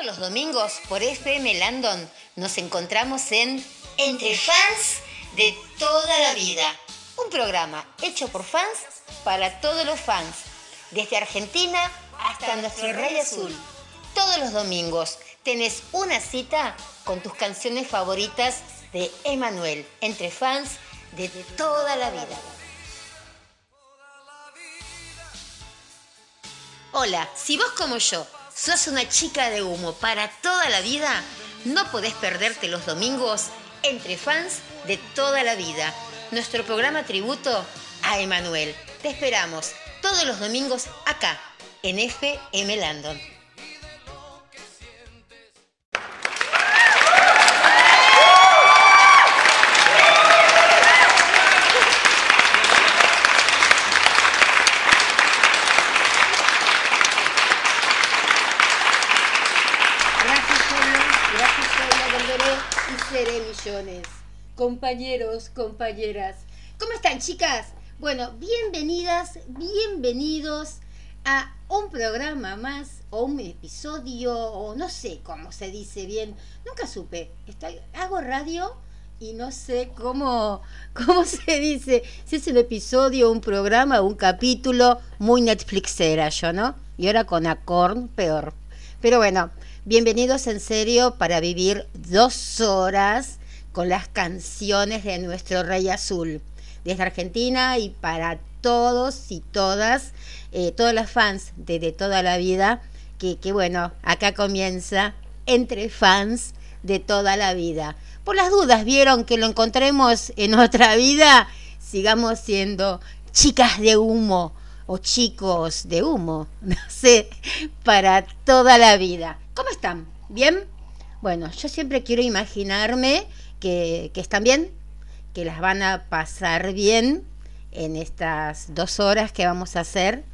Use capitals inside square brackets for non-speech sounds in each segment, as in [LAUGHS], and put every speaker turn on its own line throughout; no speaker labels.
Todos los domingos por FM Landon nos encontramos en Entre Fans de toda la vida. Un programa hecho por fans para todos los fans, desde Argentina hasta nuestro Rey Azul. Todos los domingos tenés una cita con tus canciones favoritas de Emanuel, entre fans de toda la vida. Hola, si vos como yo sos una chica de humo para toda la vida, no podés perderte los domingos entre fans de toda la vida. Nuestro programa tributo a Emanuel. Te esperamos todos los domingos acá, en FM Landon.
Compañeros, compañeras. ¿Cómo están chicas? Bueno, bienvenidas, bienvenidos a un programa más o un episodio o no sé cómo se dice bien. Nunca supe. Estoy, hago radio y no sé cómo, [LAUGHS] cómo se dice. Si es un episodio, un programa, un capítulo muy Netflixera yo, ¿no? Y ahora con Acorn, peor. Pero bueno, bienvenidos en serio para vivir dos horas con las canciones de nuestro Rey Azul, desde Argentina y para todos y todas, eh, todas las fans de, toda la vida, que, que bueno, acá comienza entre fans de toda la vida. Por las dudas, vieron que lo encontremos en otra vida, sigamos siendo chicas de humo o chicos de humo, [LAUGHS] no sé, para toda la vida. ¿Cómo están? ¿Bien? Bueno, yo siempre quiero imaginarme que, están bien, que las van a pasar bien en estas dos horas que vamos a hacer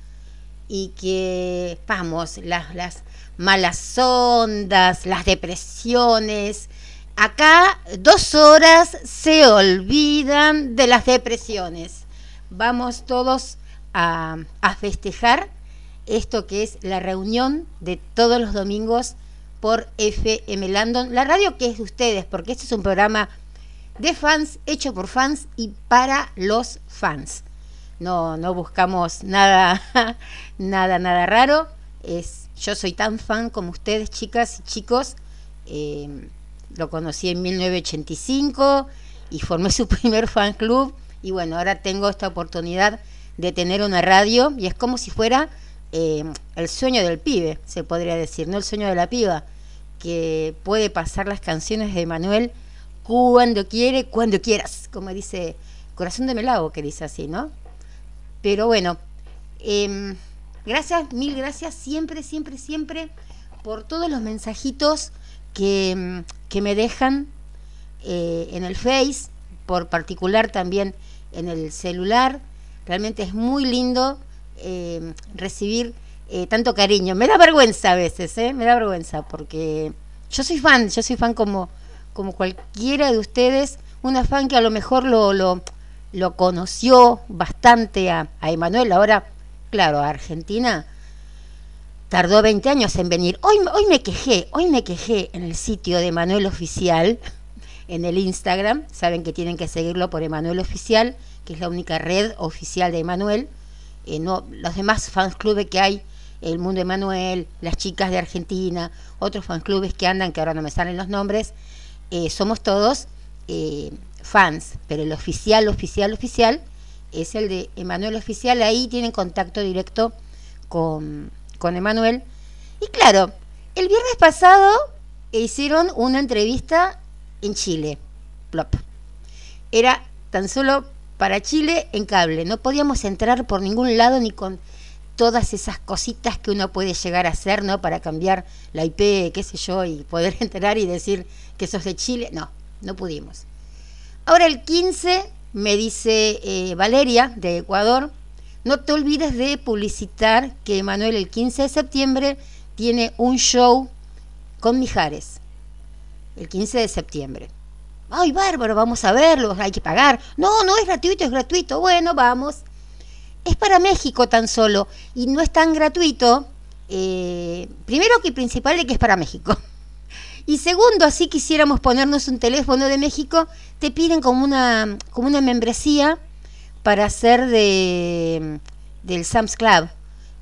y que, vamos, las, las malas ondas, las depresiones. Acá dos horas se olvidan de las depresiones. Vamos todos a, a festejar esto que es la reunión de todos los domingos por FM Landon, la radio que es de ustedes, porque este es un programa de fans, hecho por fans y para los fans. No, no buscamos nada, [LAUGHS] nada, nada raro. Es, yo soy tan fan como ustedes, chicas y chicos. Eh, lo conocí en 1985 y formé [LAUGHS] su primer fan club. Y bueno, ahora tengo esta oportunidad de tener una radio y es como si fuera eh, el sueño del pibe, se podría decir, no el sueño de la piba, que puede pasar las canciones de Manuel cuando quiere, cuando quieras, como dice Corazón de Melao, que dice así, ¿no? Pero bueno, em, gracias, mil gracias siempre, siempre, siempre por todos los mensajitos que, em, que me dejan eh, en el Face, por particular también en el celular. Realmente es muy lindo eh, recibir eh, tanto cariño. Me da vergüenza a veces, ¿eh? me da vergüenza, porque yo soy fan, yo soy fan como, como cualquiera de ustedes, una fan que a lo mejor lo, lo, conoció bastante a, a Emanuel, ahora, claro, a Argentina tardó 20 años en venir. Hoy, hoy me quejé, hoy me quejé en el sitio de Emanuel Oficial, en el Instagram, saben que tienen que seguirlo por Emanuel Oficial, que es la única red oficial de Emanuel, eh, los demás fans clubes que hay, el Mundo Emanuel, las chicas de Argentina, otros fan clubes que andan, que ahora no me salen los nombres, eh, somos todos eh, fans, pero el oficial, oficial, oficial es el de Emanuel Oficial, ahí tienen contacto directo con, con Emanuel. Y claro, el viernes pasado hicieron una entrevista en Chile, plop. Era tan solo para Chile en cable. No podíamos entrar por ningún lado ni con todas esas cositas que uno puede llegar a hacer, ¿no? Para cambiar la IP, qué sé yo, y poder [LAUGHS] entrar y decir que sos de Chile. No, no pudimos. Ahora el 15 me dice eh, Valeria de Ecuador, no te olvides de publicitar que Manuel el 15 de septiembre tiene un show con Mijares. El 15 de septiembre ay, bárbaro, vamos a verlo, hay que pagar. No, no es gratuito, es gratuito. Bueno, vamos. Es para México tan solo y no es tan gratuito eh, primero que principal de que es para México. [LAUGHS] Y segundo, así quisiéramos ponernos un teléfono de México, te piden como una, como una membresía para hacer de, del Sam's Club.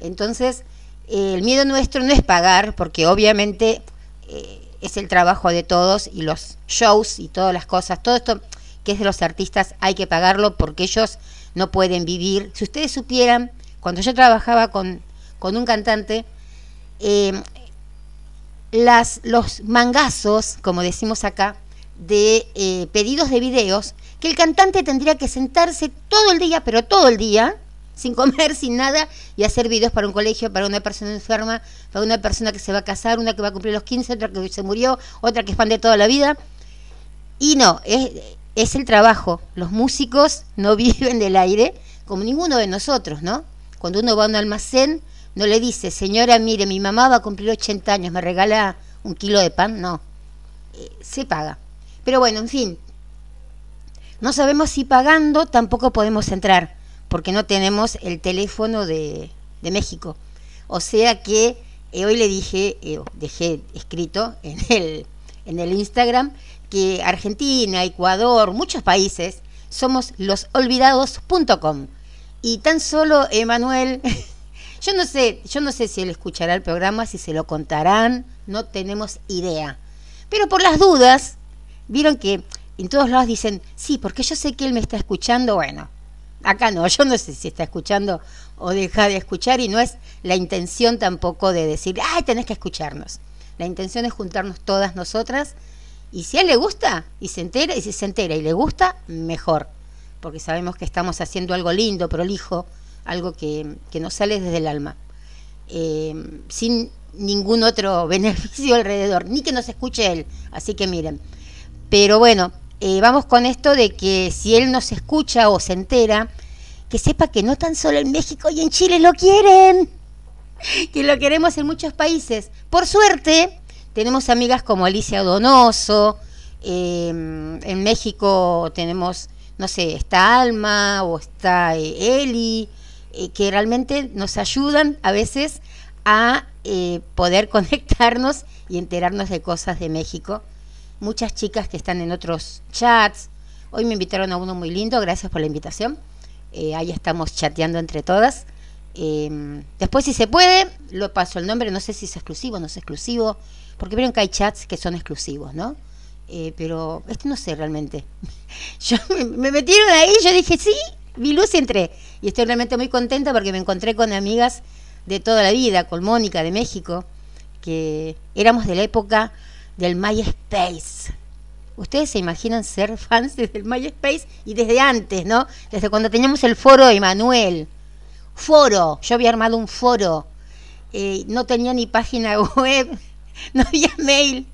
Entonces, el miedo nuestro no es pagar, porque obviamente eh, es el trabajo de todos y los shows y todas las cosas, todo esto que es de los artistas hay que pagarlo porque ellos no pueden vivir. Si ustedes supieran, cuando yo trabajaba con, con un cantante, eh, las, los mangazos, como decimos acá, de eh, pedidos de videos, que el cantante tendría que sentarse todo el día, pero todo el día, sin comer, [LAUGHS] sin nada, y hacer videos para un colegio, para una persona enferma, para una persona que se va a casar, una que va a cumplir los 15, otra que se murió, otra que es fan de toda la vida. Y no, es, es el trabajo. Los músicos no [LAUGHS] viven del aire, como ninguno de nosotros, ¿no? Cuando uno va a un almacén, no le dice, señora, mire, mi mamá va a cumplir 80 años, ¿me regala un kilo de pan? No, eh, se paga. Pero bueno, en fin, no sabemos si pagando tampoco podemos entrar, porque no tenemos el teléfono de, de México. O sea que eh, hoy le dije, eh, dejé escrito en el, en el Instagram, que Argentina, Ecuador, muchos países, somos losolvidados.com. Y tan solo Emanuel [LAUGHS] Yo no sé, yo no sé si él escuchará el programa, si se lo contarán, no tenemos idea. Pero por las dudas, vieron que en todos lados dicen, sí, porque yo sé que él me está escuchando, bueno, acá no, yo no sé si está escuchando o deja de escuchar y no es la intención tampoco de decir, ay, tenés que escucharnos. La intención es juntarnos todas nosotras y si a él le gusta y se entera, y si se entera y le gusta, mejor, porque sabemos que estamos haciendo algo lindo, prolijo, algo que, que nos sale desde el alma, eh, sin ningún otro [LAUGHS] beneficio alrededor, ni que nos escuche él, así que miren. Pero bueno, eh, vamos con esto de que si él nos escucha o se entera, que sepa que no tan solo en México y en Chile lo quieren, [LAUGHS] que lo queremos en muchos países. Por suerte, tenemos amigas como Alicia Donoso, eh, en México tenemos, no sé, está Alma o está Eli, eh, que realmente nos ayudan a veces a eh, poder [LAUGHS] conectarnos y enterarnos de cosas de México. Muchas chicas que están en otros chats. Hoy me invitaron a uno muy lindo, gracias por la invitación. Eh, ahí estamos chateando entre todas. Em, después, si se puede, lo paso el nombre, no sé si es exclusivo o no es exclusivo, porque vieron que hay chats que son exclusivos, ¿no? pero este no sé realmente. [LAUGHS] Yo me, me metieron ahí, yo dije, sí, vi luz y entré. Y estoy realmente muy contenta porque me encontré con amigas de toda la vida, con Mónica de México, que éramos de la época del MySpace. Ustedes se imaginan ser [LAUGHS] fans desde el MySpace y desde antes, ¿no? Desde cuando teníamos el foro Emanuel. Foro, yo había armado un foro. Eh, no tenía ni página [LAUGHS] web, no había mail.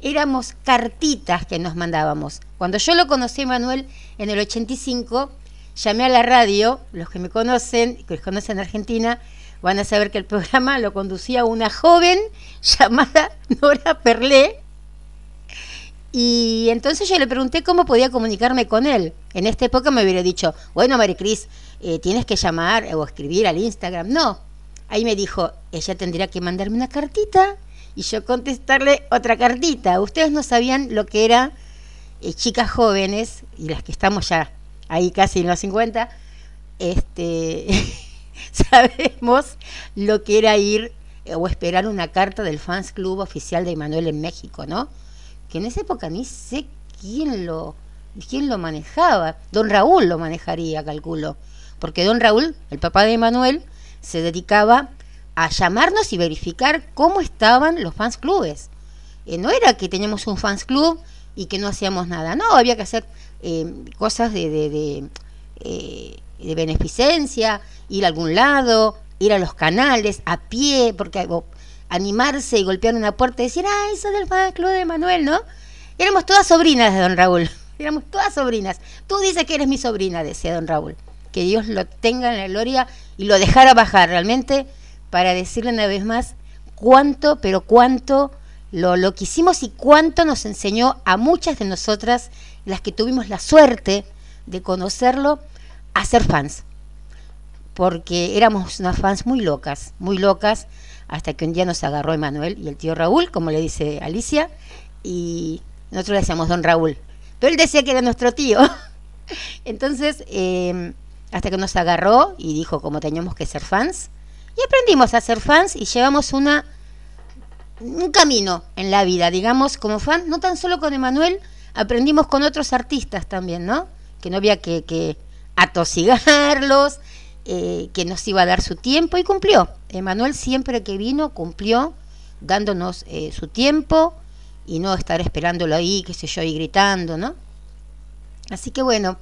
Éramos cartitas que nos mandábamos. Cuando yo lo conocí a Emanuel en el 85, llamé a la radio, los que me conocen, que conocen Argentina, van a saber que el programa lo conducía una joven [LAUGHS] llamada Nora Perlé. Y entonces yo le pregunté cómo podía comunicarme con él. En esta época me hubiera dicho, bueno, Maricris, eh, tienes que llamar o escribir al Instagram. No, ahí me dijo, ella tendría que mandarme una cartita y yo contestarle otra cartita. Ustedes no sabían lo que era eh, chicas jóvenes, y las que estamos ya ahí casi en los 50, este, [LAUGHS] [LAUGHS] sabemos lo que era ir eh, o esperar una carta del fans club oficial de Emanuel en México, ¿no? Que en esa época ni sé quién lo, quién lo manejaba. Don Raúl lo manejaría, calculo. Porque don Raúl, el papá de Emanuel, se dedicaba a llamarnos y verificar cómo estaban los fans clubes. Eh, no era que teníamos un fans club y que no hacíamos nada, no, había que hacer eh, cosas de, de, eh, de, beneficencia, ir a algún lado, ir a los canales, a pie, porque animarse y golpear una puerta y decir, ah, eso del fan club de Manuel, ¿no? Éramos todas sobrinas de don Raúl, [LAUGHS] éramos todas sobrinas. Tú dices que eres mi sobrina, decía don Raúl. Que Dios lo tenga en la gloria y lo dejara bajar realmente para decirle una vez más cuánto, pero cuánto lo, lo y cuánto nos enseñó a muchas de nosotras las que tuvimos la suerte de conocerlo, a ser fans. Porque éramos unas fans muy locas, muy locas. hasta que un día nos agarró Emanuel y el tío Raúl, como le dice Alicia, y nosotros le decíamos don Raúl. Pero él decía que era nuestro tío. [LAUGHS] Entonces, em, hasta que nos agarró y dijo cómo teníamos que ser fans, y aprendimos a ser fans y llevamos una un camino en la vida, digamos, como fan, no tan solo con Emanuel, aprendimos con otros artistas también, ¿no? Que no había que, que atosigarlos, eh, que nos iba a dar su tiempo y cumplió. Emanuel siempre que vino cumplió dándonos eh, su tiempo y no estar esperándolo ahí, qué sé yo, y gritando, ¿no? Así que bueno,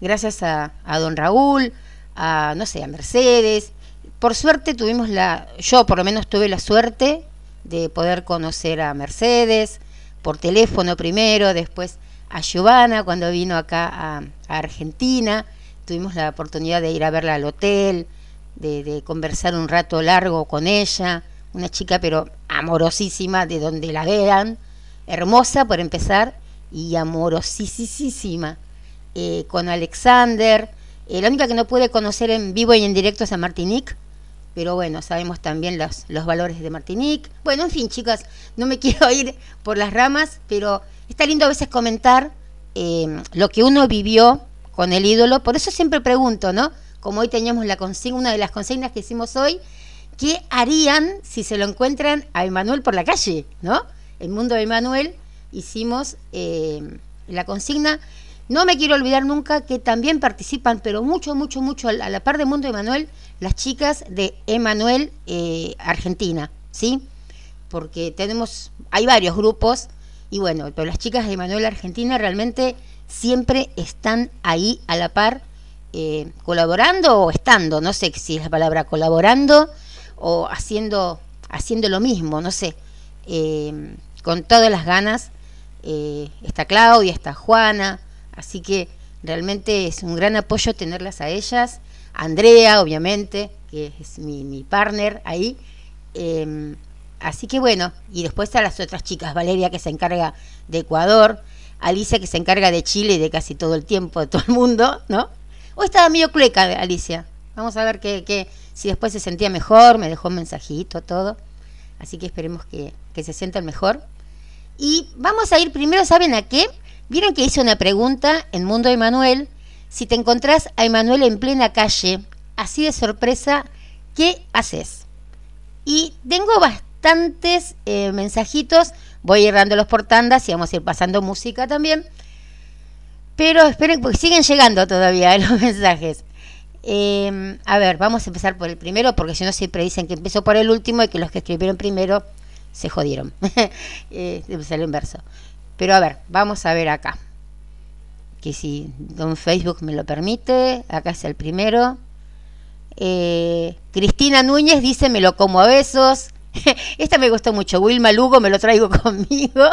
gracias a, a don Raúl, a, no sé, a Mercedes, por suerte tuvimos la, yo por lo menos tuve la suerte de poder conocer a Mercedes por teléfono primero, después a Giovanna cuando vino acá a, Argentina, tuvimos la oportunidad de ir a verla al hotel, de, conversar un rato largo con ella, una chica pero amorosísima de donde la vean, hermosa por empezar y amorosísima, eh, con Alexander, eh, la única que no puede conocer en vivo y en directo es a Martinique, pero bueno, sabemos también los, los valores de Martinique. Bueno, en fin, chicas, no me [LAUGHS] quiero ir por las ramas, pero está lindo a veces comentar eh, lo que uno vivió con el ídolo. Por eso siempre pregunto, ¿no? Como hoy teníamos la consigna, una de las consignas que hicimos hoy, ¿qué harían si se lo encuentran a Emanuel por la calle, ¿no? El mundo de Emanuel hicimos eh, la consigna. No me quiero olvidar nunca que también participan, pero mucho, mucho, mucho, a la par de Mundo Emanuel, las chicas de Emanuel eh, Argentina, ¿sí? Porque tenemos, hay varios grupos, y bueno, pero las chicas de Emanuel Argentina realmente siempre están ahí a la par, eh, colaborando o estando, no sé si es la palabra colaborando o haciendo, haciendo lo mismo, no sé, eh, con todas las ganas. Eh, está Claudia, está Juana, así que realmente es un gran apoyo tenerlas a ellas Andrea, obviamente, que es mi, mi partner ahí. Eh, así que bueno, y después a las otras chicas, Valeria que se encarga de Ecuador, Alicia que se encarga de Chile y de casi todo el tiempo, de todo el mundo, ¿no? Hoy estaba medio clueca Alicia. Vamos a ver que, que, si después se sentía mejor, me dejó un mensajito, todo. Así que esperemos que, que se sientan mejor. Y vamos a ir primero, ¿saben a qué? Vieron que hice una pregunta en Mundo Emanuel si te encontrás a Emanuel en plena calle, así de sorpresa, ¿qué haces? Y tengo bastantes eh, mensajitos, voy a ir dándolos por tandas y vamos a ir pasando música también. Pero esperen, porque siguen llegando todavía [LAUGHS] los mensajes. Eh, a ver, vamos a empezar por el primero, porque si no siempre dicen que empezó por el último y que los que escribieron primero se jodieron. [LAUGHS] eh, el inverso. Pero a ver, vamos a ver acá que si don Facebook me lo permite, acá es el primero. Eh, Cristina Núñez dice, me lo como a besos. [LAUGHS] Esta me gustó mucho. Wilma Lugo, me lo traigo [LAUGHS] conmigo.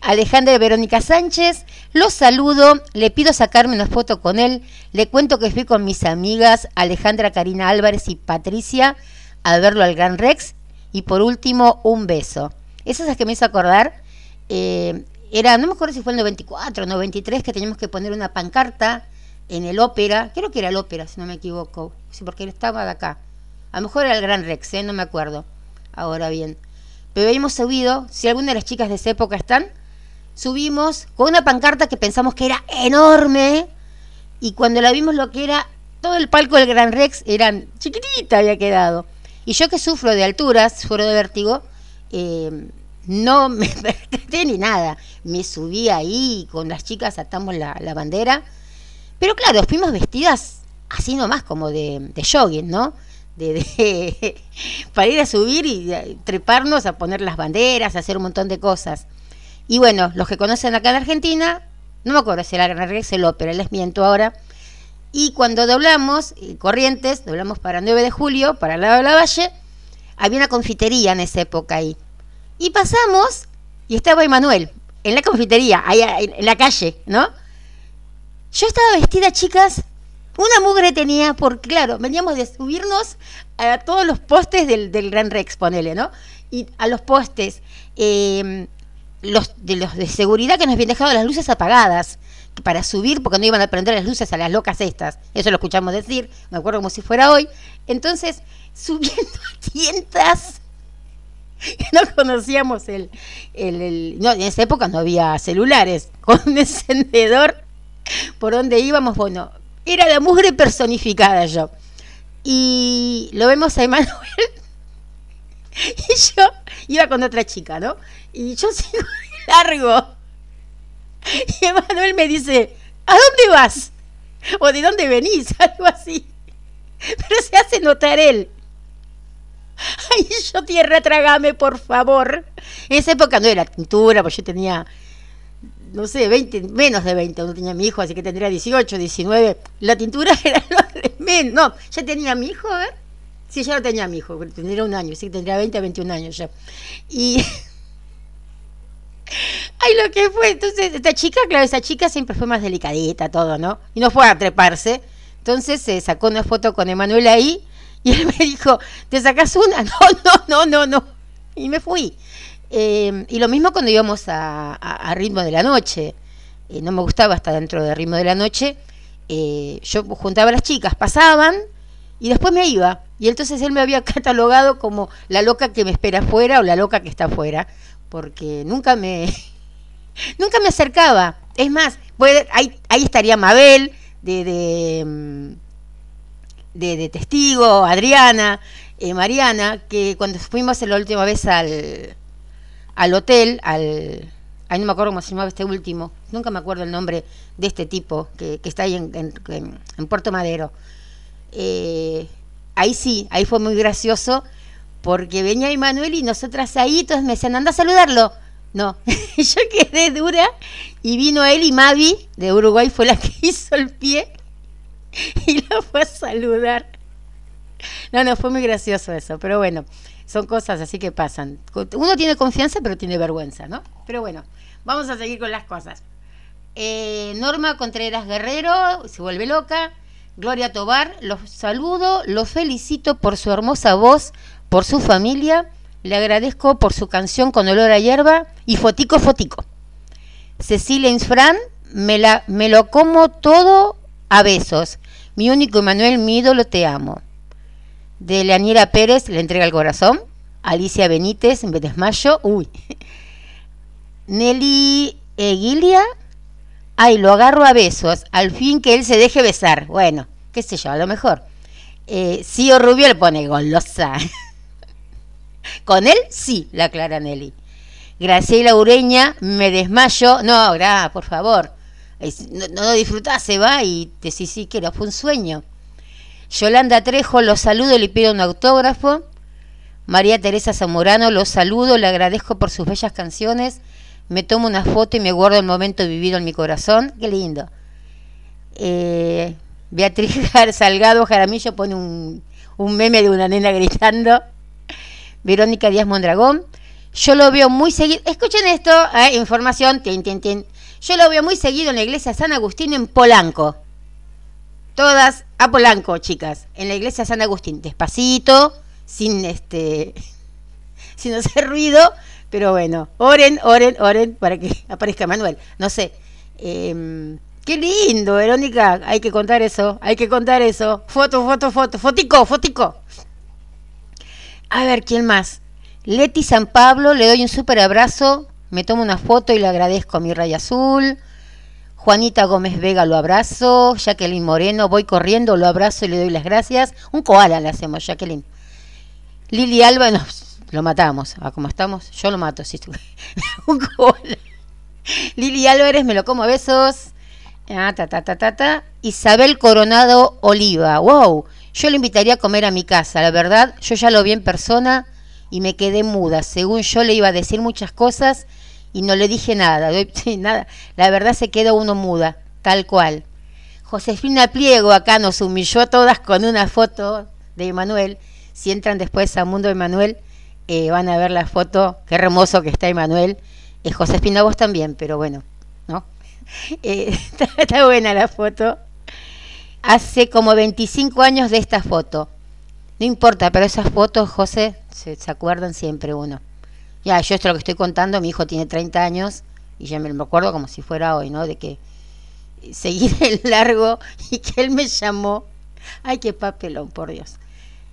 Alejandra Verónica Sánchez, los saludo, le pido sacarme una foto con él, le cuento que fui con mis amigas Alejandra Karina Álvarez y Patricia a verlo al Gran Rex y por último un beso. Esa es la que me hizo acordar. Eh, era, no me acuerdo si fue el 94 o 93, que teníamos que poner una pancarta en el ópera, creo que era el ópera, si no me equivoco, sí, porque él estaba de acá. A lo mejor era el Gran Rex, ¿eh? no me acuerdo. Ahora bien. Pero habíamos subido, si alguna de las chicas de esa época están, subimos con una pancarta que pensamos que era enorme, y cuando la vimos lo que era, todo el palco del Gran Rex era chiquitita, había quedado. Y yo que sufro de alturas, sufro de vértigo, eh, no [LAUGHS] me percaté ni nada. Me subí ahí, con las chicas atamos la, la bandera. Pero claro, fuimos vestidas así nomás, como de, de jogging, ¿no? [LAUGHS] Para ir a subir y treparnos a poner las banderas, a hacer un montón de cosas. Y bueno, los que conocen acá en Argentina, no me acuerdo si era el Rex el ópera, les miento ahora. Y cuando doblamos, Corrientes, doblamos para 9 de julio, para el lado de la valle, había una confitería en esa época ahí. Y pasamos y estaba Emanuel en la confitería, ahí en la calle, ¿no? Yo estaba vestida, chicas, una mugre tenía, porque claro, veníamos de subirnos a todos los postes del, del Gran Rex, ponele, ¿no? Y a los postes, eh, los de los de seguridad que nos habían dejado las luces apagadas para subir porque no iban a prender las luces a las locas estas. Eso lo escuchamos decir, me acuerdo como si fuera hoy. Entonces, [LAUGHS] subiendo a tiendas. [LAUGHS] No conocíamos el, el, No, en esa época no había celulares. Con un [LAUGHS] encendedor por donde íbamos, bueno, era la mugre personificada yo. Y lo vemos a Emanuel. [LAUGHS] Y yo iba con otra chica, ¿no? Y yo sigo largo. Y Emanuel me dice, ¿a dónde vas? ¿O de dónde venís? [LAUGHS] Algo así. Pero se hace notar él. [LAUGHS] Ay, yo tierra, trágame, por favor. En esa época no era tintura, pues yo tenía, no sé, 20, menos de 20, no tenía mi hijo, así que tendría 18, 19. La tintura [LAUGHS] era lo de menos. No, ya tenía mi hijo, a ver. Sí, ya lo tenía mi hijo, tendría un año, sí que tendría 20 21 años ya. Y [LAUGHS] Ay, lo que fue. Entonces, esta chica, claro, esa chica siempre fue más delicadita, todo, ¿no? Y no fue a treparse. Entonces se sacó una foto con Emanuel ahí y él me dijo, ¿te sacas una? [LAUGHS] No, no, no, no, no. Y me fui. Eh, y lo mismo cuando íbamos a, Ritmo de la Noche. Eh, no me gustaba estar dentro de Ritmo de la Noche. Eh, yo juntaba a las chicas, pasaban y después me iba. Y entonces él me había [LAUGHS] catalogado como la loca que me espera afuera o la loca que está afuera porque nunca me, [LAUGHS] nunca me acercaba. Es más, ahí, ahí estaría Mabel de, de, de, testigo, Adriana, eh, Mariana, que cuando fuimos la última vez al, al hotel, al... Ahí no me acuerdo cómo se llamaba este último, nunca me acuerdo el nombre de este tipo que, está ahí en, en, Puerto Madero. Eh, ahí sí, ahí fue muy gracioso porque venía Emanuel y nosotras ahí, entonces me decían, anda a saludarlo. No, [LAUGHS] yo quedé dura y vino él y Mavi de Uruguay fue la que [LAUGHS] hizo el pie y la fue a saludar. No, no, fue muy gracioso eso, pero bueno, son cosas así que pasan. Uno tiene confianza, pero tiene vergüenza, ¿no? Pero bueno, vamos a seguir con las cosas. Eh, Norma Contreras Guerrero se vuelve loca. Gloria Tobar, los saludo, los felicito por su hermosa voz, por su familia, le agradezco por su canción con olor a hierba y fotico fotico. Cecilia Insfran, me, la, me lo como todo a besos. Mi único Emanuel, mi ídolo, te amo. De Leaniera Pérez, le entrega el corazón. Alicia Benítez, me desmayo. Uy. [LAUGHS] Nelly Eguilia, ay, lo agarro a besos. Al fin que él se deje besar. Bueno, qué sé yo, a lo mejor. Eh, Rubio le pone golosa. [LAUGHS] Con él sí, la aclara Nelly. Graciela Ureña, me desmayo. No, ahora, por favor. No, lo disfrutás, se va y te sí, sí, que era, fue un sueño. Yolanda Trejo, los saludo, le pido un autógrafo. María Teresa Zamorano, los saludo, le agradezco por sus bellas canciones. Me tomo una foto y me guardo el momento vivido en mi corazón. Qué lindo. Eh, Beatriz [LAUGHS] Salgado Jaramillo pone un, un meme de una nena gritando. Verónica Díaz Mondragón. Yo lo veo muy seguido. Escuchen esto, eh, información. Yo lo veo muy seguido en la iglesia San Agustín en Polanco. Todas a Polanco, chicas. En la iglesia San Agustín. Despacito, sin este. [LAUGHS] sin hacer ruido. Pero bueno, oren, oren, oren para que [LAUGHS] aparezca Manuel. No sé. Em, qué lindo, Verónica. Hay que contar eso. Hay que contar eso. Foto, foto, foto. Fotico, fotico. A ver, ¿quién más? Leti San Pablo, le doy un súper abrazo, me tomo una foto y le agradezco a mi raya azul. Juanita Gómez Vega lo abrazo. Jacqueline Moreno, voy corriendo, lo abrazo y le doy las gracias. Un koala le hacemos, Jacqueline. Lili Alba, no, lo matamos. ¿A cómo estamos? Yo lo mato, sí. [LAUGHS] Un koala. Lili Álvarez, me lo como a besos. Ah, ta, ta, ta. Isabel Coronado Oliva, wow. Yo lo invitaría a comer a mi casa, la verdad, yo ya lo vi en persona y me quedé muda. Según yo le iba a decir muchas cosas y no le dije nada. [LAUGHS] nada. La verdad se quedó uno muda, tal cual. Josefina Pliego acá nos humilló a todas con una foto de Emanuel. Si entran después a Mundo Emanuel, eh, van a ver la foto. Qué hermoso que está Emanuel. Eh, Josefina, vos también, pero bueno, ¿no? [LAUGHS] Eh, [LAUGHS] está buena la foto hace como 25 años de esta foto. No importa, pero esas fotos, José, se, acuerdan siempre uno. Ya, yo esto lo que estoy contando, mi hijo tiene 30 años y ya me lo acuerdo como si fuera hoy, ¿no? De que seguir el largo y que él me llamó. Ay, qué papelón, por Dios.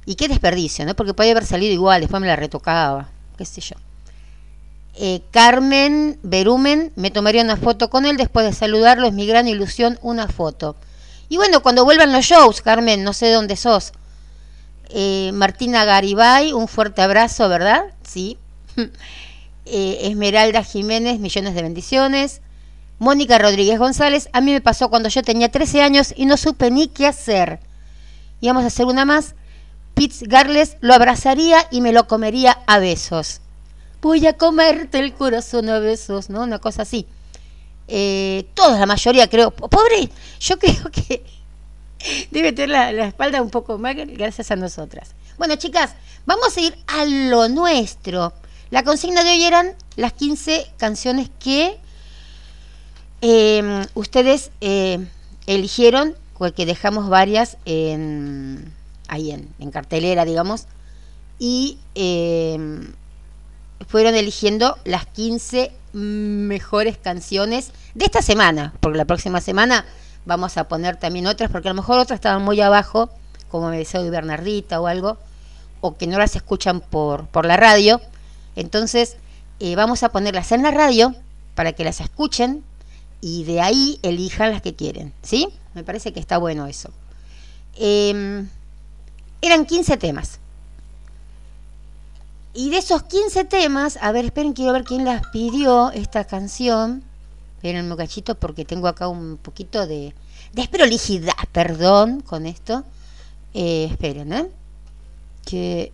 Y qué desperdicio, ¿no? Porque podía haber salido igual, después me la retocaba, qué sé yo. Eh, Carmen Berumen, me tomaría una foto con él después de saludarlo, es mi gran ilusión, una foto. Y bueno, cuando vuelvan los shows, Carmen, no sé dónde sos. Eh, Martina Garibay, un fuerte abrazo, ¿verdad? Sí. [LAUGHS] Eh, Esmeralda Jiménez, millones de bendiciones. Mónica Rodríguez González, a mí me pasó cuando yo tenía 13 años y no supe ni qué hacer. Y vamos a hacer una más. Pitts Garles lo abrazaría y me lo comería a besos voy a comerte el corazón a besos, ¿no? Una cosa así. Eh, todos, la mayoría creo, pobre, yo [LAUGHS] creo que debe tener la, espalda un poco más gracias a nosotras. Bueno, chicas, vamos a ir a lo nuestro. La consigna de hoy eran las 15 canciones que em, ustedes eh, eligieron, que dejamos varias en, ahí en, cartelera, digamos, y em, fueron eligiendo las 15 mejores canciones de esta semana, porque la próxima semana vamos a poner también otras, porque a lo mejor otras estaban muy abajo, como me decía Bernardita o algo, o que no las escuchan por, por la radio. Entonces, eh, vamos a ponerlas en la radio para que las escuchen y de ahí elijan las que quieren, ¿sí? Me parece que está bueno eso. Em, eran 15 temas. Y de esos 15 temas, a ver, esperen, quiero ver quién las pidió esta canción. Esperen un cachito porque tengo acá un poquito de desprolijidad, perdón con esto. Eh, esperen, ¿eh? Que...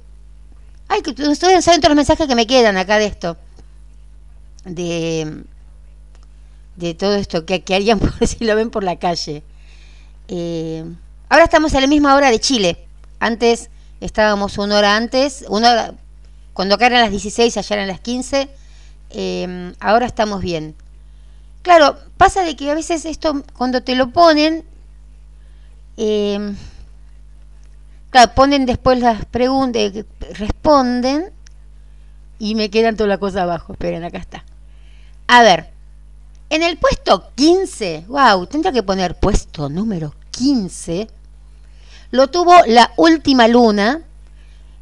Ay, que ustedes saben todos los mensajes que me quedan acá de esto. De, de todo esto que, que harían [LAUGHS] por si lo ven por la calle. Eh, ahora estamos a la misma hora de Chile. Antes estábamos una hora antes, una hora, cuando acá eran las 16, allá eran las 15, eh, ahora estamos bien. Claro, pasa de que a veces esto, cuando te lo ponen, eh, ponen después las preguntas, responden y me quedan toda la cosa abajo. Esperen, acá está. A ver, en el puesto 15, wow, tendría que poner puesto número 15, lo tuvo la última luna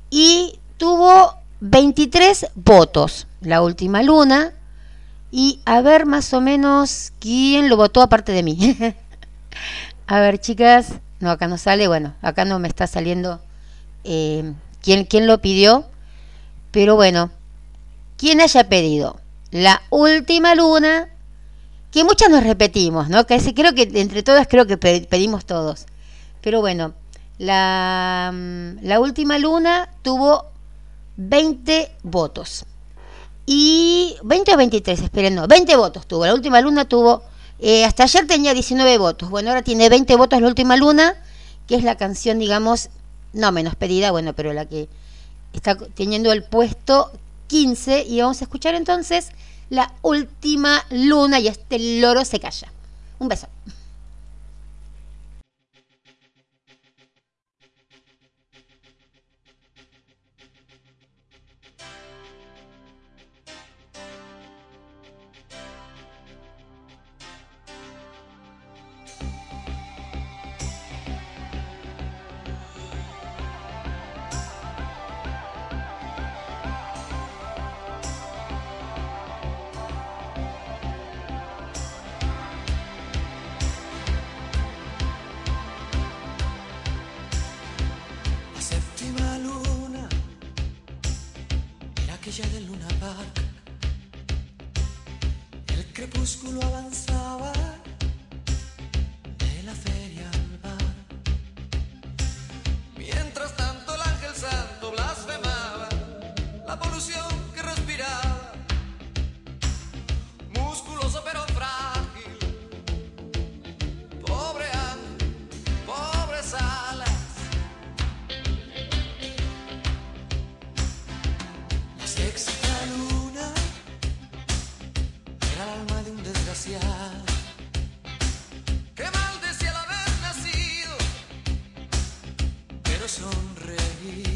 y tuvo 23 votos, la última luna, y a ver más o menos quién lo votó aparte de mí. [LAUGHS] a ver, chicas, no, acá no sale, bueno, acá no me está saliendo eh, quién, quién lo pidió, pero bueno, quién haya pedido la última luna, que muchas nos repetimos, ¿no? Que creo que entre todas creo que pedimos todos. Pero bueno, la, mm, la última luna tuvo 20 votos. Y 20 o 23, esperen, no, 20 votos tuvo. La última luna tuvo, eh, hasta ayer tenía 19 votos. Bueno, ahora tiene 20 votos la última luna, que es la canción, digamos, no menos pedida, bueno, pero la que está teniendo el puesto 15. Y vamos a escuchar entonces la última luna y este loro se calla. Un beso.
sonreír.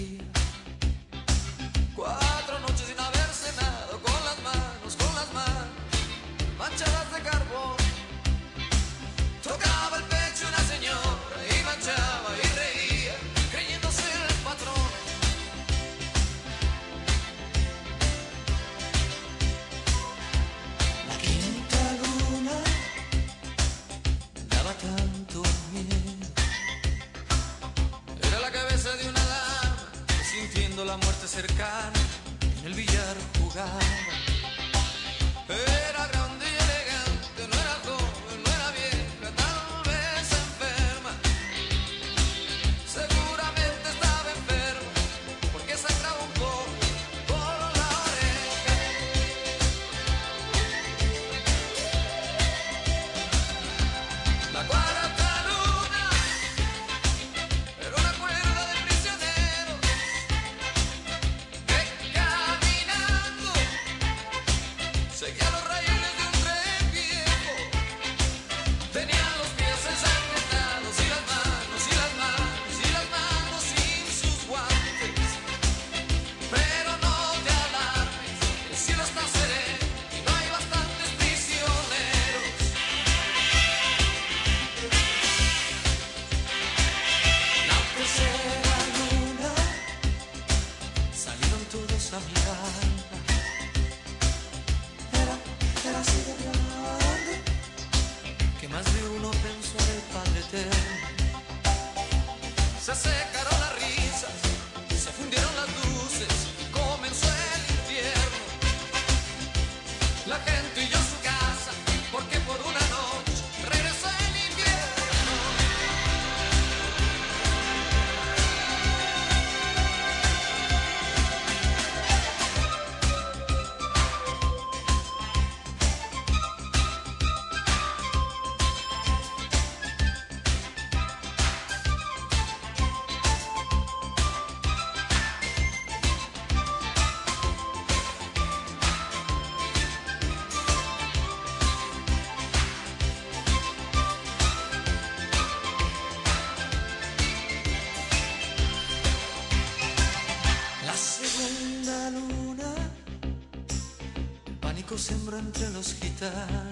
Entre los gitanos.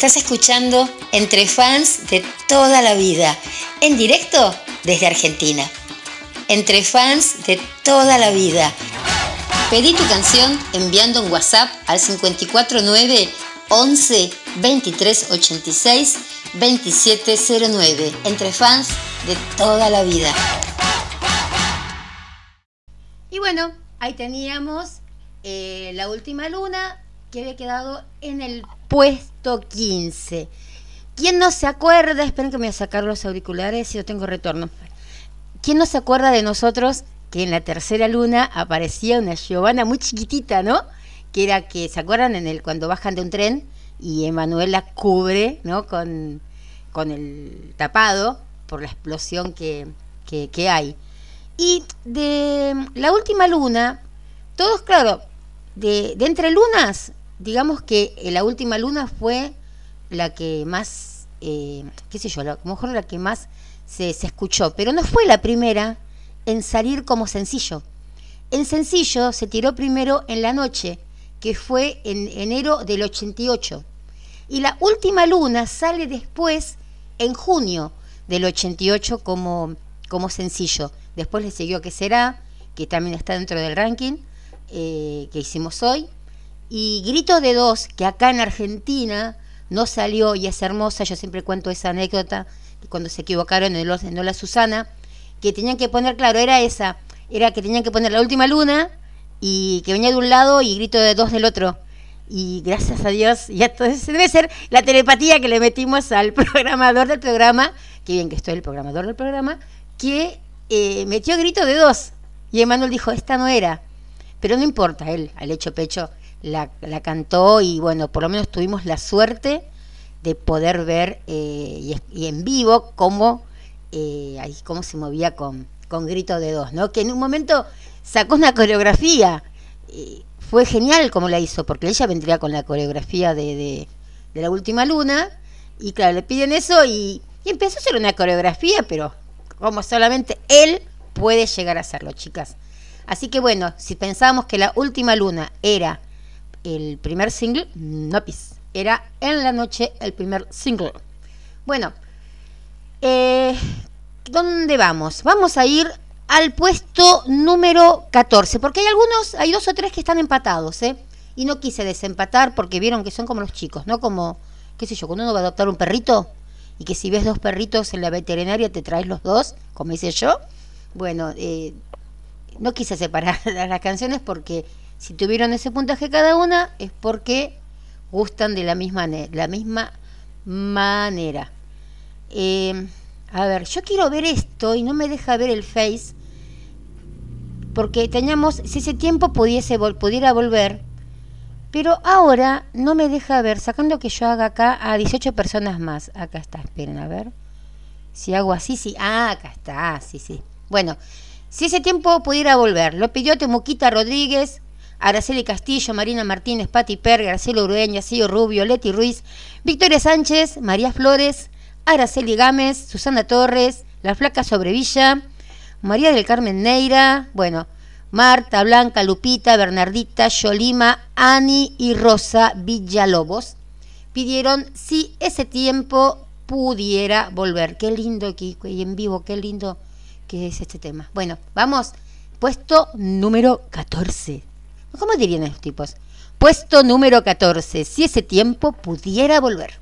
Estás escuchando Entre Fans de toda la vida, en directo desde Argentina. Entre Fans de toda la vida. Pedí tu canción enviando un WhatsApp al 549 11 23 86 2709. Entre Fans de toda la vida.
Y bueno, ahí teníamos eh, la última luna que había quedado en el puesto 15. ¿Quién no se acuerda? Esperen que me voy a sacar los auriculares y yo tengo retorno. ¿Quién no se acuerda de nosotros que en la tercera luna aparecía una Giovanna muy chiquitita, ¿no? Que era que, ¿se acuerdan? En el cuando bajan de un tren y Emanuela cubre, ¿no? Con, con el tapado por la explosión que, que, que hay. Y de la última luna, todos, claro, de, de entre lunas, digamos que eh, la última luna fue la que más, eh, qué sé yo, a lo mejor la que más se, se escuchó, pero no fue la primera en salir como sencillo. En sencillo se tiró primero en la noche, que fue en enero del 88. Y la última luna sale después, en junio del 88, como, como sencillo. Después le siguió Que será, que también está dentro del ranking eh, que hicimos hoy. Y Grito de Dos, que acá en Argentina no salió y es hermosa. Yo siempre cuento esa anécdota, cuando se equivocaron en Los- en Lola Susana, que tenían que poner, claro, era esa, era que tenían que poner la última luna y que venía de un lado y Grito de Dos del otro. Y gracias a Dios, ya entonces debe ser la telepatía que le metimos al [LAUGHS] programador del programa, que bien que estoy el programador del programa, que eh, metió grito de dos. Y Emanuel dijo, esta no era. Pero no importa, él al hecho pecho la, la cantó y bueno, por lo menos tuvimos la suerte de poder ver eh, y, en vivo cómo, eh, ahí, cómo se movía con, con grito de dos, ¿no? Que en un momento sacó una coreografía. eh, fue genial como la hizo, porque ella vendría con la coreografía de, de, de la última luna. Y claro, le piden eso y, y empezó a hacer una coreografía, pero como solamente él puede llegar a hacerlo, chicas. Así que bueno, si pensábamos que la última luna era el primer single, no pis. Era en la noche el primer single. Bueno, eh, ¿dónde vamos? Vamos a ir al puesto número 14, porque hay algunos, hay dos o tres que están empatados, ¿eh? Y no quise desempatar porque vieron que son como los chicos, ¿no? Como, qué sé yo, cuando uno va a adoptar un perrito y que si ves dos perritos en la veterinaria te traes los dos, como hice yo. Bueno, eh, no quise separar [LAUGHS] las canciones porque si tuvieron ese puntaje cada una es porque gustan de la misma, la misma manera. Eh, a ver, yo quiero ver esto y no me deja ver el Face porque teníamos, si ese tiempo pudiese pudiera volver, pero ahora no me deja ver, sacando que yo haga acá a 18 personas más. Acá está, esperen, a ver. Si hago así, sí. Ah, acá está, sí, sí. Bueno, si ese tiempo pudiera volver, lo pidió Temuquita Rodríguez, Araceli Castillo, Marina Martínez, Pati Per, Garcelo Urueña, Cío Rubio, Leti Ruiz, Victoria Sánchez, María Flores, Araceli Gámez, Susana Torres, La Flaca Sobrevilla, María del Carmen Neira, bueno, Marta, Blanca, Lupita, Bernardita, Yolima, Ani y Rosa Villalobos pidieron si ese tiempo pudiera volver. Qué lindo que y en vivo, qué lindo que es este tema. Bueno, vamos, puesto número 14. ¿Cómo dirían los tipos? Puesto número 14, si ese tiempo pudiera volver.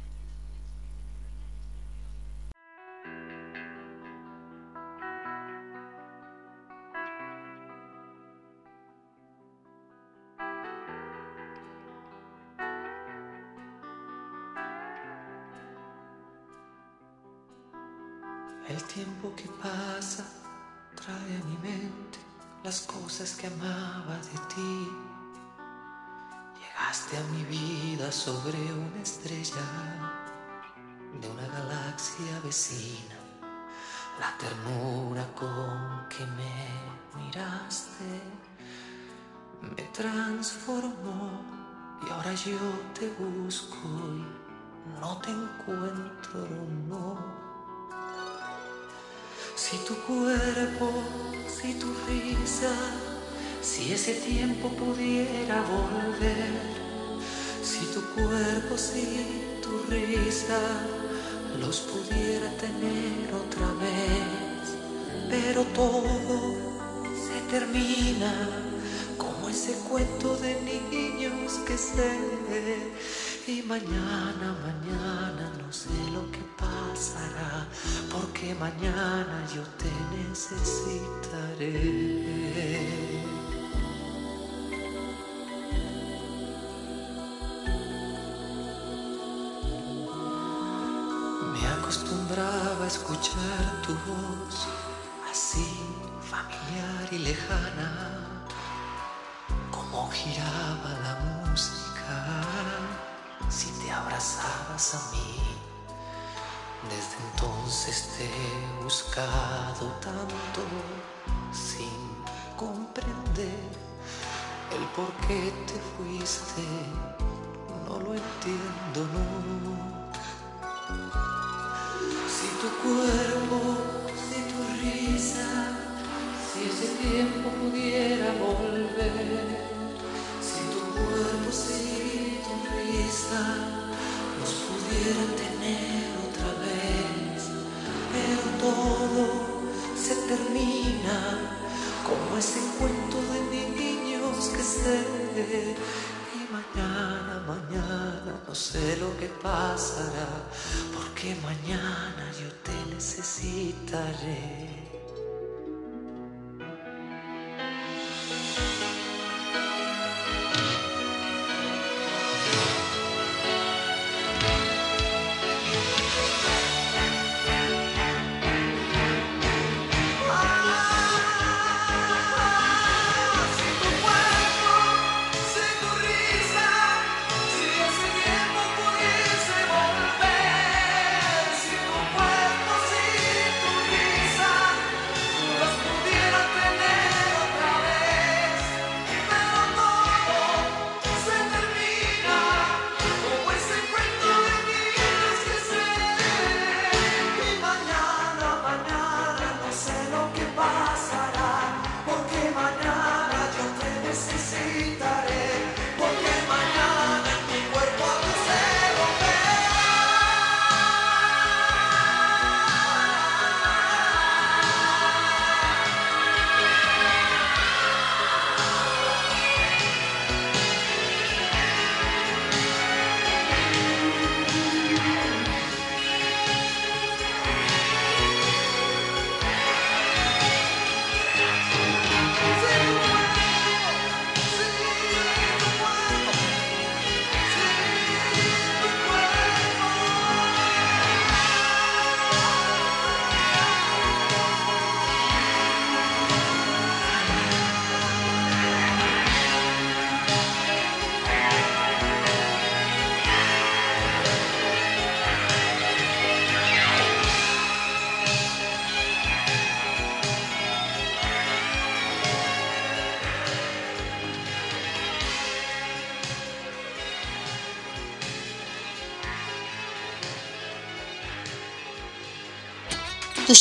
El tiempo que pasa trae a mi mente las cosas que amaba de ti. Llegaste a mi vida sobre una estrella de una galaxia vecina. La ternura con que me miraste me transformó y ahora yo te busco y no te encuentro, no. Si tu cuerpo, si tu risa, si ese tiempo pudiera volver, si tu cuerpo, si tu risa, los pudiera tener otra vez, pero todo se termina como ese cuento de niños que sé. Y mañana, mañana no sé lo que pasará, porque mañana yo te necesitaré. Me acostumbraba a escuchar tu voz así familiar y lejana, como giraba la música si te abrazabas a mí. Desde entonces te he buscado tanto sin comprender el por qué te fuiste. No lo entiendo, no. Si tu cuerpo, si tu risa, si ese tiempo pudiera volver, si tu cuerpo, si vista nos pudiera tener otra vez, pero todo se termina como ese cuento de niños que se y mañana, mañana no sé lo que pasará, porque mañana yo te necesitaré.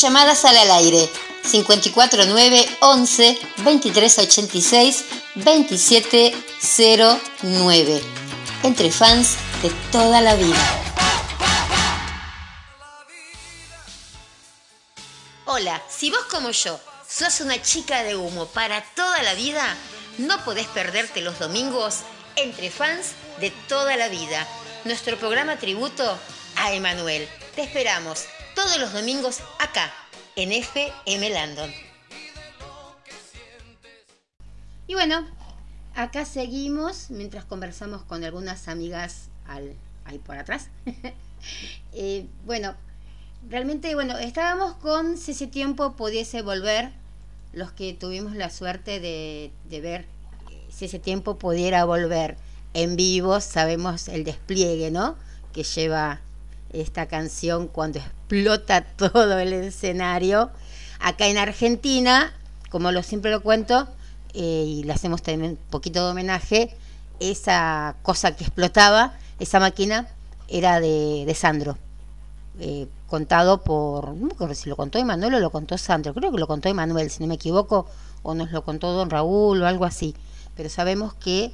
Llamadas al aire 549 11 2386 2709. Entre fans de toda la vida. Hola, si vos como yo sos una chica de humo para toda la vida, no podés perderte los domingos entre fans de toda la vida. Nuestro programa tributo a Emanuel. Te esperamos todos los domingos acá, en FM Landon.
Y bueno, acá seguimos mientras conversamos con algunas amigas al, ahí por atrás. [LAUGHS] Eh, bueno, realmente, bueno, estábamos con si ese tiempo pudiese volver, los que tuvimos la suerte de, ver eh, si ese tiempo pudiera volver en vivo, sabemos el despliegue, ¿no? Que lleva esta canción cuando explota [LAUGHS] todo el escenario. Acá en Argentina, como lo siempre lo cuento, eh, y le hacemos también un poquito de homenaje, esa cosa que explotaba, esa máquina, era de, de Sandro. Eh, contado por, no me si lo contó Emanuel o lo contó Sandro, creo que lo contó Emanuel, si no me equivoco, o nos lo contó Don Raúl o algo así. Pero sabemos que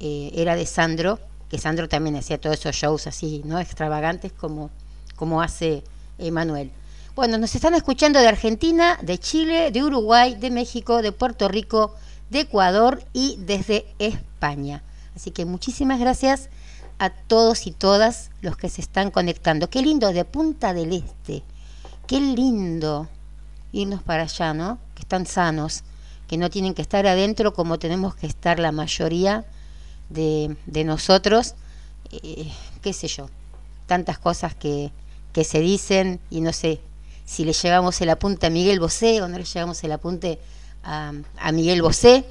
eh, era de Sandro, que Sandro también hacía todos esos shows así, ¿no? Extravagantes como, como hace Emanuel. Bueno, nos están escuchando de Argentina, de Chile, de Uruguay, de México, de Puerto Rico, de Ecuador y desde España. Así que muchísimas gracias a todos y todas los que se están conectando. Qué lindo de Punta del Este. Qué lindo irnos para allá, ¿no? Que están sanos, que no tienen que estar adentro como tenemos que estar la mayoría de, de nosotros. Eh, qué sé yo, tantas cosas que, que se dicen y no sé si le llevamos el apunte a Miguel Bosé o no le llevamos el apunte a, a Miguel Bosé,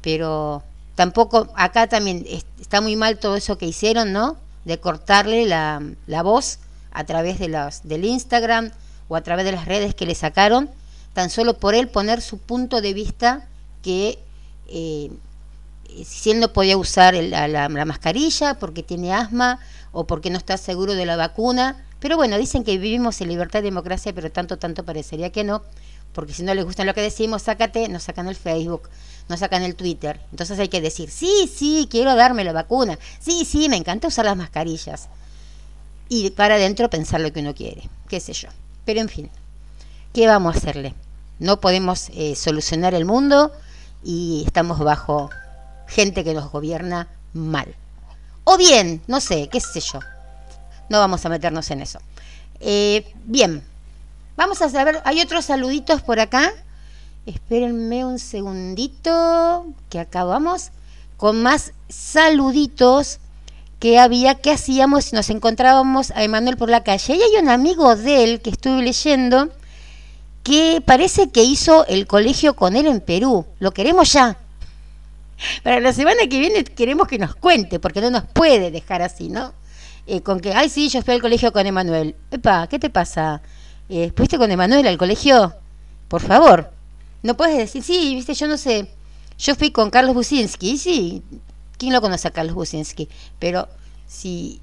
pero tampoco, acá también es- está muy mal todo eso que hicieron, ¿no? De cortarle la, la voz a través de los, del Instagram o a través de las redes que le sacaron, tan solo por él poner su punto de vista que eh, si él no podía usar el- la- la mascarilla porque tiene asma o porque no está seguro de la vacuna. Pero bueno, dicen que vivimos en libertad y democracia, pero tanto, tanto parecería que no, porque si no les gusta lo que decimos, sácate, nos sacan el Facebook, nos sacan el Twitter. Entonces hay que decir, sí, sí, quiero darme la vacuna, sí, sí, me encanta usar las mascarillas. Y para adentro pensar lo que uno quiere, qué sé yo. Pero en fin, ¿qué vamos a hacerle? No podemos eh, solucionar el mundo y estamos bajo gente que nos gobierna mal. O bien, no sé, qué sé yo. No vamos a meternos en eso. Eh, bien, vamos a saber, hay otros saluditos por acá. Espérenme un segundito, que acabamos con más saluditos que había, que hacíamos si nos encontrábamos a Emanuel por la calle. Y hay un amigo de él que estuve leyendo que parece que hizo el colegio con él en Perú. Lo queremos ya. Para la semana que viene queremos que nos cuente, porque no nos puede dejar así, ¿no? Eh, con que, ay, sí, yo fui al colegio con Emanuel. Epa, ¿qué te pasa? Eh, ¿Fuiste con Emanuel al colegio? Por favor. No puedes decir, sí, viste, yo no sé. Yo fui con Carlos Businski, sí. ¿Quién lo conoce a Carlos Businski? Pero si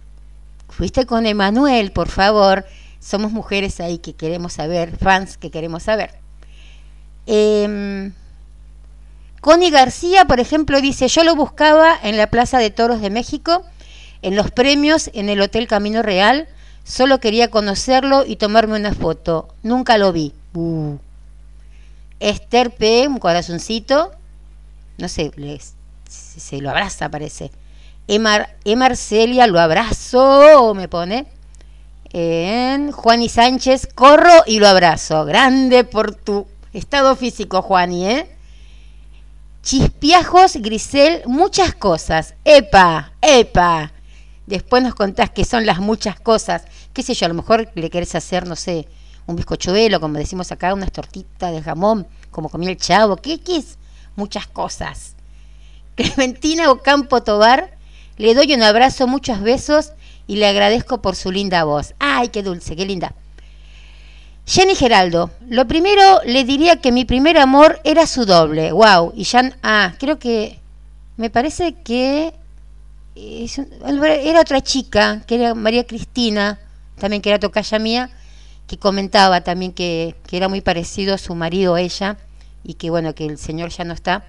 fuiste con Emanuel, por favor, somos mujeres ahí que queremos saber, fans que queremos saber. Eh, Connie García, por ejemplo, dice, yo lo buscaba en la Plaza de Toros de México, en los premios, en el Hotel Camino Real, solo quería conocerlo y tomarme una foto. Nunca lo vi. Uh. Esther P., un corazoncito, no sé, se lo abraza, parece. Emar, Emarcelia, lo abrazo, me pone. En Juani Sánchez, corro y lo abrazo. Grande por tu estado físico, Juani, ¿eh? Chispiajos, Grisel, muchas cosas. Epa, epa. Después nos contás qué son las muchas cosas. Qué sé yo, a lo mejor le querés hacer, no sé, un bizcochuelo, como decimos acá, unas tortitas de jamón, como comía el chavo. ¿Qué, es? Muchas cosas. [LAUGHS] Clementina Ocampo Tobar, le doy un abrazo, muchos besos y le agradezco por su linda voz. Ay, qué dulce, qué linda. Jenny Geraldo, lo primero le diría que mi primer amor era su doble. Wow, y ya ah, creo que me parece que era otra chica, que era María Cristina, también que era tocaya mía, que comentaba también que, que era muy parecido a su marido ella y que bueno, que el señor ya no está,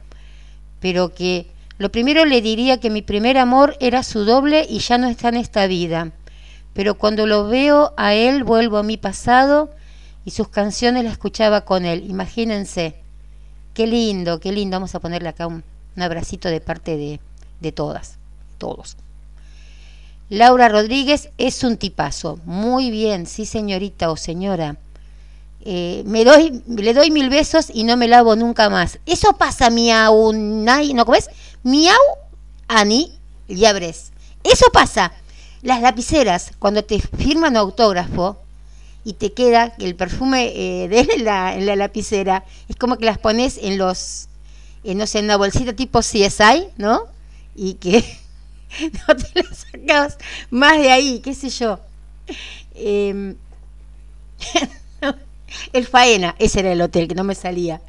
pero que lo primero le diría que mi primer amor era su doble y ya no está en esta vida. Pero cuando lo veo a él vuelvo a mi pasado y sus canciones las escuchaba con él. Imagínense, qué lindo, qué lindo. Vamos a ponerle acá un, un abracito de parte de, de todas, todos. Laura Rodríguez es un tipazo. Muy bien, sí señorita o señora. Eh, me doy, le doy mil besos y no me lavo nunca más. Eso pasa, miau, nay, ¿no ves? Miau, Ani, Liabres. Eso pasa. Las lapiceras, cuando te firman autógrafo y te queda el perfume eh, de en la, en la lapicera, es como que las pones en los, eh, no sé, en una bolsita tipo CSI, ¿no? Y que [LAUGHS] no te las sacabas más de ahí, qué sé yo. Em, [LAUGHS] el Faena, ese era el hotel, que no me salía.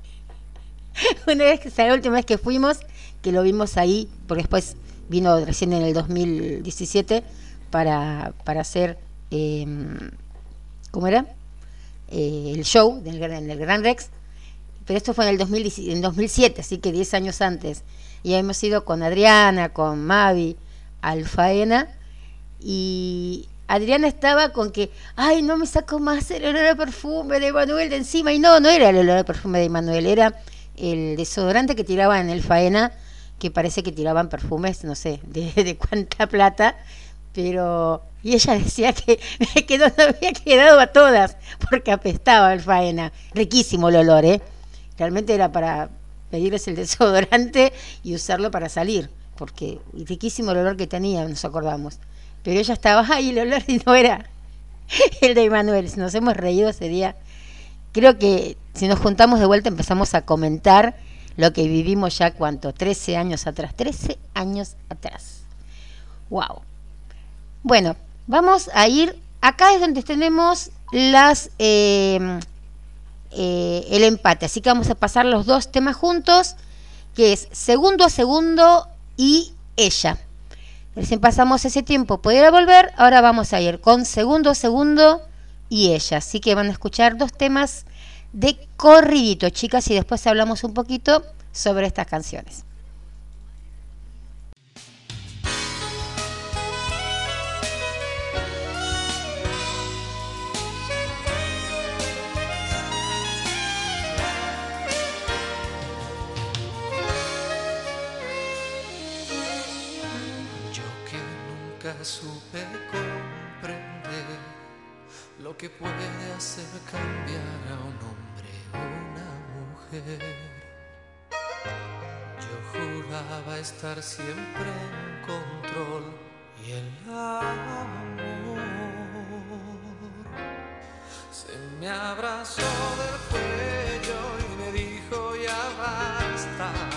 [LAUGHS] Una vez que la última vez que fuimos, que lo vimos ahí, porque después vino recién en el 2017 para, para hacer, eh, ¿cómo era? Eh, el show del, gran- en el Gran Rex. Pero esto fue en el 2017, en 2007, así que 10 años antes. Y hemos ido con Adriana, con Mavi, al Faena. Y Adriana estaba con que, ay, no me saco más el olor a perfume de Manuel de encima. Y no, no era el olor a perfume de Manuel, era el desodorante que tiraba en el Faena, que parece que tiraban perfumes, no sé, de, [LAUGHS] cuánta plata. Pero, y ella decía que [LAUGHS] quedó, no había quedado a todas, porque apestaba el Faena. Riquísimo el olor, ¿eh? Realmente era para pedirles el [LAUGHS] desodorante y usarlo para salir, porque riquísimo el olor que tenía, nos acordamos. Pero ella estaba [LAUGHS] ahí, el olor y no era [LAUGHS] el de Manuel. Nos hemos reído ese día. Creo que si nos juntamos de vuelta empezamos a comentar lo que vivimos ya, ¿cuánto? 13 años atrás. 13 años atrás. ¡Wow! Bueno, vamos a ir. Acá es donde tenemos las eh, eh, el empate. Así que vamos a pasar los dos temas juntos, que es segundo a segundo y ella. Recién pasamos ese tiempo, pudiera volver, ahora vamos a ir con segundo segundo y ella. Así que van a escuchar dos temas de corridito, chicas, y después hablamos un poquito sobre estas canciones.
lo que puede hacer cambiar a un hombre o una mujer. Yo juraba estar siempre en control y el amor se me abrazó del cuello y me dijo ya basta.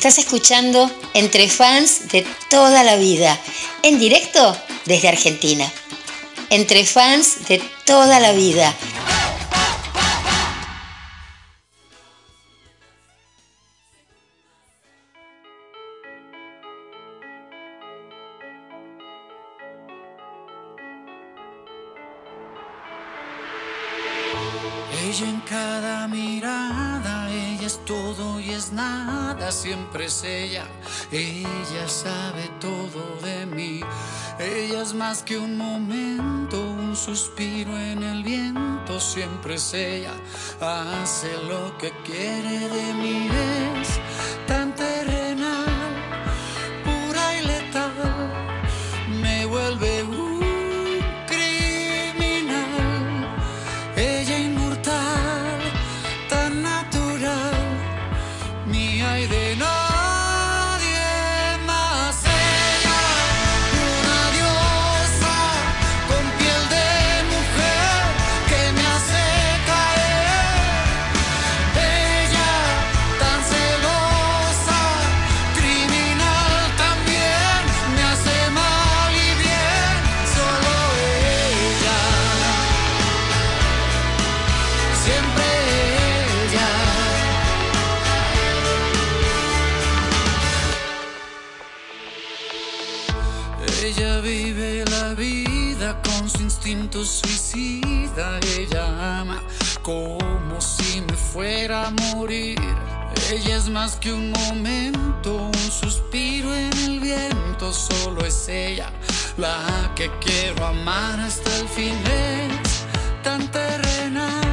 Estás
escuchando Entre Fans de toda la vida, en directo desde Argentina. Entre Fans de toda la vida,
ella.
Sabe todo de mí. Ella es más que un momento, un suspiro en el viento, siempre es ella. Hace lo que quiere de mí, es suicida. Ella ama como si me fuera a morir. Ella es más que un momento, un suspiro en el viento. Solo es ella la que quiero amar hasta el fin. Es tan terrenal,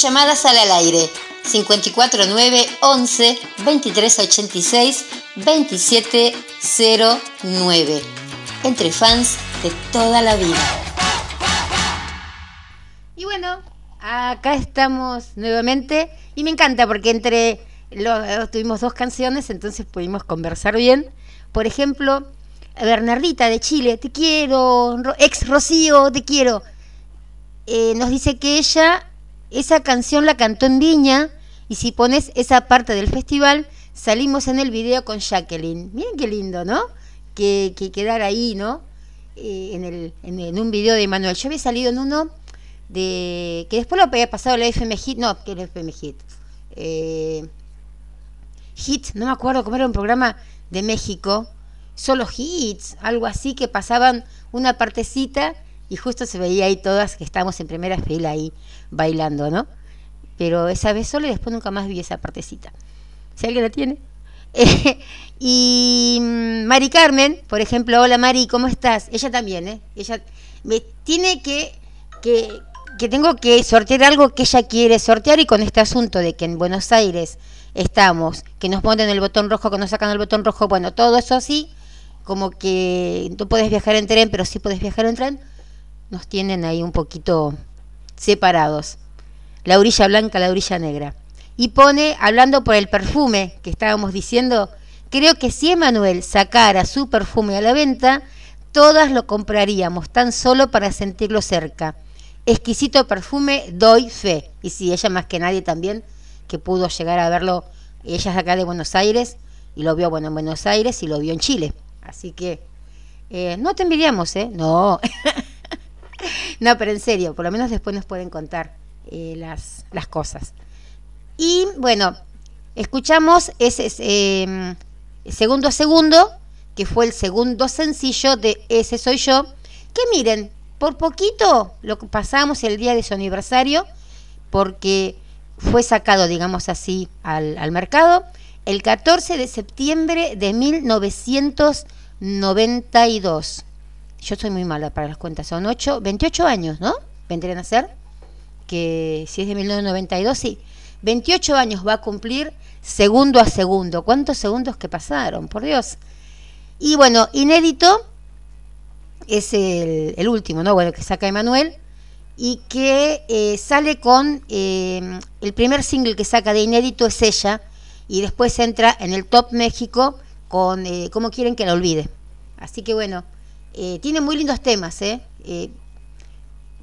Tus llamadas sale al aire 549 11 2386 2709. Entre fans de toda la vida.
Y bueno, acá estamos nuevamente y me encanta porque entre los tuvimos dos canciones, entonces pudimos conversar bien. Por ejemplo, Bernardita de Chile, te quiero, Ro- ex Rocío, te quiero. Eh, nos dice que ella esa canción la cantó en Viña y si pones esa parte del festival salimos en el video con Jacqueline. Miren qué lindo, ¿no? Que, que quedar ahí, ¿no? Eh, en, el, en, un video de Manuel. Yo había salido en uno de que después lo había pasado la FM Hit, no, que era FM Hit. Eh, Hit, no me acuerdo cómo era un programa de México, solo hits, algo así que pasaban una partecita y justo se veía ahí todas que estábamos en primera fila ahí bailando, ¿no? Pero esa vez solo y después nunca más vi esa partecita. Si alguien la tiene. [LAUGHS] y mm, Mari Carmen, por ejemplo, hola Mari, ¿cómo estás? Ella también, ¿eh? Ella me tiene que, que, que tengo que sortear algo que ella quiere sortear y con este asunto de que en Buenos Aires estamos, que nos ponen el botón rojo, que nos sacan el botón rojo, bueno, todo eso así, como que no puedes viajar en tren, pero sí puedes viajar en tren, nos tienen ahí un poquito separados. La orilla blanca, la orilla negra. Y pone, hablando por el perfume que estábamos diciendo, creo que si Emanuel sacara su perfume a la venta, todas lo compraríamos tan solo para sentirlo cerca. Exquisito perfume, doy fe. Y si ella más que nadie también, que pudo llegar a verlo, ella es acá de Buenos Aires, y lo vio bueno en Buenos Aires y lo vio en Chile. Así que eh, no te envidiamos, ¿eh? No. [LAUGHS] [LAUGHS] no, pero en serio, por lo menos después nos pueden contar eh, las, las cosas. Y bueno, escuchamos ese eh, segundo a segundo, que fue el segundo sencillo de Ese Soy Yo, que miren, por poquito lo que pasamos el día de su aniversario, porque fue sacado, digamos así, al, al mercado el 14 de septiembre de 1992. Yo soy muy mala para las cuentas, son 8, 28 años, ¿no? Vendrían a ser, que si es de 1992, sí. 28 años va a cumplir segundo a segundo. ¿Cuántos segundos que pasaron? Por Dios. Y bueno, inédito es el, último, ¿no? Bueno, que saca Emanuel y que eh, sale con eh, el primer single que saca de inédito es ella y después entra en el Top México con eh, ¿Cómo quieren que la olvide? Así que bueno, eh, tiene muy lindos temas, ¿eh? Eh,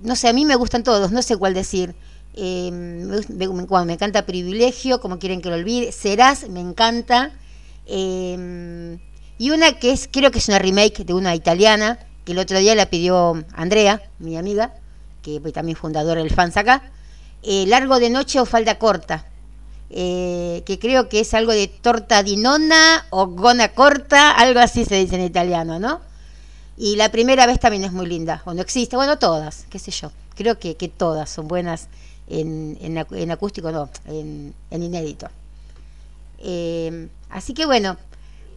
no sé, a mí me gustan todos, no sé cuál decir. Eh, me, encanta Privilegio, como quieren que lo olvide. Serás, me encanta. Eh, y una que es, creo que es una remake de una italiana, que el otro día la pidió Andrea, mi amiga, que también fundadora del fans acá. Eh, Largo de noche o falda corta. eh, que creo que es algo de torta di nonna o gona corta, algo así se dice en italiano, ¿no? Y la primera vez también es muy linda, o no existe, bueno, todas, qué sé yo. Creo que, todas son buenas en, en acústico, no, en, en inédito. Eh, así que bueno,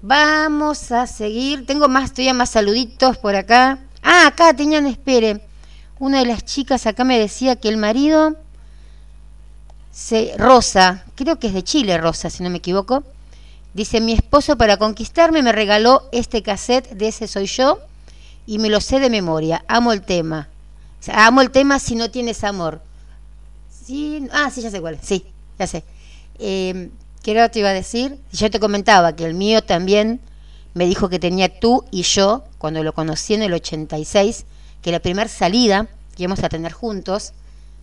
vamos a seguir. Tengo más, todavía más saluditos por acá. Ah, acá tenían, espere. Una de las chicas acá me decía que el marido, se, Rosa, creo que es de Chile, Rosa, si no me equivoco. Dice, mi esposo para conquistarme me regaló este cassette de ese soy yo y me lo sé de memoria. Amo el tema. O sea, amo el tema si no tienes amor. Sí, ah, sí, ya sé cuál. Sí, ya sé. Eh, ¿Qué era lo que te iba a decir? Yo te comentaba que el mío también me dijo que tenía tú y yo, cuando lo conocí en el 86, que la primera salida que íbamos a tener juntos,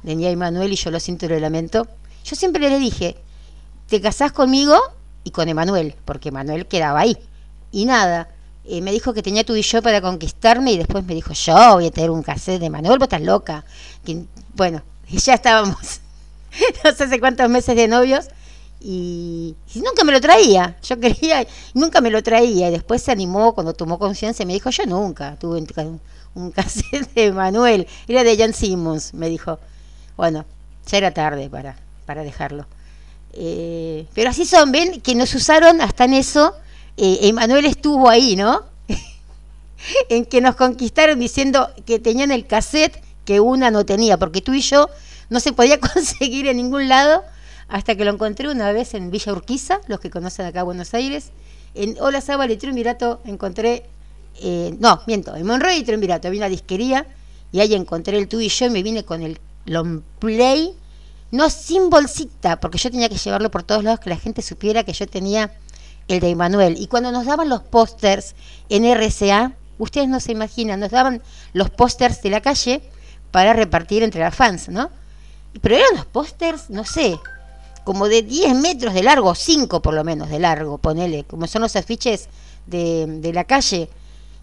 venía Emanuel y yo lo siento y lo lamento. Yo siempre le dije, te casás conmigo y con Emanuel, porque Emanuel quedaba ahí. Y nada, me dijo que tenía tú y yo para conquistarme y después me dijo, yo voy a tener un cassette de Emanuel, vos estás loca. Que, bueno, [LAUGHS] y ya estábamos, [LAUGHS] no sé hace cuántos meses de novios y, nunca me lo traía. Yo quería, nunca me lo traía. Y después se animó cuando tomó conciencia y me dijo, yo nunca tuve un, un [LAUGHS] cassette de Manuel. Era de Jan Simmons, me dijo. Bueno, ya era tarde para, para dejarlo. Eh, pero así son, ven, que nos usaron hasta en eso. Eh, Emanuel estuvo ahí, ¿no? [LAUGHS] en que nos conquistaron diciendo que tenían el cassette que una no tenía, porque tú y yo no se podía [LAUGHS] conseguir en ningún lado hasta que lo encontré una vez en Villa Urquiza, los que conocen acá Buenos Aires. En Hola Sábal y Triunvirato encontré, eh, no, miento, en Monroy y Triunvirato, vi una disquería y ahí encontré el tú y yo y me vine con el long play, no sin bolsita, porque yo tenía que llevarlo por todos lados, que la gente supiera que yo tenía el de Emanuel. Y cuando nos daban los pósters en RCA, ustedes no se imaginan, nos daban los pósters de la calle para repartir entre las fans, ¿no? Pero eran los pósters, no sé, como de 10 metros de largo, 5 por lo menos de largo, ponele, como son los afiches de, de la calle.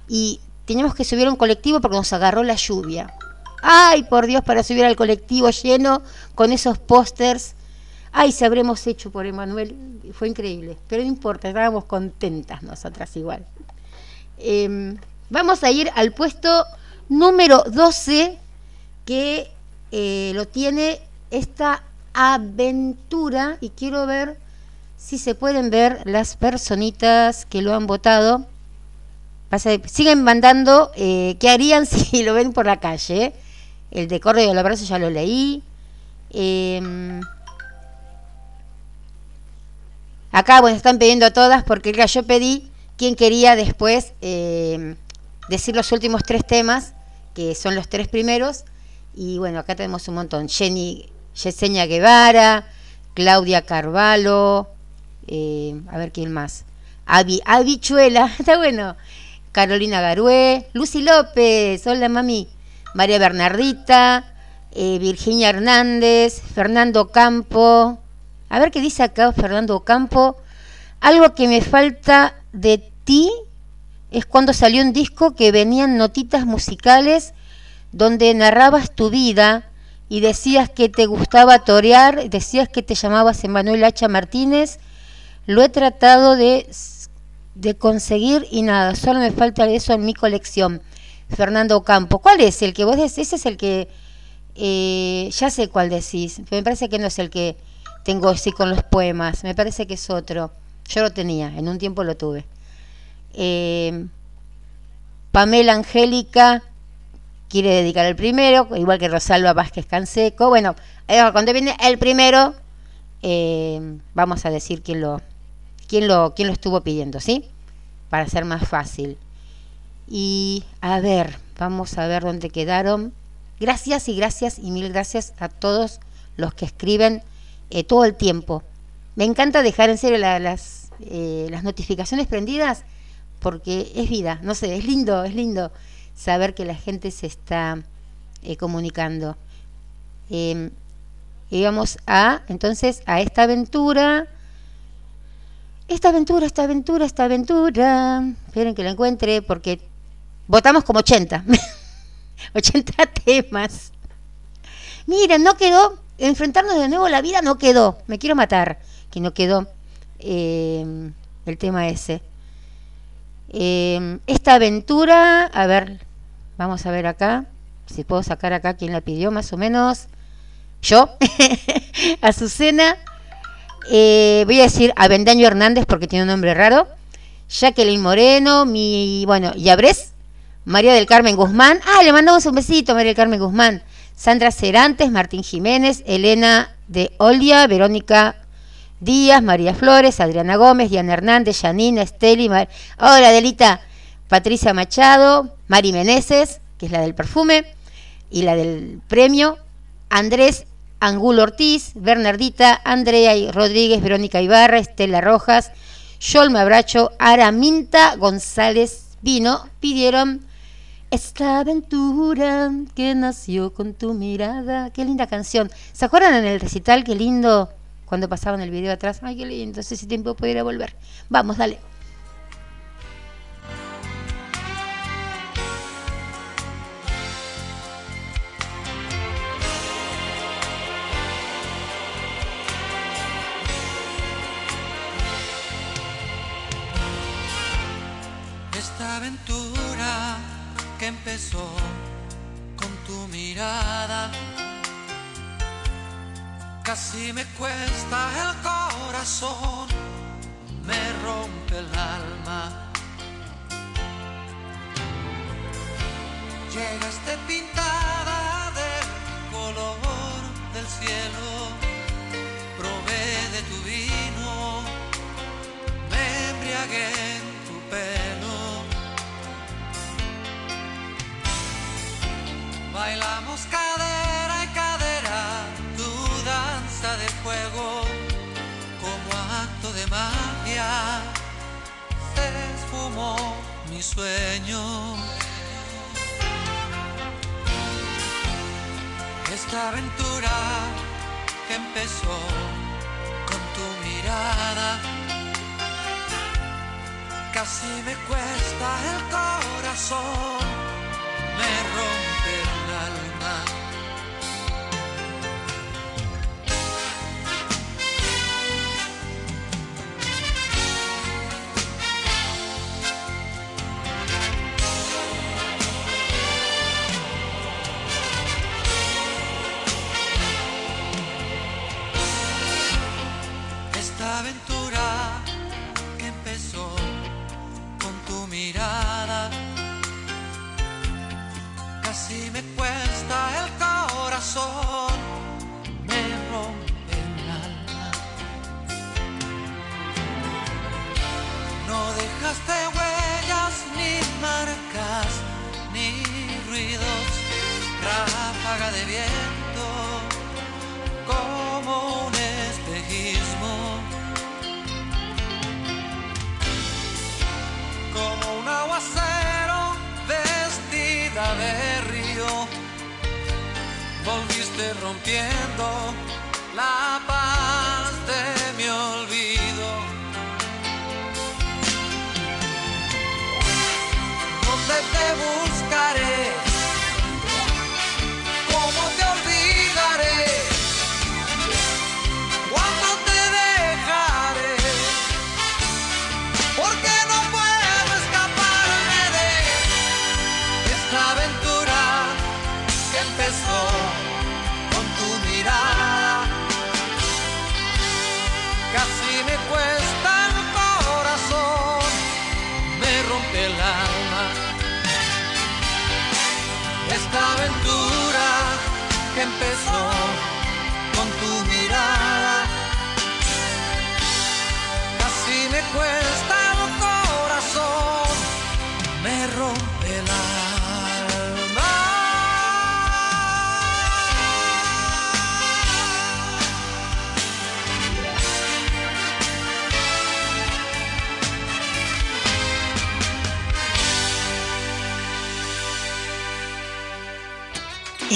Y teníamos que subir a un colectivo porque nos agarró la lluvia. Ay, por Dios, para subir al colectivo lleno con esos pósters. Ay, se habremos hecho por Emanuel. Fue increíble. Pero no importa, estábamos contentas nosotras igual. Eh, vamos a ir al puesto número 12 que eh, lo tiene esta aventura y quiero ver si se pueden ver las personitas que lo han votado. Siguen mandando eh, qué harían [LAUGHS] si lo ven por la calle. El de Correo del Abrazo ya lo leí. Eh, acá, bueno, están pidiendo a todas porque yo pedí quién quería después eh, decir los últimos tres temas, que son los tres primeros. Y bueno, acá tenemos un montón. Jenny, Yesenia Guevara, Claudia Carvalho, eh, a ver quién más. Avi, Habichuela, [LAUGHS] está bueno. Carolina Garué, Lucy López, hola mami. María Bernardita, eh, Virginia Hernández, Fernando Campo. A ver qué dice acá Fernando Campo. Algo que me falta de ti es cuando salió un disco que venían notitas musicales donde narrabas tu vida y decías que te gustaba torear, decías que te llamabas Emanuel Hacha Martínez. Lo he tratado de, de conseguir y nada, solo me falta eso en mi colección. Fernando Campo, ¿cuál es el que vos decís? Ese es el que, eh, ya sé cuál decís, me parece que no es el que tengo así con los poemas, me parece que es otro. Yo lo tenía, en un tiempo lo tuve. Eh, Pamela Angélica quiere dedicar el primero, igual que Rosalba Vázquez Canseco. Bueno, eh, cuando viene el primero, eh, vamos a decir quién lo, quién lo, quién lo estuvo pidiendo, ¿sí? Para ser más fácil. Y a ver, vamos a ver dónde quedaron. Gracias y gracias y mil gracias a todos los que escriben eh, todo el tiempo. Me encanta dejar en serio la- las, eh, las notificaciones prendidas porque es vida, no sé, es lindo, es lindo saber que la gente se está eh, comunicando. Y vamos a, entonces, a esta aventura. Esta aventura, esta aventura, esta aventura. Esperen que la encuentre porque votamos como 80. 80 [LAUGHS] temas. Miren, no quedó. Enfrentarnos de nuevo la vida no quedó. Me quiero matar. Que no quedó eh, el tema ese. Eh, esta aventura, a ver, vamos a ver acá. Si puedo sacar acá quién la pidió, más o menos. Yo, [LAUGHS] Azucena. Eh, voy a decir Avendaño Hernández porque tiene un nombre raro. Jacqueline Moreno, mi, bueno, Yabres, María del Carmen Guzmán. Ah, le mandamos un besito, María del Carmen Guzmán. Sandra Cerantes, Martín Jiménez, Elena de Olia, Verónica Díaz, María Flores, Adriana Gómez, Diana Hernández, Janina, Esteli, Mar... Delita, Patricia Machado, Mari Meneses, que es la del perfume, y la del premio, Andrés Angulo Ortiz, Bernardita, Andrea Rodríguez, Verónica Ibarra, Estela Rojas, Yolma Bracho, Araminta González Vino, pidieron esta aventura que nació con tu mirada. Qué linda canción. ¿Se acuerdan en el recital? Qué lindo cuando pasaban el video atrás. Ay, qué lindo. No sé si tiempo pudiera volver. Vamos, dale.
Con tu mirada casi me cuesta el corazón, me rompe el alma. Llegaste pintada del color del cielo, probé de tu vino, me embriagué en tu pelo. Bailamos cadera y cadera, tu danza de fuego, como acto de magia, se esfumó mi sueño. Esta aventura que empezó con tu mirada, casi me cuesta el corazón, me rompe el alma.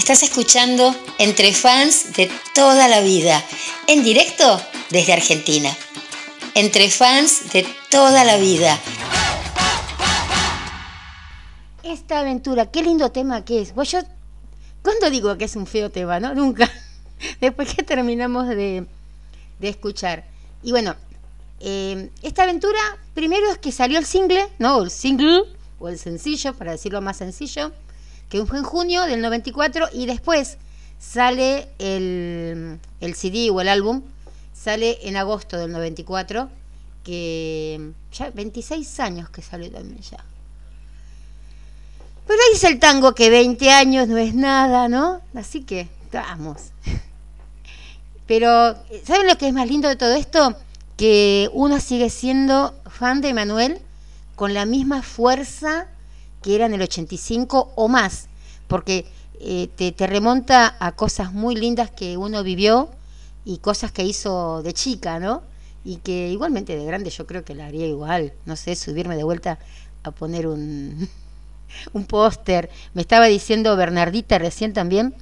Estás escuchando Entre Fans de toda la vida, en directo desde Argentina. Entre Fans de toda la vida.
Esta aventura, qué lindo tema que es. Vos yo, ¿cuándo digo que es un feo tema, no? Nunca. [LAUGHS] Después que terminamos de, de escuchar. Y bueno, eh, esta aventura, primero es que salió el single, ¿no? El single, o el sencillo, para decirlo más sencillo, que fue en junio del 94, y después sale el, el CD o el álbum, sale en agosto del 94, que ya 26 años que salió también ya. Pero ahí dice el tango que 20 años no es nada, ¿no? Así que, vamos. Pero, ¿saben lo que es más lindo de todo esto? Que uno sigue siendo fan de Emanuel con la misma fuerza que era en el 85 o más, porque eh, te, te remonta a cosas muy lindas que uno vivió y cosas que hizo de chica, ¿no? Y que igualmente de grande yo creo que la haría igual, no sé, subirme de vuelta a poner un, [LAUGHS] un póster. Me estaba diciendo Bernardita recién también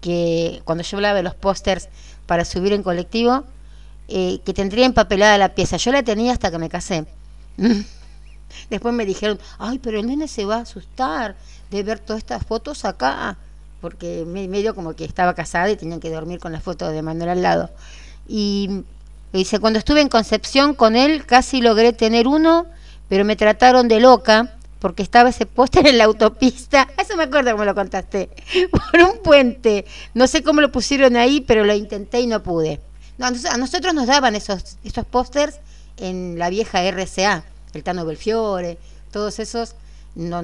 que cuando yo hablaba de los pósters para subir en colectivo, eh, que tendría empapelada la pieza. Yo la tenía hasta que me casé. [LAUGHS] Después me dijeron, ay, pero el nene se va a asustar de ver todas estas fotos acá, porque me- medio como que estaba casada y tenía que dormir con la foto de Manuel al lado. Y dice, cuando estuve en Concepción con él, casi logré tener uno, pero me trataron de loca porque estaba ese póster en la autopista. [LAUGHS] Eso me acuerdo como lo contaste. [LAUGHS] Por un puente. No sé cómo lo pusieron ahí, pero lo intenté y no pude. No, a nosotros nos daban esos, esos pósters en la vieja RCA, el Tano Belfiore, todos esos. No,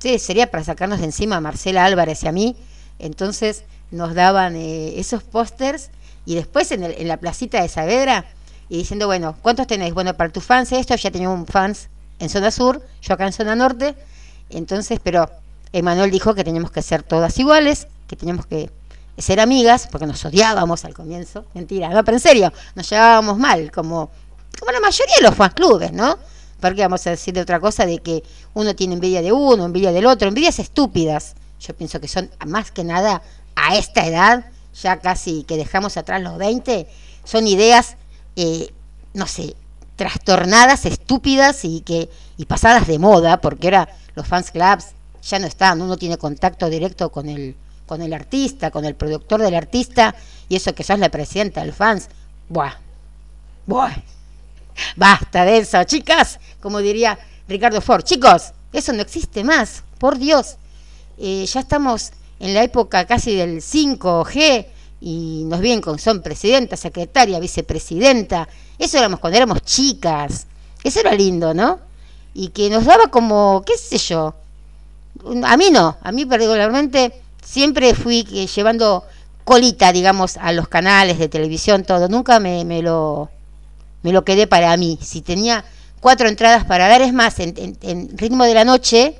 sí, sería para sacarnos de encima a Marcela Álvarez y a mí. Entonces nos daban eh, esos pósters y después en, el- en la placita de Saavedra y diciendo, bueno, ¿cuántos tenéis? Bueno, para tus fans esto, ya teníamos fans en zona sur, yo acá en zona norte. Entonces, pero Emanuel dijo que teníamos que ser todas iguales, que teníamos que ser amigas, porque nos odiábamos al comienzo. Mentira, no, pero en serio, nos llevábamos mal, como, como la mayoría de los fans clubes, ¿no? Porque vamos a decir de otra cosa, de que uno tiene envidia de uno, envidia del otro, envidias estúpidas. Yo pienso que son más que nada a esta edad, ya casi que dejamos atrás los 20, son ideas, eh, no sé, trastornadas, estúpidas y que y pasadas de moda, porque ahora los fans clubs ya no están, uno tiene contacto directo con el con el artista, con el productor del artista y eso que sos la presidenta del fans. Buah. Buah. Basta de eso, chicas, como diría Ricardo Ford. Chicos, eso no existe más, por Dios. Eh, ya estamos en la época casi del 5G y nos vienen con son presidenta, secretaria, vicepresidenta. Eso éramos cuando éramos chicas. Eso era lindo, ¿no? Y que nos daba como, qué sé yo. A mí no, a mí particularmente siempre fui eh, llevando colita, digamos, a los canales de televisión, todo. Nunca me, me lo me lo quedé para mí. Si tenía cuatro entradas para dar, es más, en, ritmo de la noche,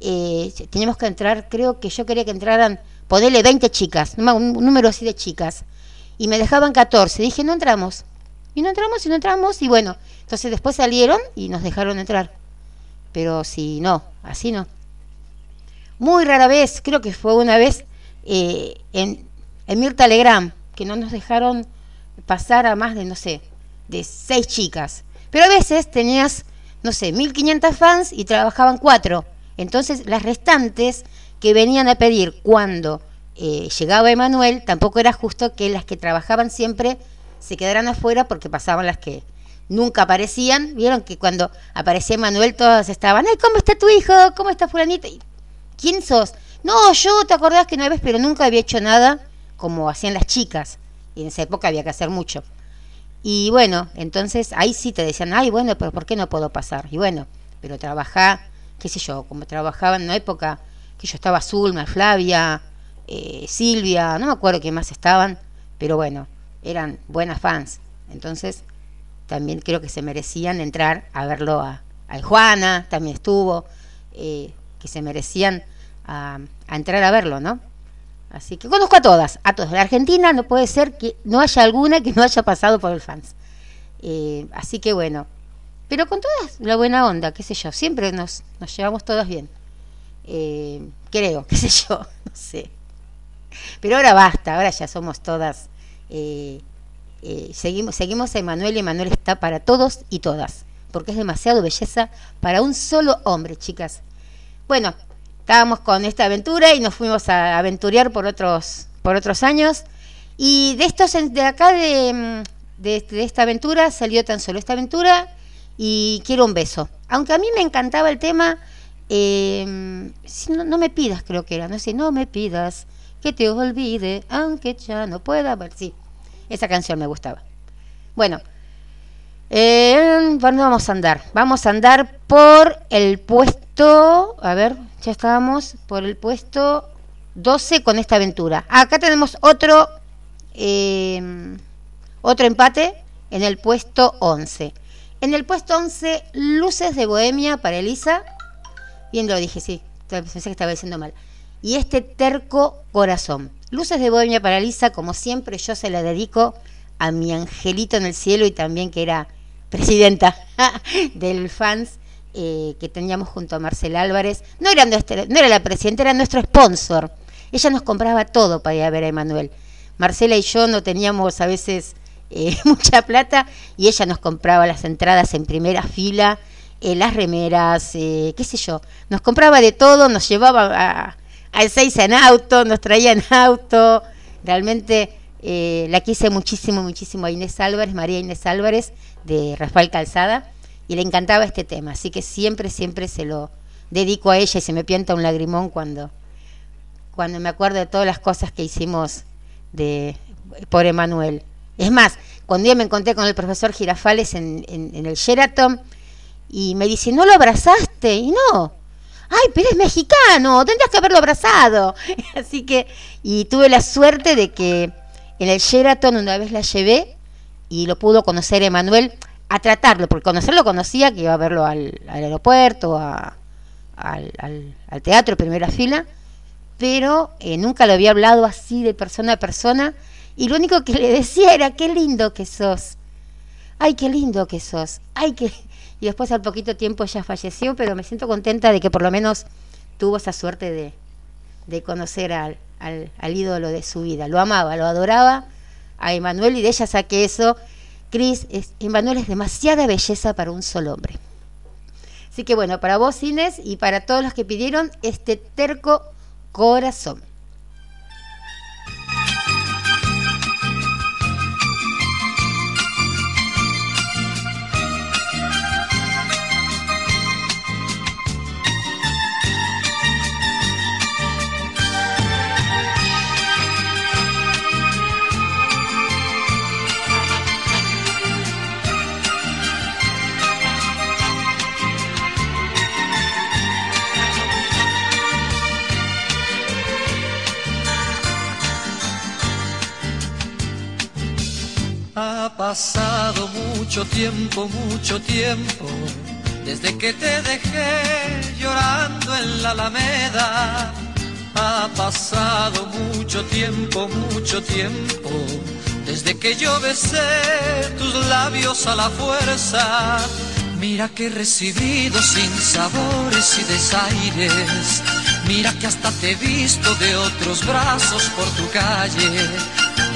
eh, teníamos que entrar, creo que yo quería que entraran, ponerle 20 chicas, un, un número así de chicas, y me dejaban 14. Dije, no entramos. Y no entramos, y no entramos, y bueno, entonces después salieron y nos dejaron entrar. Pero si no, así no. Muy rara vez, creo que fue una vez eh, en, en Mirta Legrand, que no nos dejaron pasar a más de, no sé, de seis chicas. Pero a veces tenías, no sé, 1500 fans y trabajaban cuatro. Entonces las restantes que venían a pedir cuando eh, llegaba Emanuel, tampoco era justo que las que trabajaban siempre se quedaran afuera porque pasaban las que nunca aparecían. Vieron que cuando aparecía Emanuel todas estaban, ay, ¿cómo está tu hijo? ¿Cómo está fulanita? Y, ¿Quién sos? No, yo te acordás que una vez, pero nunca había hecho nada como hacían las chicas. Y en esa época había que hacer mucho. Y bueno, entonces ahí sí te decían, ay, bueno, pero ¿por qué no puedo pasar? Y bueno, pero trabajá, qué sé yo, como trabajaba en una época que yo estaba Zulma, Flavia, eh, Silvia, no me acuerdo quién más estaban, pero bueno, eran buenas fans. Entonces, también creo que se merecían entrar a verlo a, a Juana, también estuvo, eh, que se merecían a entrar a verlo, ¿no? Así que conozco a todas, a todas. La Argentina no puede ser que no haya alguna que no haya pasado por el fans. Eh, así que bueno, pero con todas la buena onda, qué sé yo, siempre nos, nos llevamos todas bien. Eh, creo, [LAUGHS] qué sé yo, no sé. Pero ahora basta, ahora ya somos todas. eh, seguimos, seguimos a Emanuel y Emanuel está para todos y todas, porque es demasiado belleza para un solo hombre, chicas. Bueno, estábamos con esta aventura y nos fuimos a aventurear por otros, por otros años. Y de estos, de acá de, mm, de, de esta aventura salió tan solo esta aventura y quiero un beso. Aunque a mí me encantaba el tema, no, no me pidas, creo que era, no sé, no me pidas que te olvide, aunque ya no pueda ver. Sí, esa canción me gustaba. Bueno, eh, ¿por dónde vamos a andar? Vamos a andar por el puesto, a ver, ya estábamos, por el puesto 12 con esta aventura. Acá tenemos otro, eh, otro empate en el puesto 11. En el puesto 11, Luces de Bohemia para Elisa. Bien lo dije, sí, pensé que estaba diciendo mal. Y este terco corazón. Luces de Bohemia para Elisa, como siempre, yo se la dedico a mi angelito en el cielo y también que era presidenta [LAUGHS] del fans eh, que teníamos junto a Marcela Álvarez. No era, nuestra, no era la presidenta, era nuestro sponsor. Ella nos compraba todo para ir a ver a Emanuel. Marcela y yo no teníamos a veces eh, [LAUGHS] mucha plata y ella nos compraba las entradas en primera fila, eh, las remeras, qué sé yo. Nos compraba de todo, nos llevaba al 6 en auto, nos traía en auto. Realmente la quise muchísimo, muchísimo a Inés Álvarez, María Inés Álvarez, de Rafael Calzada, y le encantaba este tema. Así que siempre, siempre se lo dedico a ella y se me pianta un lagrimón cuando, cuando me acuerdo de todas las cosas que hicimos de, por Emanuel. Es más, cuando yo me encontré con el profesor Girafales en, en, el Sheraton y me dice, ¿no lo abrazaste? Y no, ay, pero es mexicano, tendrías que haberlo abrazado. [LAUGHS] Así que, y tuve la suerte de que en el Sheraton una vez la llevé y lo pudo conocer Emanuel a tratarlo, porque conocerlo conocía, que iba a verlo al, aeropuerto, a, al, al, teatro, primera fila, pero eh, nunca lo había hablado así de persona a persona, y lo único que le decía era, qué lindo que sos, ay, qué lindo que sos, ay, qué... Y después al poquito tiempo ya falleció, pero me siento contenta de que por lo menos tuvo esa suerte de, de conocer al, al, al ídolo de su vida. Lo amaba, lo adoraba a Emanuel y de ella saqué eso. Cris, Emanuel es demasiada belleza para un solo hombre. Así que bueno, para vos Inés y para todos los que pidieron este terco corazón.
Mucho tiempo, mucho tiempo, desde que te dejé llorando en la alameda. Ha pasado mucho tiempo, mucho tiempo, desde que yo besé tus labios a la fuerza. Mira que he recibido sin sabores y desaires. Mira que hasta te he visto de otros brazos por tu calle.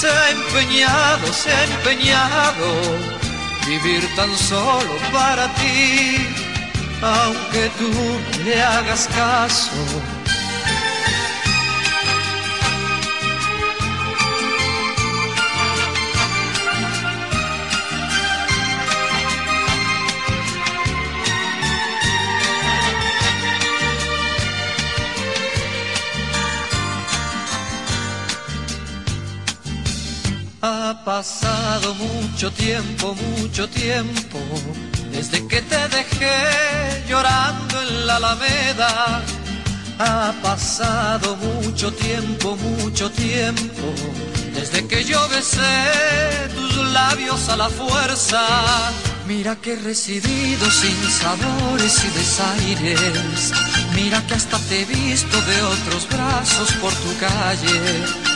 se ha empeñado, se ha empeñado vivir tan solo para ti, aunque tú le hagas caso. Ha pasado mucho tiempo, mucho tiempo, desde que te dejé llorando en la alameda. Ha pasado mucho tiempo, mucho tiempo, desde que yo besé tus labios a la fuerza. Mira que he recibido sin sabores y desaires. Mira que hasta te he visto de otros brazos por tu calle.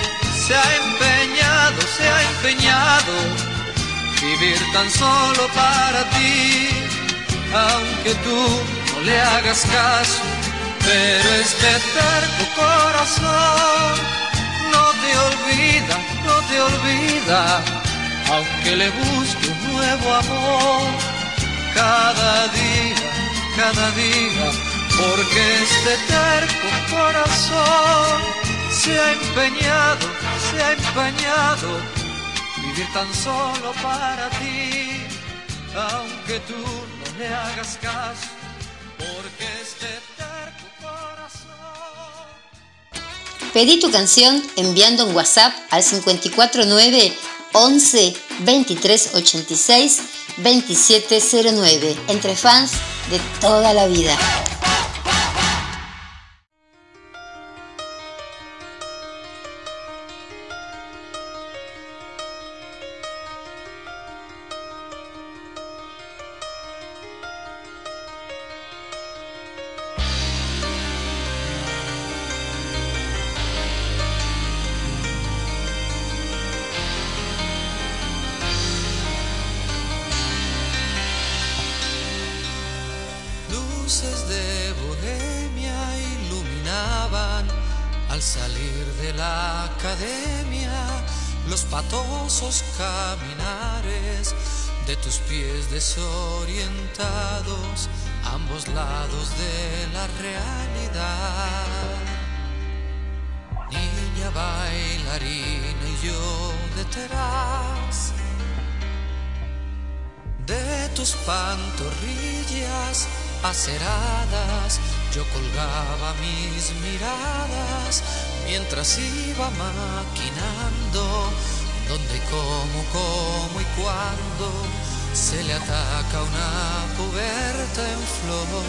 se ha empeñado, se ha empeñado vivir tan solo para ti, aunque tú no le hagas caso, pero este terco corazón no te olvida, no te olvida, aunque le busque un nuevo amor cada día cada día, porque este terco corazón se ha empeñado, se ha empeñado vivir tan solo para ti, aunque tú no le hagas caso, porque este terco corazón.
Pedí tu canción enviando un WhatsApp al 549 11 23 86 2709 entre fans de toda la vida.
Ambos lados de la realidad. Niña bailarina y yo detrás de tus pantorrillas aceradas, yo colgaba mis miradas mientras iba maquinando dónde, cómo, cómo y cuándo se le ataca una puberta en flor.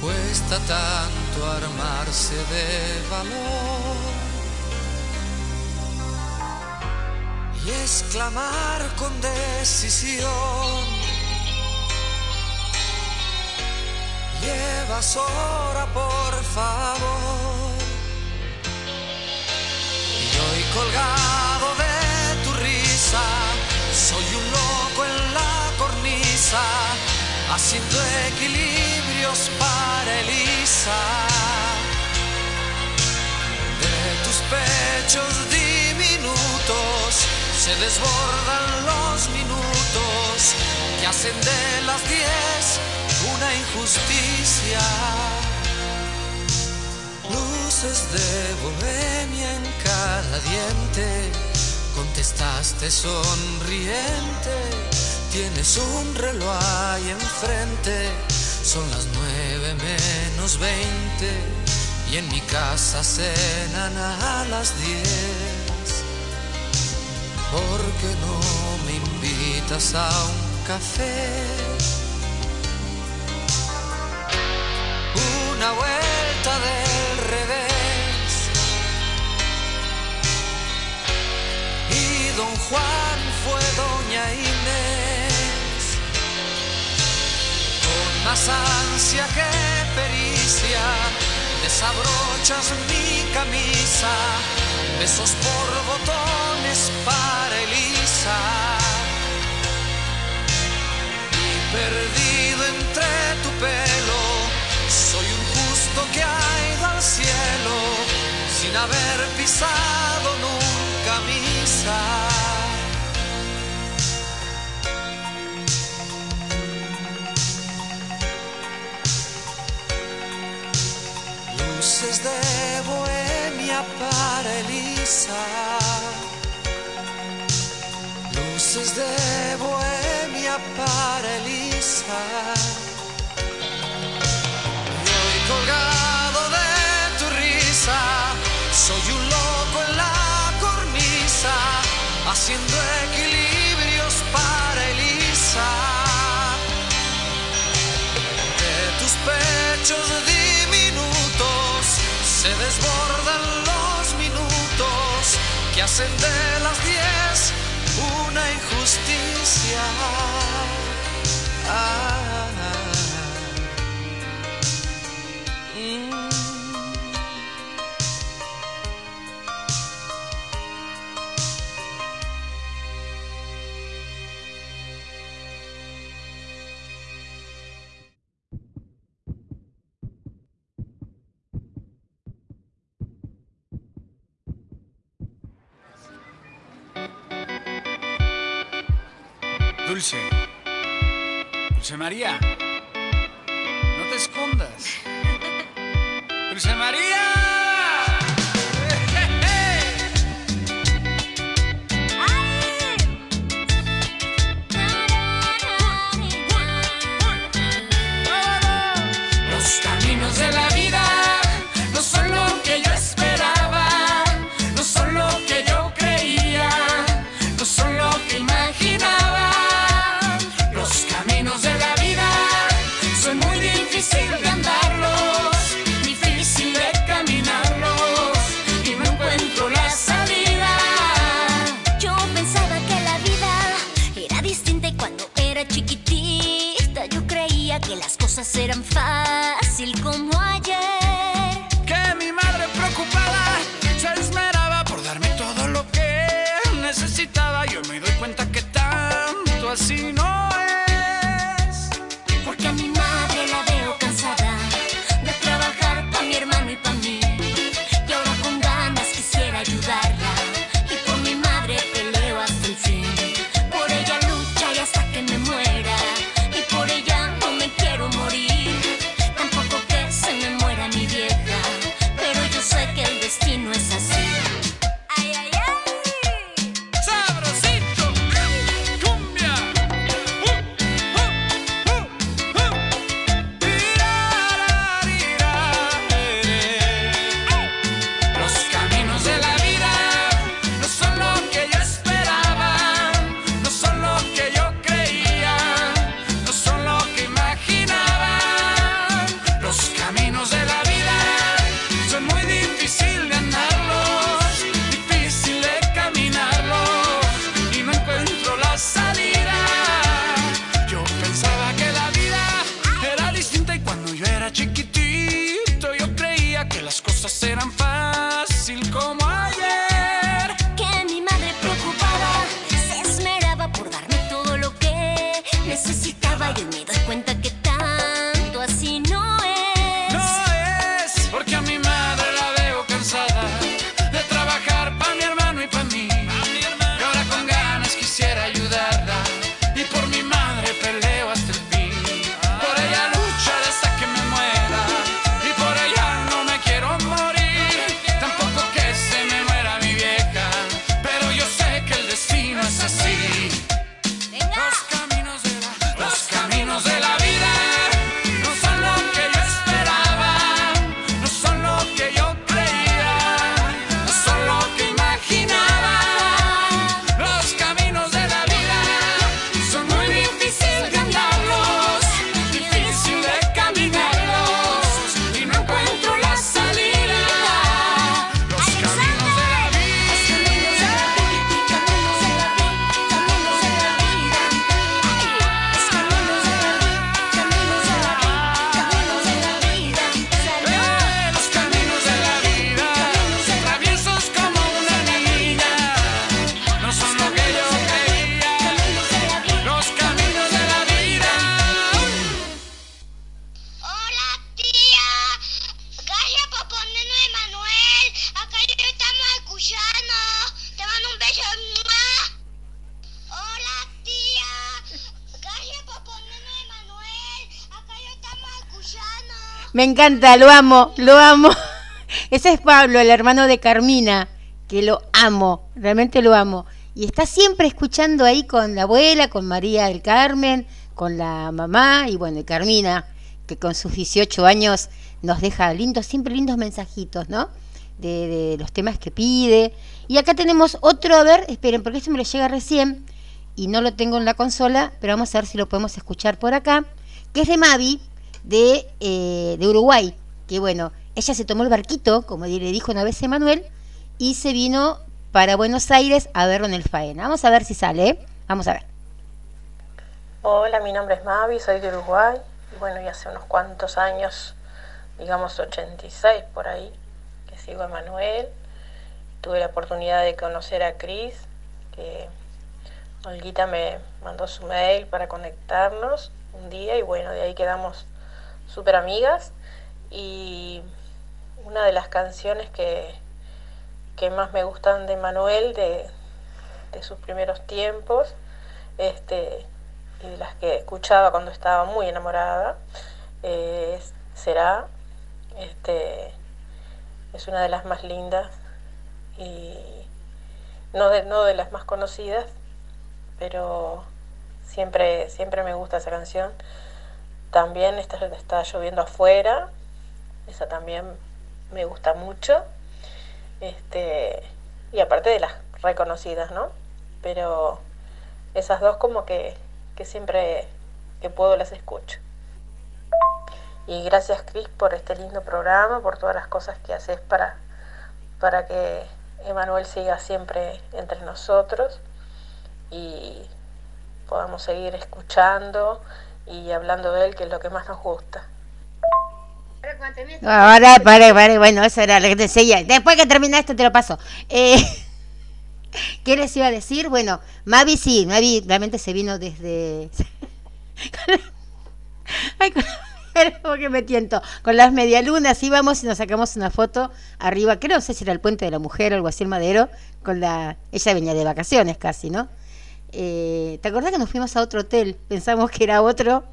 Cuesta tanto armarse de valor. y exclamar con decisión. Llevas hora, por favor. Y hoy colgado haciendo equilibrios para Elisa. De tus pechos diminutos se desbordan los minutos que hacen de las diez una injusticia. Luces de bohemia en cada diente, contestaste sonriente, tienes un reloj ahí enfrente, son las nueve menos veinte y en mi casa cenan a las diez. ¿Por qué no me invitas a un café? Una vuelta del revés. Y don Juan más ansia que pericia, desabrochas mi camisa besos por botones para Elisa. Perdido entre tu pelo, soy un justo que ha ido al cielo sin haber pisado nunca misa. luces de Bohemia para Elisa. Luces de Bohemia para Elisa. Y hoy colgado de tu risa, soy un loco en la cornisa, haciendo
dulce. Dulce María, no te escondas. [LAUGHS] Dulce María.
encanta, lo amo, lo amo. [LAUGHS] Ese es Pablo, el hermano de Carmina, que lo amo, realmente lo amo. Y está siempre escuchando ahí con la abuela, con María del Carmen, con la mamá y bueno, y Carmina, que con sus 18 años nos deja lindos, siempre lindos mensajitos, ¿no? De, los temas que pide. Y acá tenemos otro, a ver, esperen, porque este me lo llega recién y no lo tengo en la consola, pero vamos a ver si lo podemos escuchar por acá, que es de Mavi, de, eh, de Uruguay, que bueno, ella se tomó el barquito, como le dijo una vez Emanuel, y se vino para Buenos Aires a verlo en el Faena. Vamos a ver si sale, ¿eh? Vamos a ver.
Hola, mi nombre es Mavi, soy de Uruguay. Y bueno, y hace unos cuantos años, digamos 86 por ahí, que sigo a Manuel. Tuve la oportunidad de conocer a Cris, que Olguita me mandó su mail para conectarnos un día y bueno, de ahí quedamos súper amigas. Y una de las canciones que, que más me gustan de Manuel, de, de sus primeros tiempos, este, y de las que escuchaba cuando estaba muy enamorada, eh, es- será, este, es una de las más lindas y no de, no de las más conocidas, pero siempre, siempre me gusta esa canción. También está, está lloviendo afuera, esa también me gusta mucho. Este, y aparte de las reconocidas, ¿no? Pero esas dos como que, que siempre que puedo las escucho. Y gracias Cris por este lindo programa, por todas las cosas que haces para, para que Emanuel siga siempre entre nosotros y podamos seguir escuchando y hablando de él, que es lo que más nos gusta.
Ahora, para, para, bueno, eso era lo que te seguía. Después que termina esto te lo paso. Eh, [LAUGHS] ¿Qué les iba a decir? Bueno, Mavi sí, Mavi realmente se vino desde... [LAUGHS] Ay, con... era como que me tiento. Con las medialunas íbamos y nos sacamos una foto arriba, creo, no sé si era el Puente de la Mujer o algo así, el Madero, con la... Ella venía de vacaciones casi, ¿no? Eh, ¿Te acordás que nos fuimos a otro hotel? Pensamos que era otro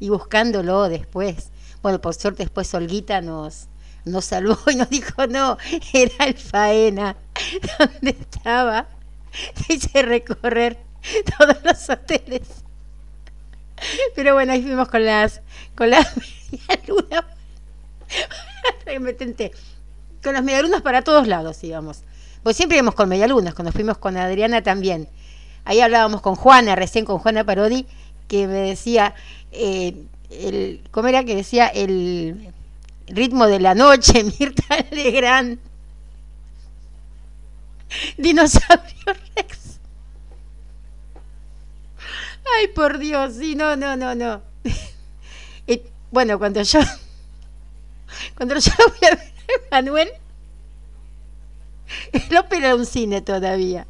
y buscándolo después. Bueno, por suerte después Olguita nos, nos salvó y nos dijo, no, era el Faena, [LAUGHS] donde estaba. Se hice recorrer todos los hoteles. Pero bueno, ahí fuimos con las, con las [LAUGHS] medialunas. Con las medialunas para todos lados íbamos. Pues siempre íbamos con medialunas, cuando fuimos con Adriana también. Ahí hablábamos con Juana, recién con Juana Parodi, que me decía, eh, el, ¿cómo era que decía? El ritmo de la noche, [LAUGHS] Mirta Legrand. Dinosaurio Rex. Ay, por Dios, sí, no, no, no, no. Y, [LAUGHS] bueno, cuando yo, cuando yo [LAUGHS] fui a ver a Manuel, el ópera era un cine todavía.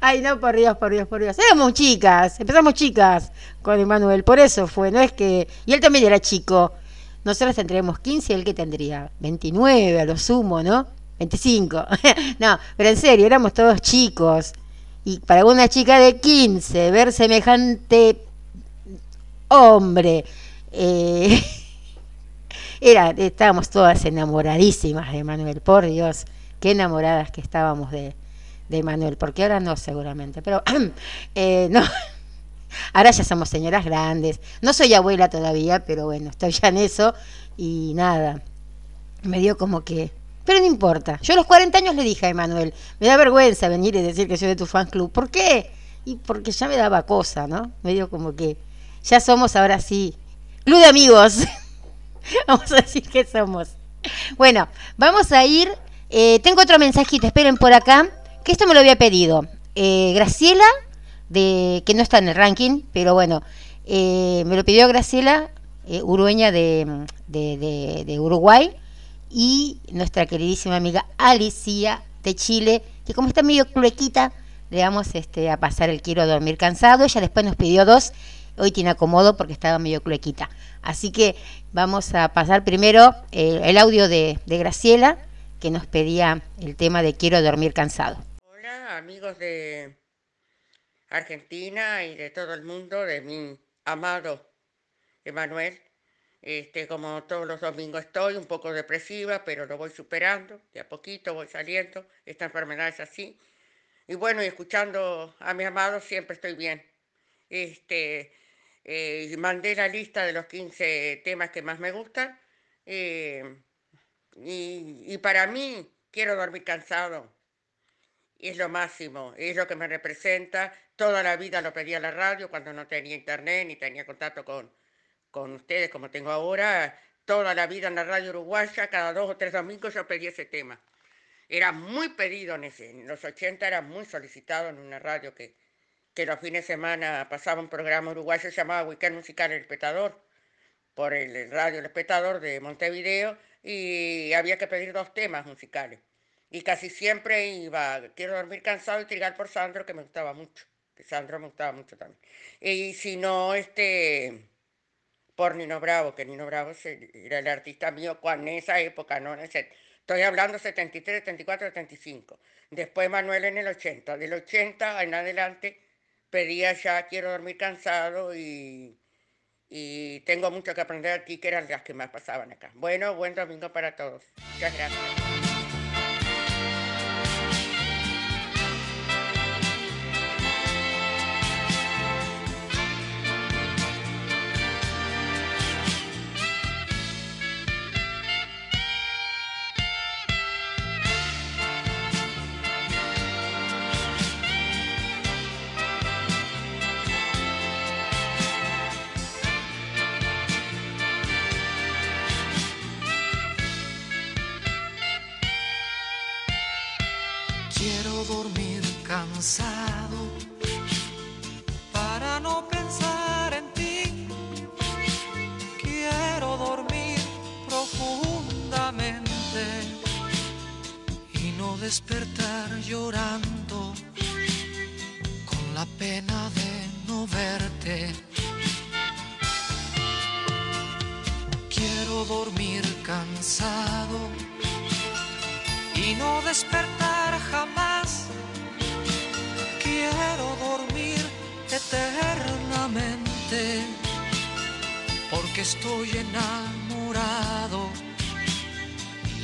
Ay, no, por Dios, por Dios, por Dios. Éramos chicas, empezamos chicas con Emanuel, por eso fue, no es que... Y él también era chico. Nosotros tendríamos 15 y él que tendría 29 a lo sumo, ¿no? 25. [LAUGHS] no, pero en serio, éramos todos chicos. Y para una chica de 15, ver semejante hombre, eh, [LAUGHS] era, estábamos todas enamoradísimas de Manuel, por Dios, qué enamoradas que estábamos de, de Manuel, porque ahora no seguramente, pero [CLEARS THROAT] eh, no, [LAUGHS] ahora ya somos señoras grandes, no soy abuela todavía, pero bueno, estoy ya en eso y nada, me dio como que, pero no importa, yo a los 40 años le dije a Emanuel, me da vergüenza venir y decir que soy de tu fan club, ¿por qué? Y porque ya me daba cosa, ¿no? Me dio como que, ya somos ahora sí, club de amigos, [LAUGHS] vamos a decir que somos. Bueno, vamos a ir, eh, tengo otro mensajito, esperen por acá, que esto me lo había pedido. Eh, Graciela, de, que no está en el ranking, pero bueno, eh, me lo pidió Graciela, eh, urueña de, de, de- Uruguay, y nuestra queridísima amiga Alicia de Chile, que como está medio cluequita, le vamos este, a pasar el quiero dormir cansado. Ella después nos pidió dos, hoy tiene acomodo porque estaba medio cluequita. Así que vamos a pasar primero eh, el audio de, de Graciela, que nos pedía el tema de quiero dormir cansado.
Amigos de Argentina y de todo el mundo, de mi amado Emanuel. Este, como todos los domingos estoy un poco depresiva, pero lo voy superando, de a poquito voy saliendo. Esta enfermedad es así. Y bueno, y escuchando a mi amado siempre estoy bien. Este, eh, mandé la lista de los 15 temas que más me gustan. eh, y, y para mí, quiero dormir cansado. Es lo máximo, es lo que me representa. Toda la vida lo pedí a la radio cuando no tenía internet ni tenía contacto con, con ustedes como tengo ahora. Toda la vida en la radio uruguaya, cada dos o tres domingos yo pedí ese tema. Era muy pedido en, ese, en los 80, era muy solicitado en una radio que, que los fines de semana pasaba un programa uruguayo llamado Weekend Musical El Espectador, por el radio El Espectador de Montevideo, y había que pedir dos temas musicales. Y casi siempre iba, quiero dormir cansado y trigar por Sandro, que me gustaba mucho, Sandro me gustaba mucho también. Y si no, este, por Nino Bravo, que Nino Bravo era el artista mío cuando en esa época, no estoy hablando 73, 74, 75. Después Manuel en el 80. Del 80 en adelante pedía ya quiero dormir cansado y, y tengo mucho que aprender aquí, que eran las que más pasaban acá. Bueno, buen domingo para todos. Muchas gracias.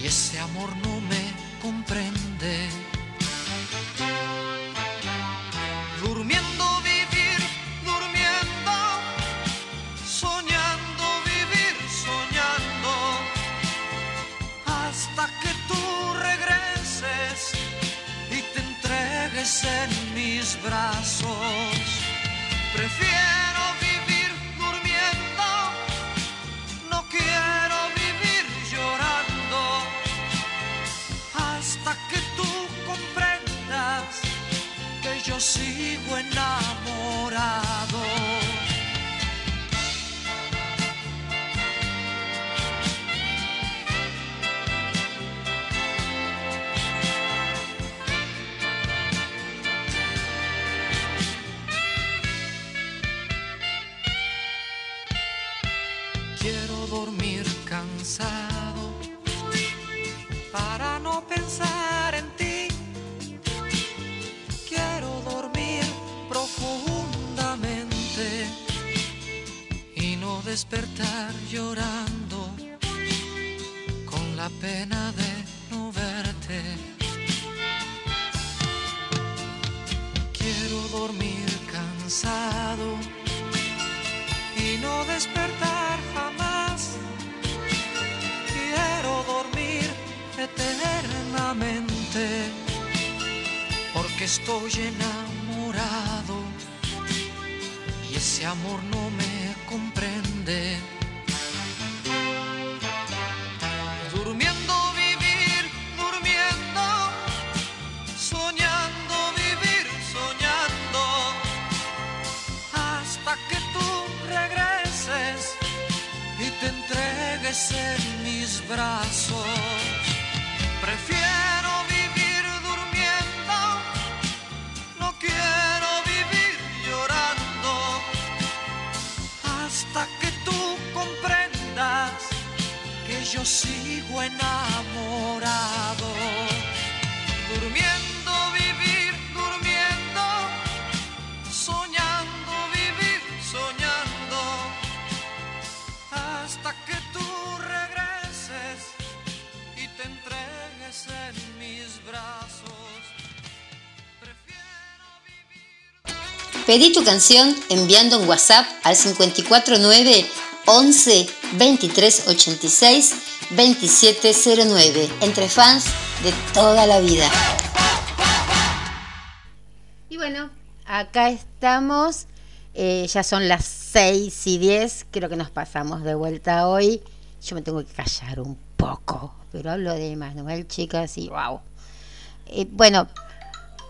Ese amor no porque estoy
Pedí tu canción enviando un WhatsApp al 549 11 23 86 2709 entre fans de toda la vida.
Y bueno, acá estamos. Eh, ya son las 6 y 10. Creo que nos pasamos de vuelta hoy. Yo me tengo que callar un poco. Pero hablo de Manuel, chicas, y wow. Eh, bueno,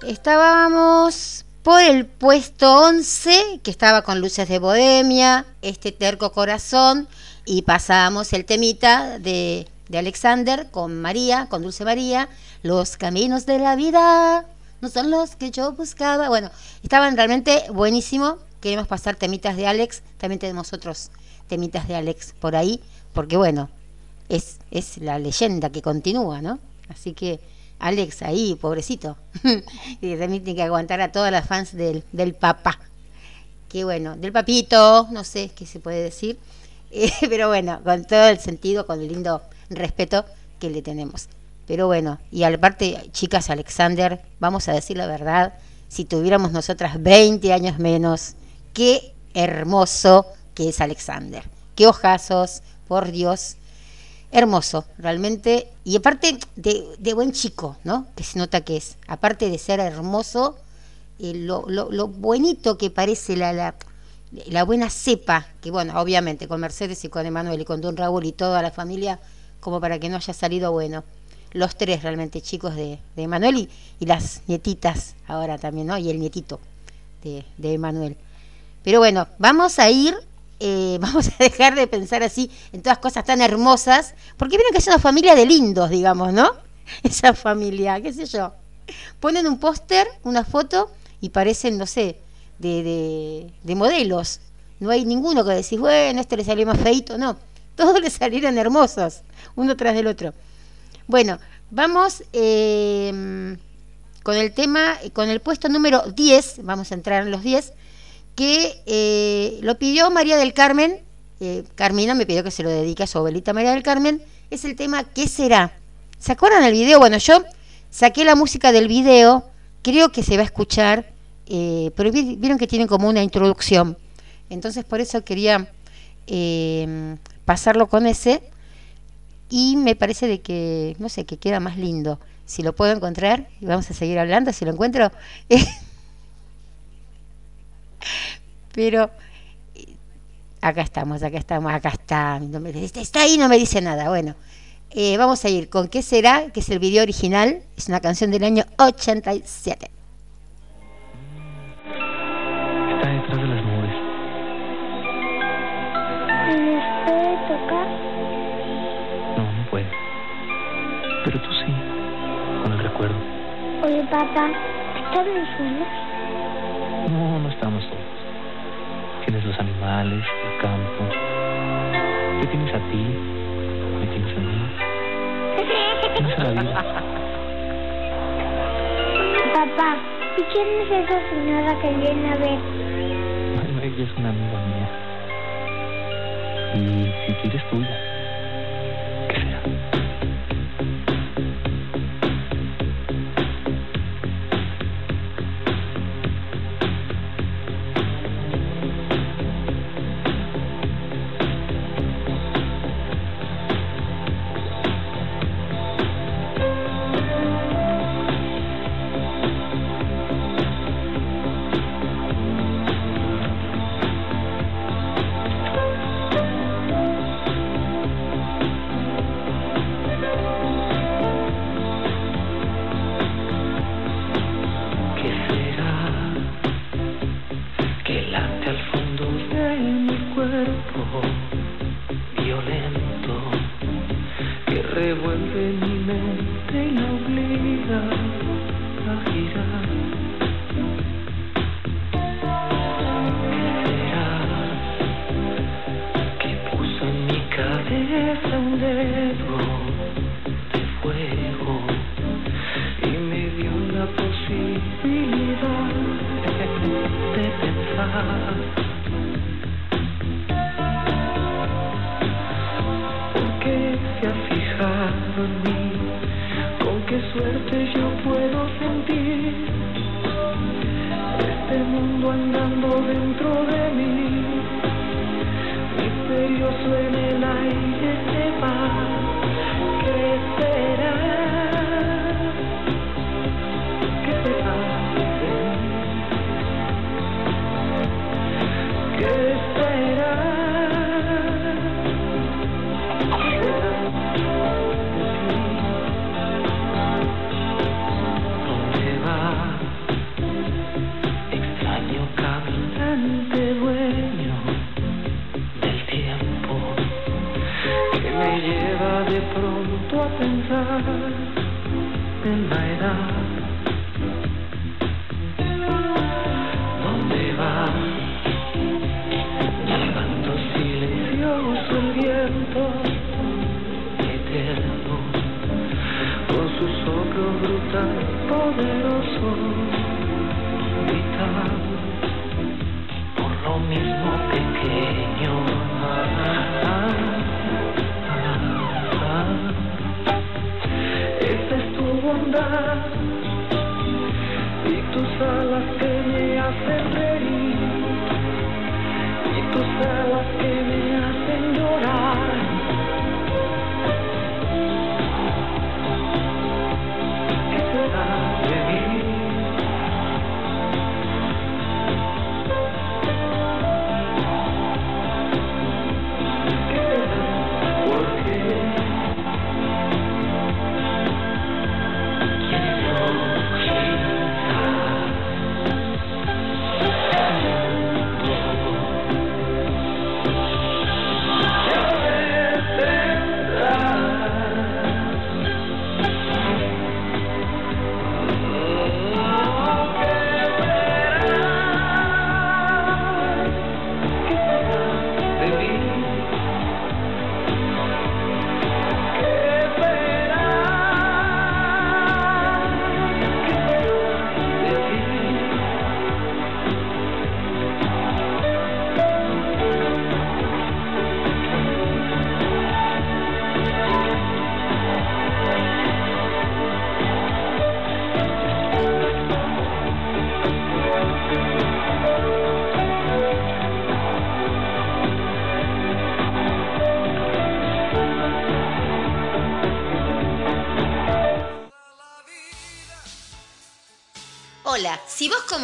estábamos por el puesto 11, que estaba con Luces de Bohemia, este terco corazón, y pasábamos el temita de, de Alexander con María, con Dulce María, Los caminos de la vida no son los que yo buscaba. Bueno, estaban realmente buenísimo. Queremos pasar temitas de Alex, también tenemos otros temitas de Alex por ahí, porque bueno, es, es la leyenda que continúa, ¿no? Así que Alex ahí, pobrecito, [LAUGHS] y también tiene que aguantar a todas las fans del, del papá. Que bueno, del papito, no sé qué se puede decir, [LAUGHS] eh, pero bueno, con todo el sentido, con el lindo respeto que le tenemos. Pero bueno, y aparte, chicas, Alexander, vamos a decir la verdad, si tuviéramos nosotras 20 años menos, qué hermoso que es Alexander. Qué ojazos, por Dios. Hermoso, realmente. Y aparte de, de buen chico, ¿no? Que se nota que es. Aparte de ser hermoso, eh, lo, lo, lo buenito que parece la, la, la buena cepa, que bueno, obviamente con Mercedes y con Emanuel y con Don Raúl y toda la familia, como para que no haya salido bueno. Los tres realmente chicos de, de Emanuel y, y las nietitas ahora también, ¿no? Y el nietito de, de Emanuel. Pero bueno, vamos a ir, eh, [LAUGHS] vamos a dejar de pensar así en todas cosas tan hermosas, porque vieron que es una familia de lindos, digamos, ¿no? [LAUGHS] Esa familia, qué sé yo. Ponen un póster, una foto y parecen, no sé, de, de, de modelos. No hay ninguno que decís, bueno, este le salió más feito, no. [LAUGHS] Todos le salieron hermosos, uno tras del otro. Bueno, vamos eh, con el tema, con el puesto número 10, vamos a entrar en los 10, que eh, lo pidió María del Carmen, eh, Carmina me pidió que se lo dedique a su abuelita María del Carmen, es el tema ¿Qué será? ¿Se acuerdan del video? Bueno, yo saqué la música del video, creo que se va a escuchar, eh, pero vi- vieron que tienen como una introducción, entonces por eso quería eh, pasarlo con ese y me parece de que, no sé, que queda más lindo. Si lo puedo encontrar, y vamos a seguir hablando, si lo encuentro. [LAUGHS] Pero eh, acá estamos, acá estamos, acá está. No me- está ahí, no me dice nada. Bueno, eh, vamos a ir con ¿Qué será? Que es el video original. Es una canción del año 87.
Está detrás de las nubes.
¿Me puede tocar?
No, no puede. Pero tú sí, con el recuerdo.
Oye, papá, ¿están mis
animales, el campo. Te tienes a ti, me tienes a mí. Tienes a la vida.
Papá, ¿y quién es esa señora que viene a ver?
Bueno, ella es una amiga mía. Y si quieres tuya,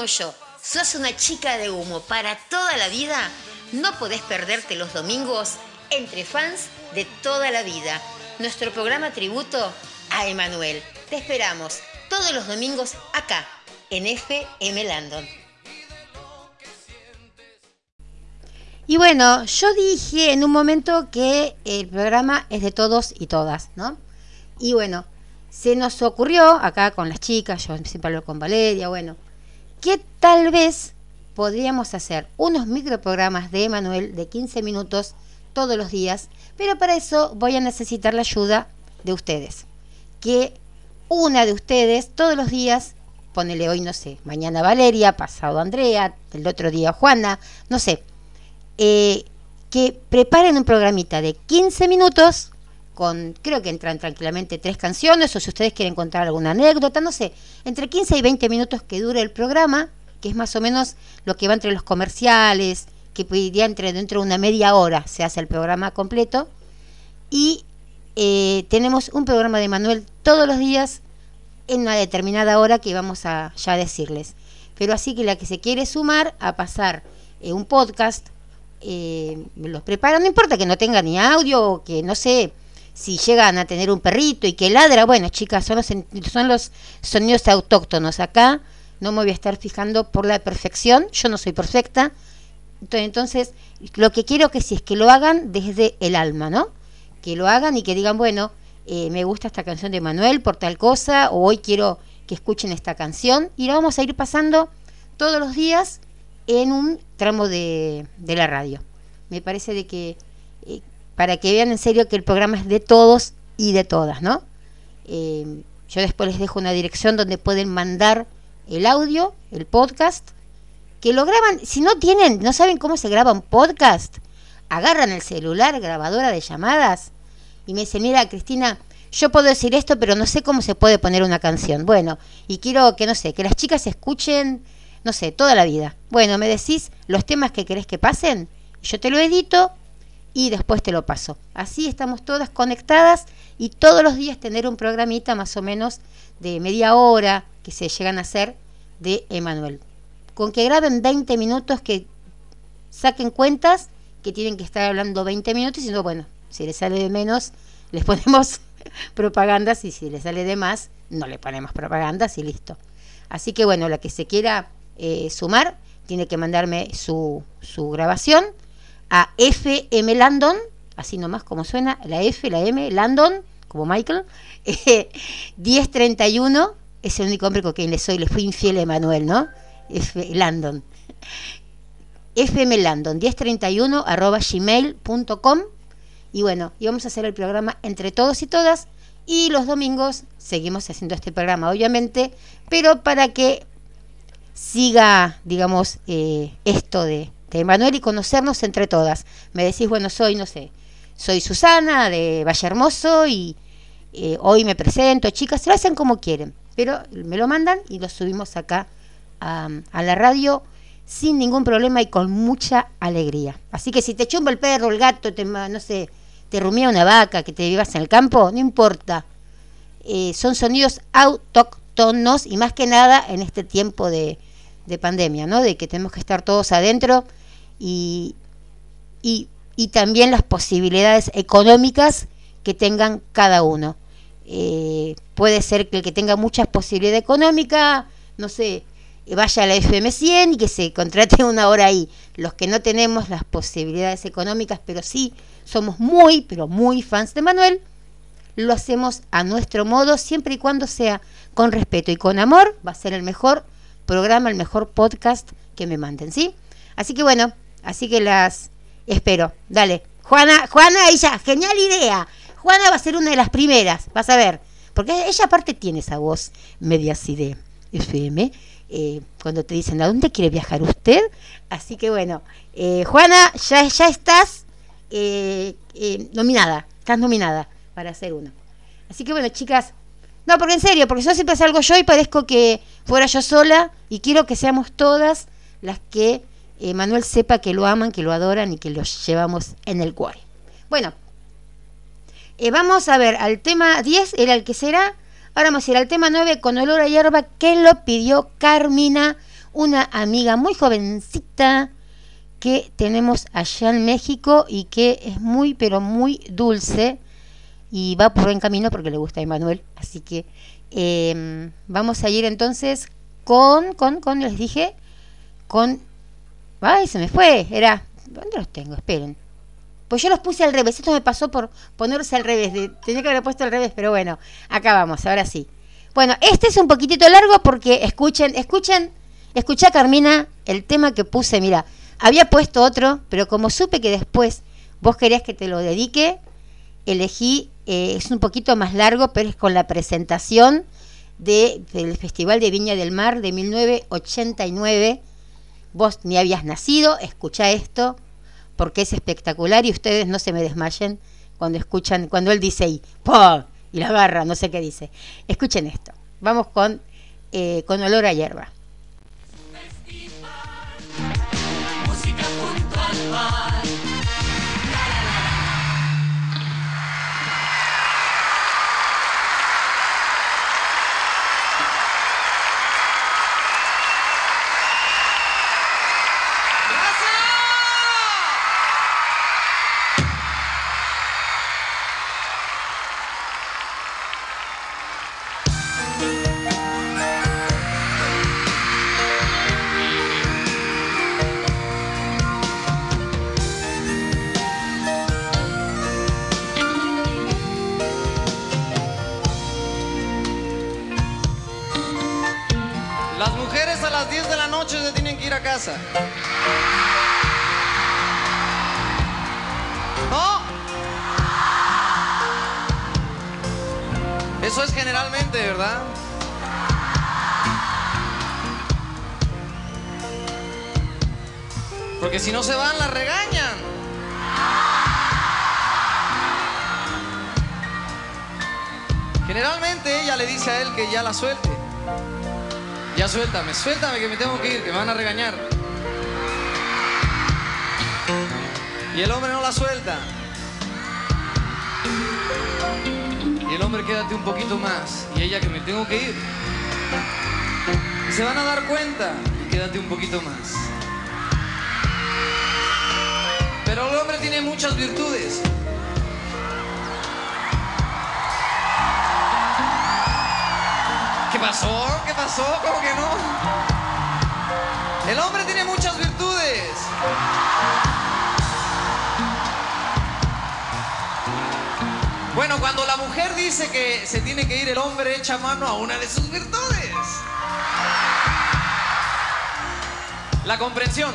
como yo sos una chica de humo para toda la vida, no podés perderte los domingos entre fans de toda la vida. Nuestro programa tributo a Emanuel. Te esperamos todos los domingos acá, en FM Landon.
Y bueno, yo dije en un momento que el programa es de todos y todas, ¿no? Y bueno, se nos ocurrió acá con las chicas, yo siempre hablo con Valeria, bueno, que tal vez podríamos hacer unos microprogramas de Emanuel de 15 minutos todos los días, pero para eso voy a necesitar la ayuda de ustedes. Que una de ustedes todos los días, ponele hoy, no sé, mañana Valeria, pasado Andrea, el otro día Juana, no sé, eh, que preparen un programita de 15 minutos con, creo que entran tranquilamente tres canciones, o si ustedes quieren contar alguna anécdota, no sé, entre 15 y 20 minutos que dure el programa, que es más o menos lo que va entre los comerciales, que iría entre dentro de una media hora se hace el programa completo, y eh, tenemos un programa de Manuel todos los días en una determinada hora que vamos a ya decirles. Pero así que la que se quiere sumar a pasar eh, un podcast, eh, los preparan, no importa que no tenga ni audio o que no sé si llegan a tener un perrito y que ladra, bueno chicas, son los, son los sonidos autóctonos acá, no me voy a estar fijando por la perfección, yo no soy perfecta, Ento- entonces lo que quiero que si es que lo hagan desde el alma, ¿no? Que lo hagan y que digan, bueno, eh, me gusta esta canción de Manuel por tal cosa, o hoy quiero que escuchen esta canción, y lo vamos a ir pasando todos los días en un tramo de, de la radio. Me parece de que, para que vean en serio que el programa es de todos y de todas, ¿no? Eh, yo después les dejo una dirección donde pueden mandar el audio, el podcast, que lo graban, si no tienen, no saben cómo se graba un podcast, agarran el celular, grabadora de llamadas, y me dice, mira Cristina, yo puedo decir esto, pero no sé cómo se puede poner una canción. Bueno, y quiero que, no sé, que las chicas escuchen no sé, toda la vida. Bueno, me decís los temas que querés que pasen, yo te lo edito y después te lo paso. Así estamos todas conectadas y todos los días tener un programita más o menos de media hora que se llegan a hacer de Emanuel. Con que graben 20 minutos, que saquen cuentas que tienen que estar hablando 20 minutos y no, bueno, si les sale de menos, [LAUGHS] les ponemos [LAUGHS] propagandas y si les sale de más, no le ponemos propagandas y listo. Así que bueno, la que se quiera eh, sumar tiene que mandarme su, su grabación a FM Landon, así nomás como suena, la F, la M, Landon, como Michael, [LAUGHS] eh, 1031, es el único hombre con quien le soy, le fui infiel a Emanuel, ¿no? F, Landon. FM Landon, 1031 arroba gmail.com y bueno, y vamos a hacer el programa entre todos y todas y los domingos seguimos haciendo este programa, obviamente, pero para que siga, digamos, eh, esto de, de Manuel y conocernos entre todas. Me decís, bueno, soy, no sé, soy Susana de Valle Hermoso y eh, hoy me presento, chicas, se lo hacen como quieren, pero me lo mandan y lo subimos acá a, la radio sin ningún problema y con mucha alegría. Así que si te chumba el perro, el gato, te, no sé, te rumía una vaca, que te vivas en el campo, no importa. Eh, son sonidos autóctonos y más que nada en este tiempo de, de pandemia, ¿no? De que tenemos que estar todos adentro y, y, y también las posibilidades económicas que tengan cada uno. Eh, puede ser que el que tenga muchas posibilidades económicas, no sé, vaya a la FM 100 y que se contrate [LAUGHS] una hora ahí. Los que no tenemos las posibilidades económicas, pero sí somos muy, pero muy fans de Manuel, lo hacemos a nuestro modo, siempre y cuando sea con respeto y con amor, va a ser el mejor programa, el mejor podcast que me manden, ¿sí? Así que bueno, así que las espero. Dale. Juana, Juana, ella, genial idea. Juana va a ser una de las primeras, vas a ver. Porque ella aparte tiene esa voz media así de FM. eh, cuando te dicen, ¿a dónde quiere viajar usted? Así que bueno, eh, Juana, ya, ya estás eh, eh, nominada, estás nominada para hacer uno. Así que bueno, chicas, no, porque en serio, porque yo siempre salgo yo y parezco que fuera yo sola y quiero que seamos todas las que eh, Manuel sepa que lo aman, que lo adoran y que lo llevamos en el cuore. Bueno, eh, vamos a ver, al tema 10 era el que será. Ahora vamos a ir al tema 9 con olor a hierba que lo pidió Carmina, una amiga muy jovencita que tenemos allá en México y que es muy, pero muy dulce y va por buen camino porque le gusta a Emanuel. Así que eh, vamos a ir entonces con, con, con, les dije, con... Ay, se me fue, era... ¿Dónde los tengo? Esperen. Pues yo los puse al revés, esto me pasó por ponerse al revés, tenía que haber puesto al revés, pero bueno, acá vamos, ahora sí. Bueno, este es un poquitito largo porque escuchen, escuchen, escucha Carmina el tema que puse, mira, había puesto otro, pero como supe que después vos querías que te lo dedique, elegí, eh, es un poquito más largo, pero es con la presentación de, del Festival de Viña del Mar de 1989. Vos ni habías nacido, escucha esto, porque es espectacular y ustedes no se me desmayen cuando escuchan, cuando él dice y y la barra, no sé qué dice. Escuchen esto. Vamos con, eh, con olor a hierba.
Suéltame, suéltame que me tengo que ir, que me van a regañar. Y el hombre no la suelta. Y el hombre quédate un poquito más. Y ella que me tengo que ir. Y se van a dar cuenta. Y quédate un poquito más. Pero el hombre tiene muchas virtudes. Pasó? ¿Qué pasó? ¿Cómo que no? El hombre tiene muchas virtudes. Bueno, cuando la mujer dice que se tiene que ir, el hombre echa mano a una de sus virtudes. La comprensión.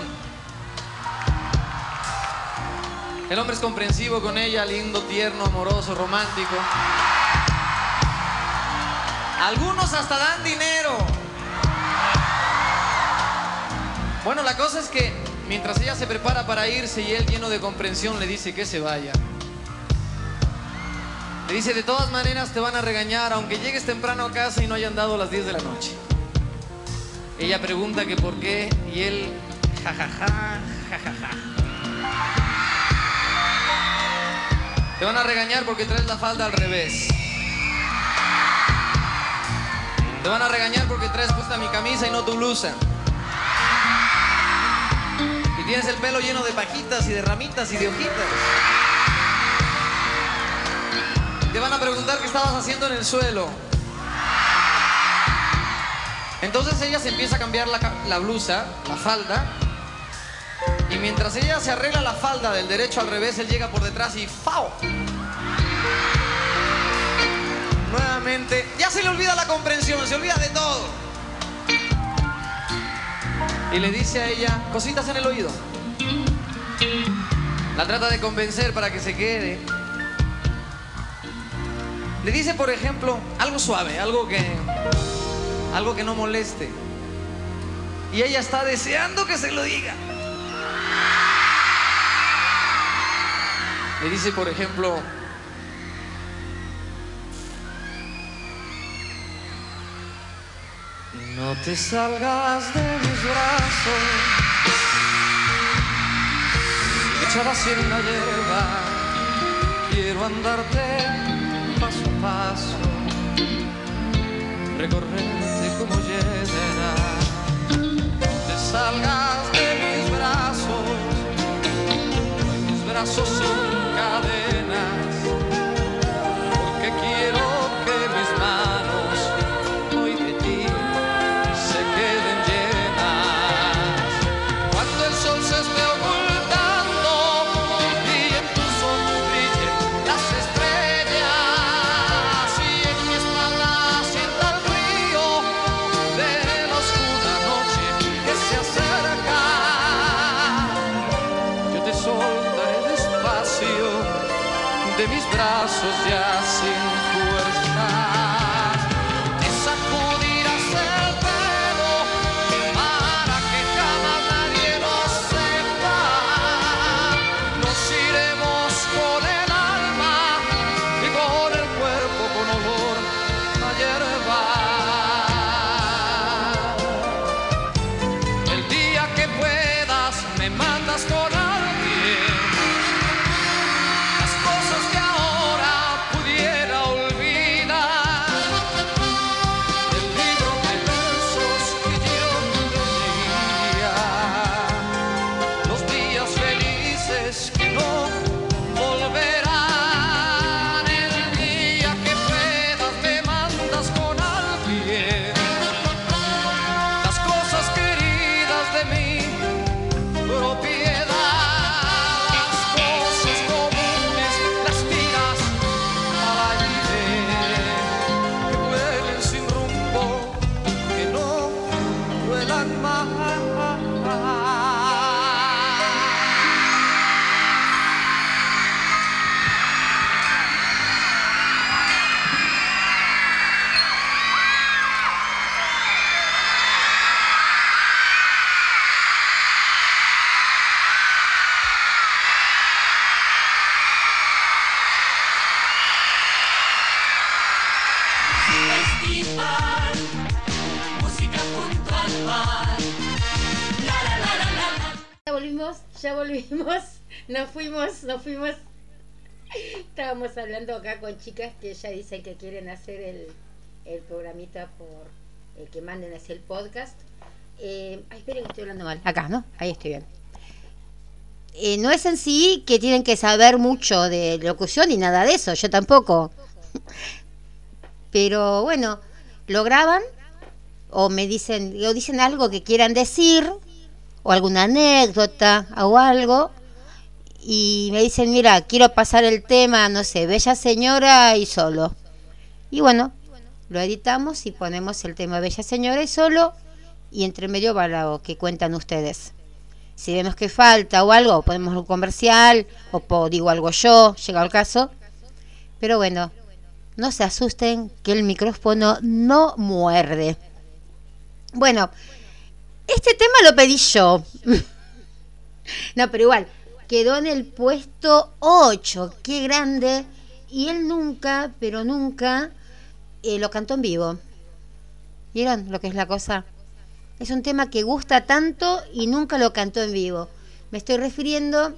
El hombre es comprensivo con ella, lindo, tierno, amoroso, romántico. Algunos hasta dan dinero. Bueno, la cosa es que mientras ella se prepara para irse y él lleno de comprensión le dice que se vaya. Le dice, de todas maneras te van a regañar aunque llegues temprano a casa y no hayan dado las 10 de la noche. Ella pregunta que por qué y él, jajaja, jajaja. Te van a regañar porque traes la falda al revés. Te van a regañar porque traes puesta mi camisa y no tu blusa. Y tienes el pelo lleno de pajitas y de ramitas y de hojitas. Te van a preguntar qué estabas haciendo en el suelo. Entonces ella se empieza a cambiar la, la blusa, la falda. Y mientras ella se arregla la falda del derecho al revés, él llega por detrás y ¡fao! Nuevamente, ya se le olvida la comprensión, se olvida de todo. Y le dice a ella, cositas en el oído. La trata de convencer para que se quede. Le dice, por ejemplo, algo suave, algo que algo que no moleste. Y ella está deseando que se lo diga. Le dice, por ejemplo, no te salgas de mis brazos, echada así en la hierba, quiero andarte paso a paso, recorrerte como hiedra, no te salgas de mis brazos, mis brazos son ya
volvimos, [LAUGHS] nos fuimos, nos fuimos. Estábamos hablando acá con chicas que ya dicen que quieren hacer el, el programita por el que manden hacia el podcast. Eh, esperen que estoy hablando mal. Acá, ¿no? Ahí estoy bien. Eh, no es en sí que tienen que saber mucho de locución y nada de eso, yo tampoco. [LAUGHS] Pero bueno, lo graban o me dicen, o dicen algo que quieran decir, o alguna anécdota o algo, y me dicen, mira, quiero pasar el tema, no sé, Bella Señora y solo. Y bueno, lo editamos y ponemos el tema Bella Señora y solo, y entre medio va lo que cuentan ustedes. Si vemos que falta o algo, ponemos un comercial, o po- digo algo yo, llega el caso. Pero bueno, no se asusten que el micrófono no muerde. Bueno, este tema lo pedí yo. no, pero igual, quedó en el puesto 8, qué grande. Y él nunca, pero nunca, eh, lo cantó en vivo. ¿Vieron lo que es la cosa? Es un tema que gusta tanto y nunca lo cantó en vivo. Me estoy refiriendo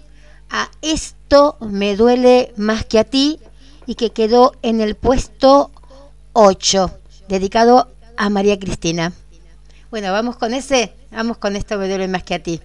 a Esto me duele más que a ti y que quedó en el puesto 8, dedicado a María Cristina. Bueno, vamos con ese, vamos con Esto me duele más que a ti.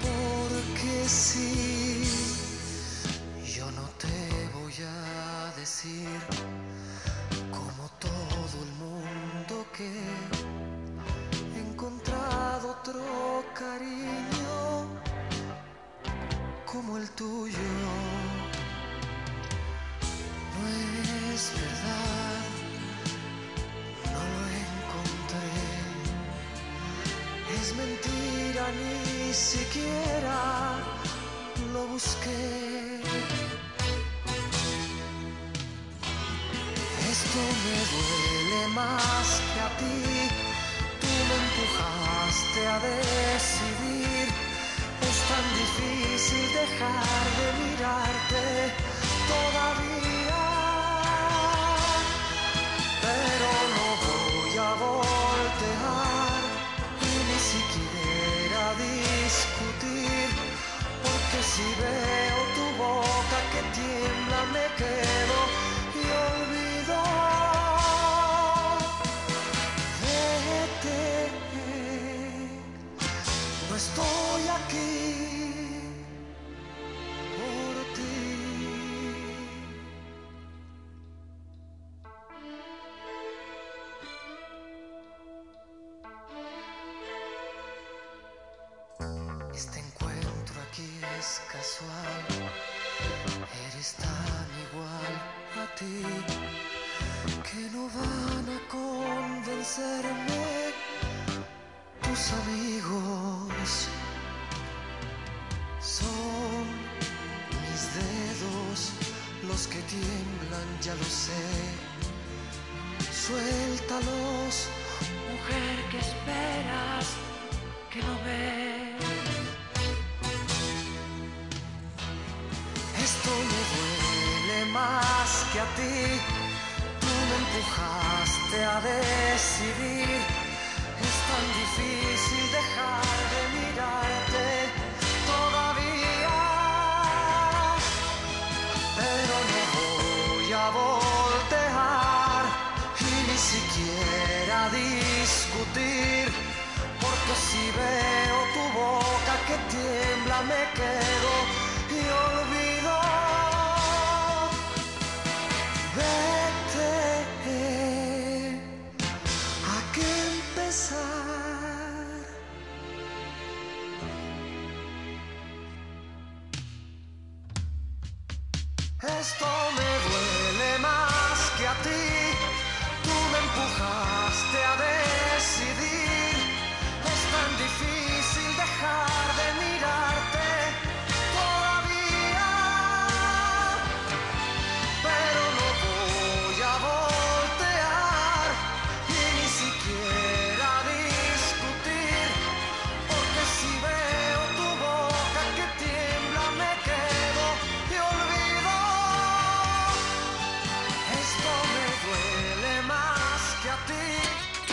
Porque sí.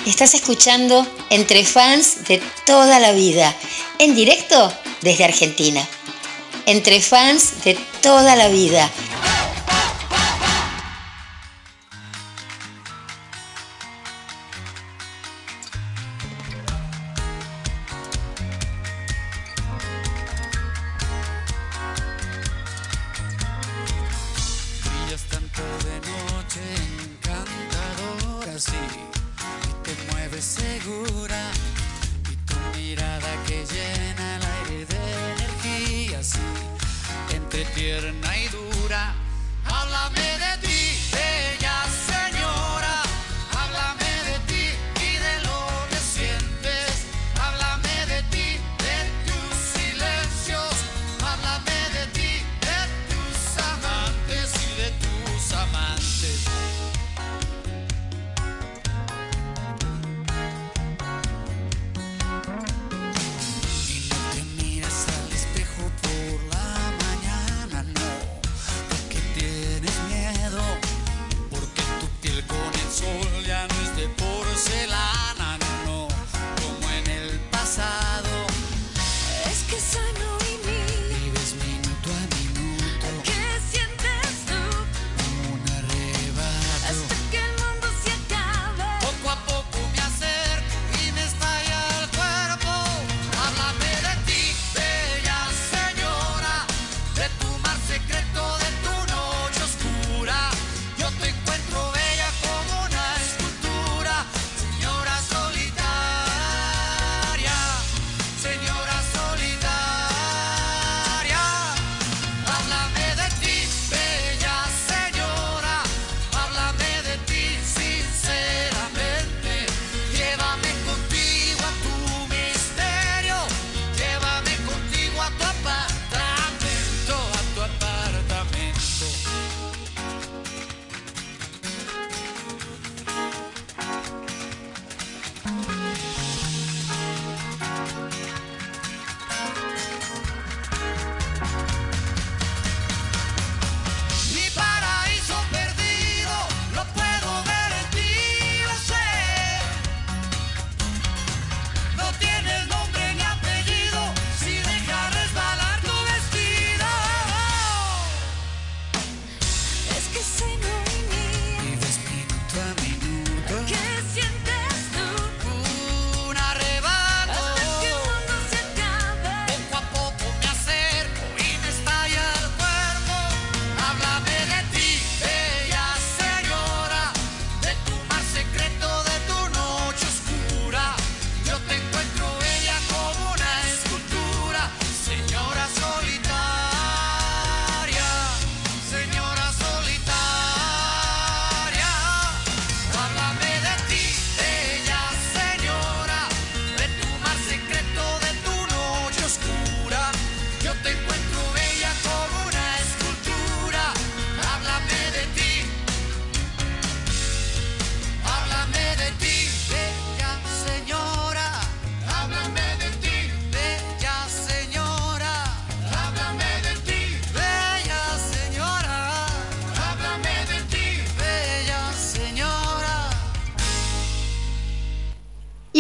Estás escuchando Entre Fans de toda la vida, en directo desde Argentina. Entre Fans de toda la vida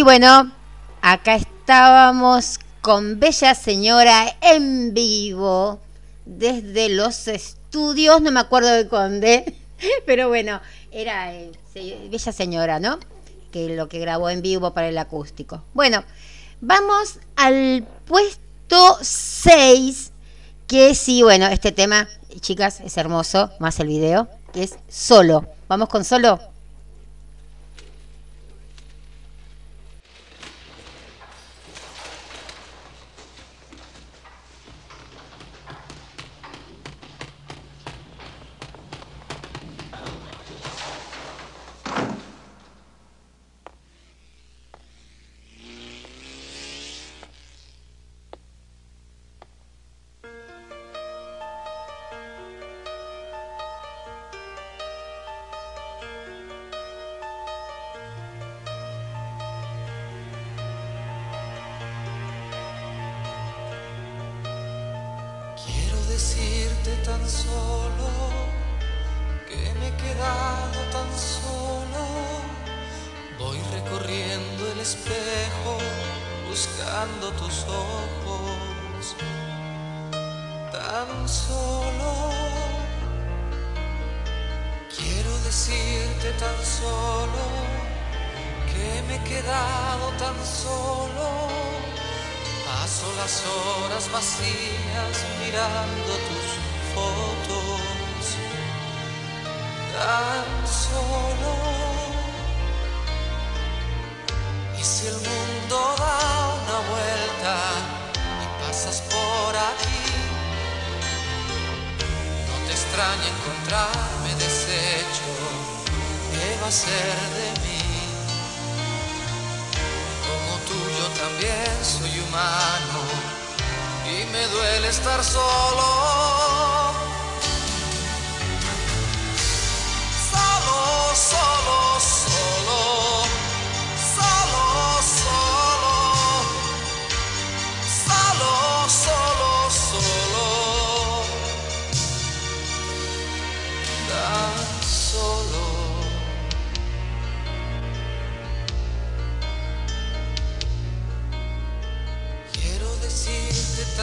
bueno, acá estábamos con Bella Señora en vivo desde los estudios, no me acuerdo de Conde, [LAUGHS] pero bueno, era eh, Bella Señora, ¿no? Que lo que grabó en vivo para el acústico. Bueno, vamos al puesto 6, que sí, bueno, este tema, chicas, es hermoso, más el video, que es solo. Vamos con solo.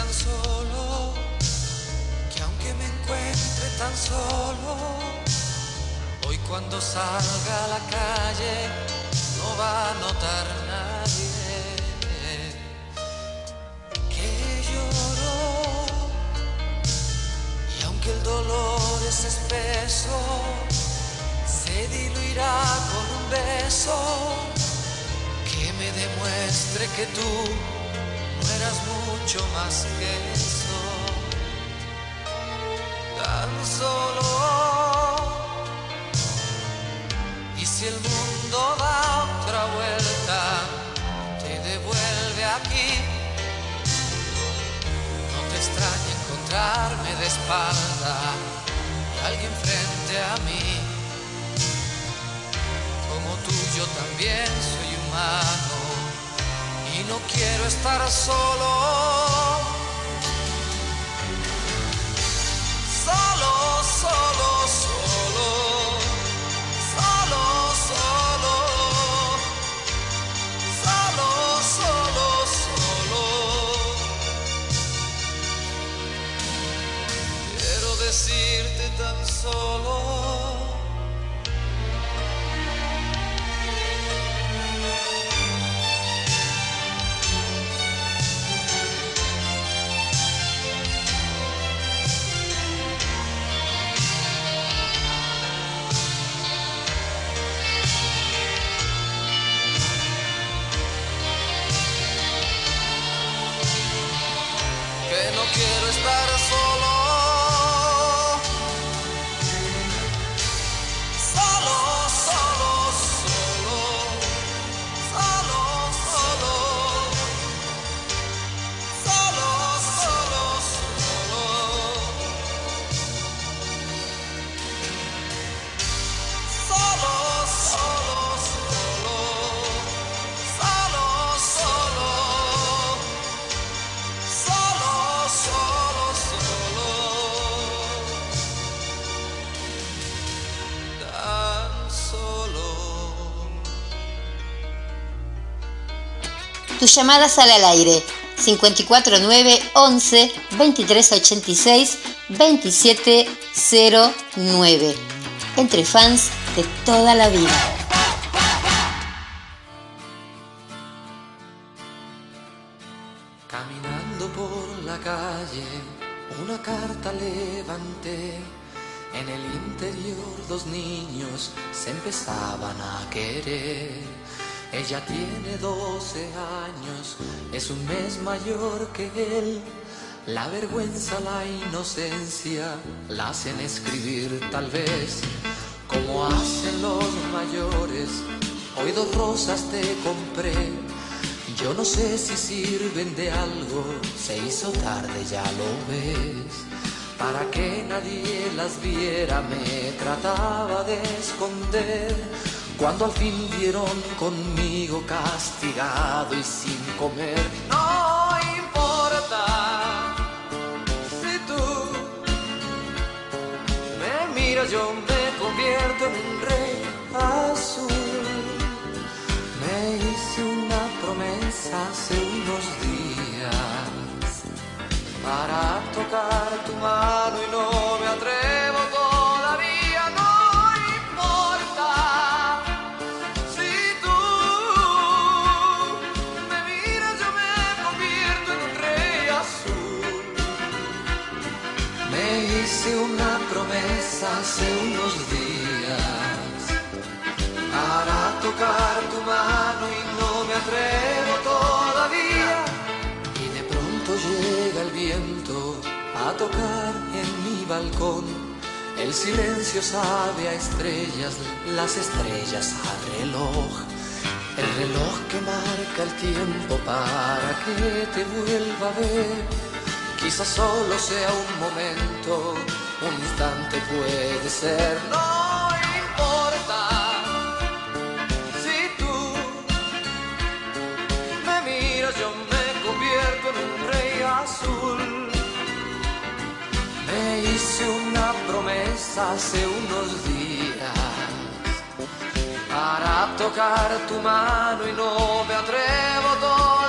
Tan solo que aunque me encuentre tan solo, hoy cuando salga a la calle no va a notar nadie que lloro. Y aunque el dolor es espeso, se diluirá con un beso que me demuestre que tú eras mucho más que eso. Tan solo. Y si el mundo da otra vuelta, te devuelve aquí. No te extraña encontrarme de espalda y alguien frente a mí. Como tú yo también soy humano y no quiero estar solo.
Tus llamadas sale al aire 549 11 2386 2709. Entre fans de toda la vida.
Mayor que él. La vergüenza, la inocencia, la hacen escribir tal vez como hacen los mayores. Hoy dos rosas te compré. Yo no sé si sirven de algo, se hizo tarde, ya lo ves. Para que nadie las viera me trataba de esconder. Cuando al fin dieron conmigo castigado y sin comer, yo me convierto en un rey azul. Me hice una promesa hace unos días para tocar tu mano y no me atrevo tocar tu mano y no me atrevo todavía. Y de pronto llega el viento a tocar en mi balcón. El silencio sabe a estrellas, las estrellas a reloj. El reloj que marca el tiempo para que te vuelva a ver. Quizás solo sea un momento, un instante puede ser, no importa. Hice una promesa hace unos días. Para tocar tu mano y no me atrevo todavía,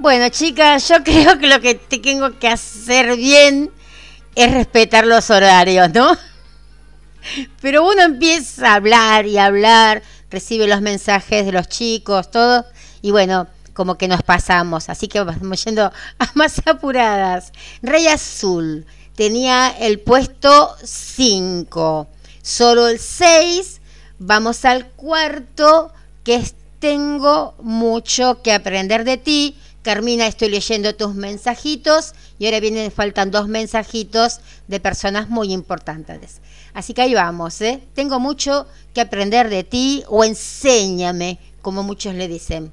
Bueno, chicas, yo [LAUGHS] creo que lo que tengo que hacer bien es respetar los horarios, ¿no? Pero uno empieza a hablar y hablar, recibe los mensajes de los chicos, todo, y bueno, como que nos pasamos, así que vamos yendo a más apuradas. Rey Azul tenía el puesto 5, solo el 6, vamos al cuarto, que es Tengo mucho que aprender de ti. Carmina, estoy leyendo tus mensajitos y ahora vienen, faltan dos mensajitos de personas muy importantes. Así que ahí vamos, ¿eh? Tengo mucho que aprender de ti o enséñame, como muchos le dicen.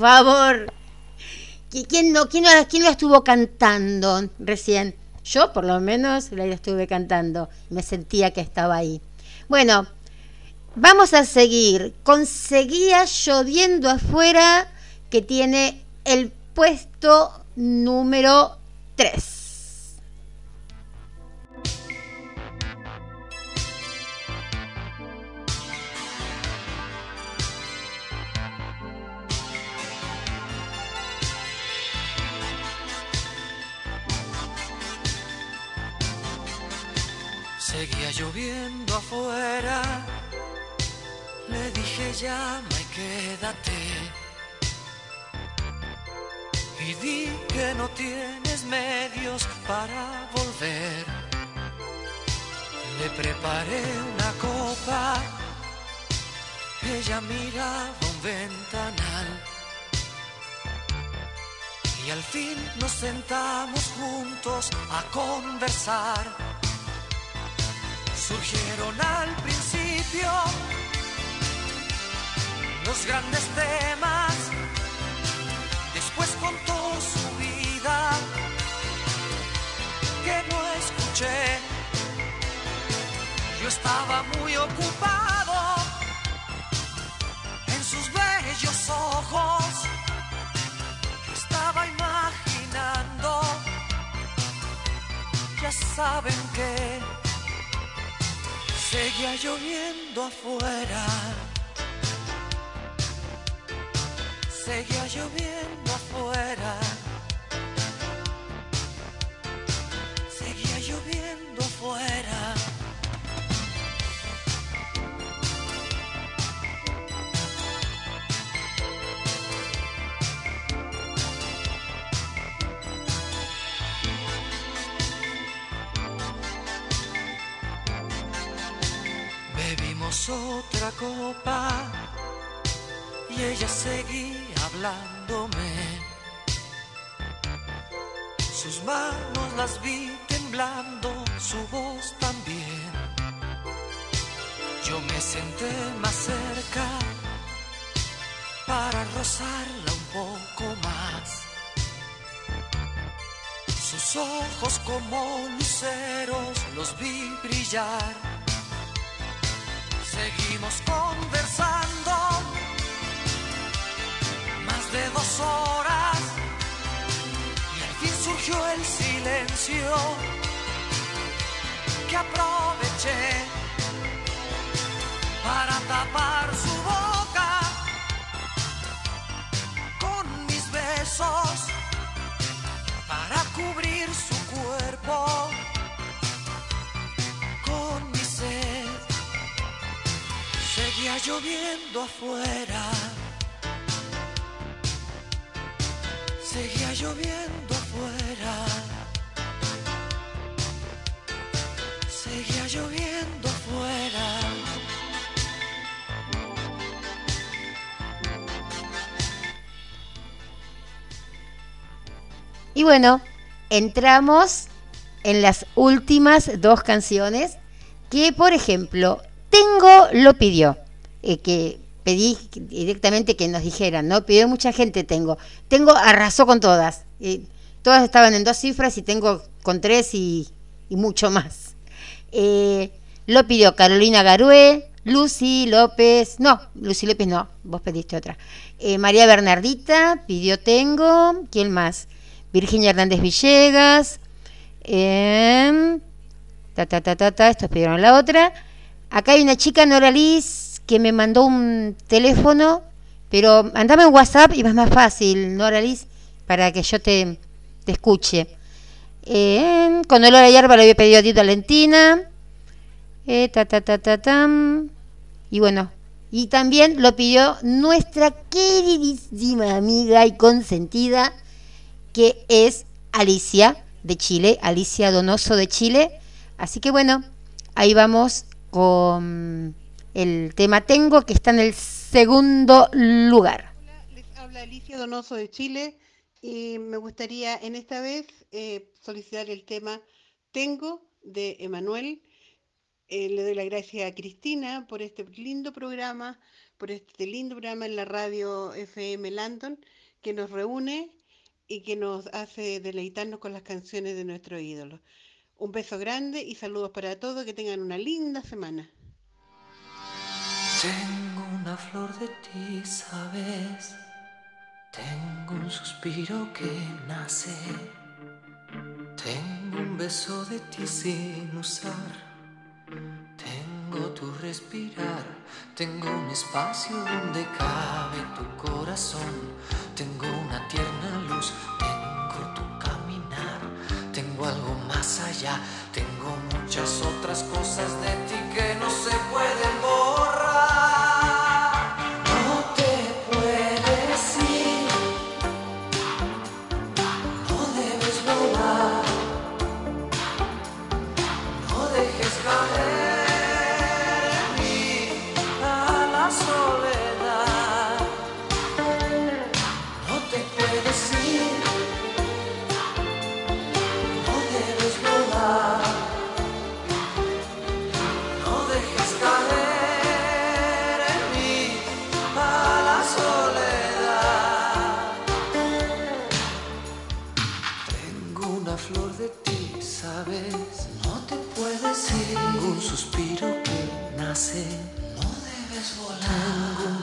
favor. ¿Quién, no, quién, quién lo estuvo cantando recién? Yo por lo menos la estuve cantando, me sentía que estaba ahí. Bueno, vamos a seguir. Conseguía lloviendo afuera que tiene el puesto número 3.
Lloviendo afuera, le dije llama y quédate. Y di que no tienes medios para volver. Le preparé una copa, ella miraba un ventanal. Y al fin nos sentamos juntos a conversar Surgieron al principio los grandes temas. Después contó su vida que no escuché. Yo estaba muy ocupado en sus bellos ojos. Estaba imaginando, ya saben que seguía lloviendo afuera. Seguía lloviendo otra copa y ella seguía hablándome. Sus manos las vi temblando, su voz también. Yo me senté más cerca para rozarla un poco más. Sus ojos como luceros los vi brillar. Seguimos conversando. Más de dos horas y al fin surgió el silencio que aproveché para tapar su boca con mis besos para cubrir su cuerpo lloviendo afuera. Seguía lloviendo afuera. Seguía lloviendo afuera.
Y bueno, entramos en las últimas dos canciones que, por ejemplo, Tengo lo pidió, eh, que pedí directamente que nos dijeran, ¿no? Pidió mucha gente Tengo. Tengo arrasó con todas. eh, todas estaban en dos cifras y Tengo con tres y, mucho más. Eh, lo pidió Carolina Garué, Lucy López, no, Lucy López no, vos pediste otra. María Bernardita pidió Tengo, ¿quién más? Virginia Hernández Villegas, em, ta, ta, ta, ta, ta, estos pidieron la otra. Acá hay una chica, Nora Liz, que me mandó un teléfono, pero andame en WhatsApp y va más fácil, Nora Liz, para que yo te, te escuche. Eh, con olor a hierba le había pedido a Tito Valentina. Eh, ta, ta, ta, ta. Y bueno, y también lo pidió nuestra queridísima amiga y consentida, que es Alicia de Chile, Alicia Donoso de Chile. Así que bueno, ahí vamos con el tema Tengo, que está en el segundo lugar.
Les habla Alicia Donoso de Chile y me gustaría en esta vez eh, solicitar el tema Tengo de Emanuel. Eh, le doy la gracia a Cristina por este lindo programa, por este lindo programa en la radio FM Landon que nos reúne y que nos hace deleitarnos con las canciones de nuestro ídolo. Un beso grande y saludos para todos, que tengan una linda semana.
Tengo una flor de ti, sabes. Tengo un suspiro que nace. Tengo un beso de ti sin usar. Tengo tu respirar. Tengo un espacio donde cabe tu corazón. Tengo una tierna luz. Tengo tu caminar. Tengo algo más allá. Tengo muchas otras cosas de ti que no se pueden borrar.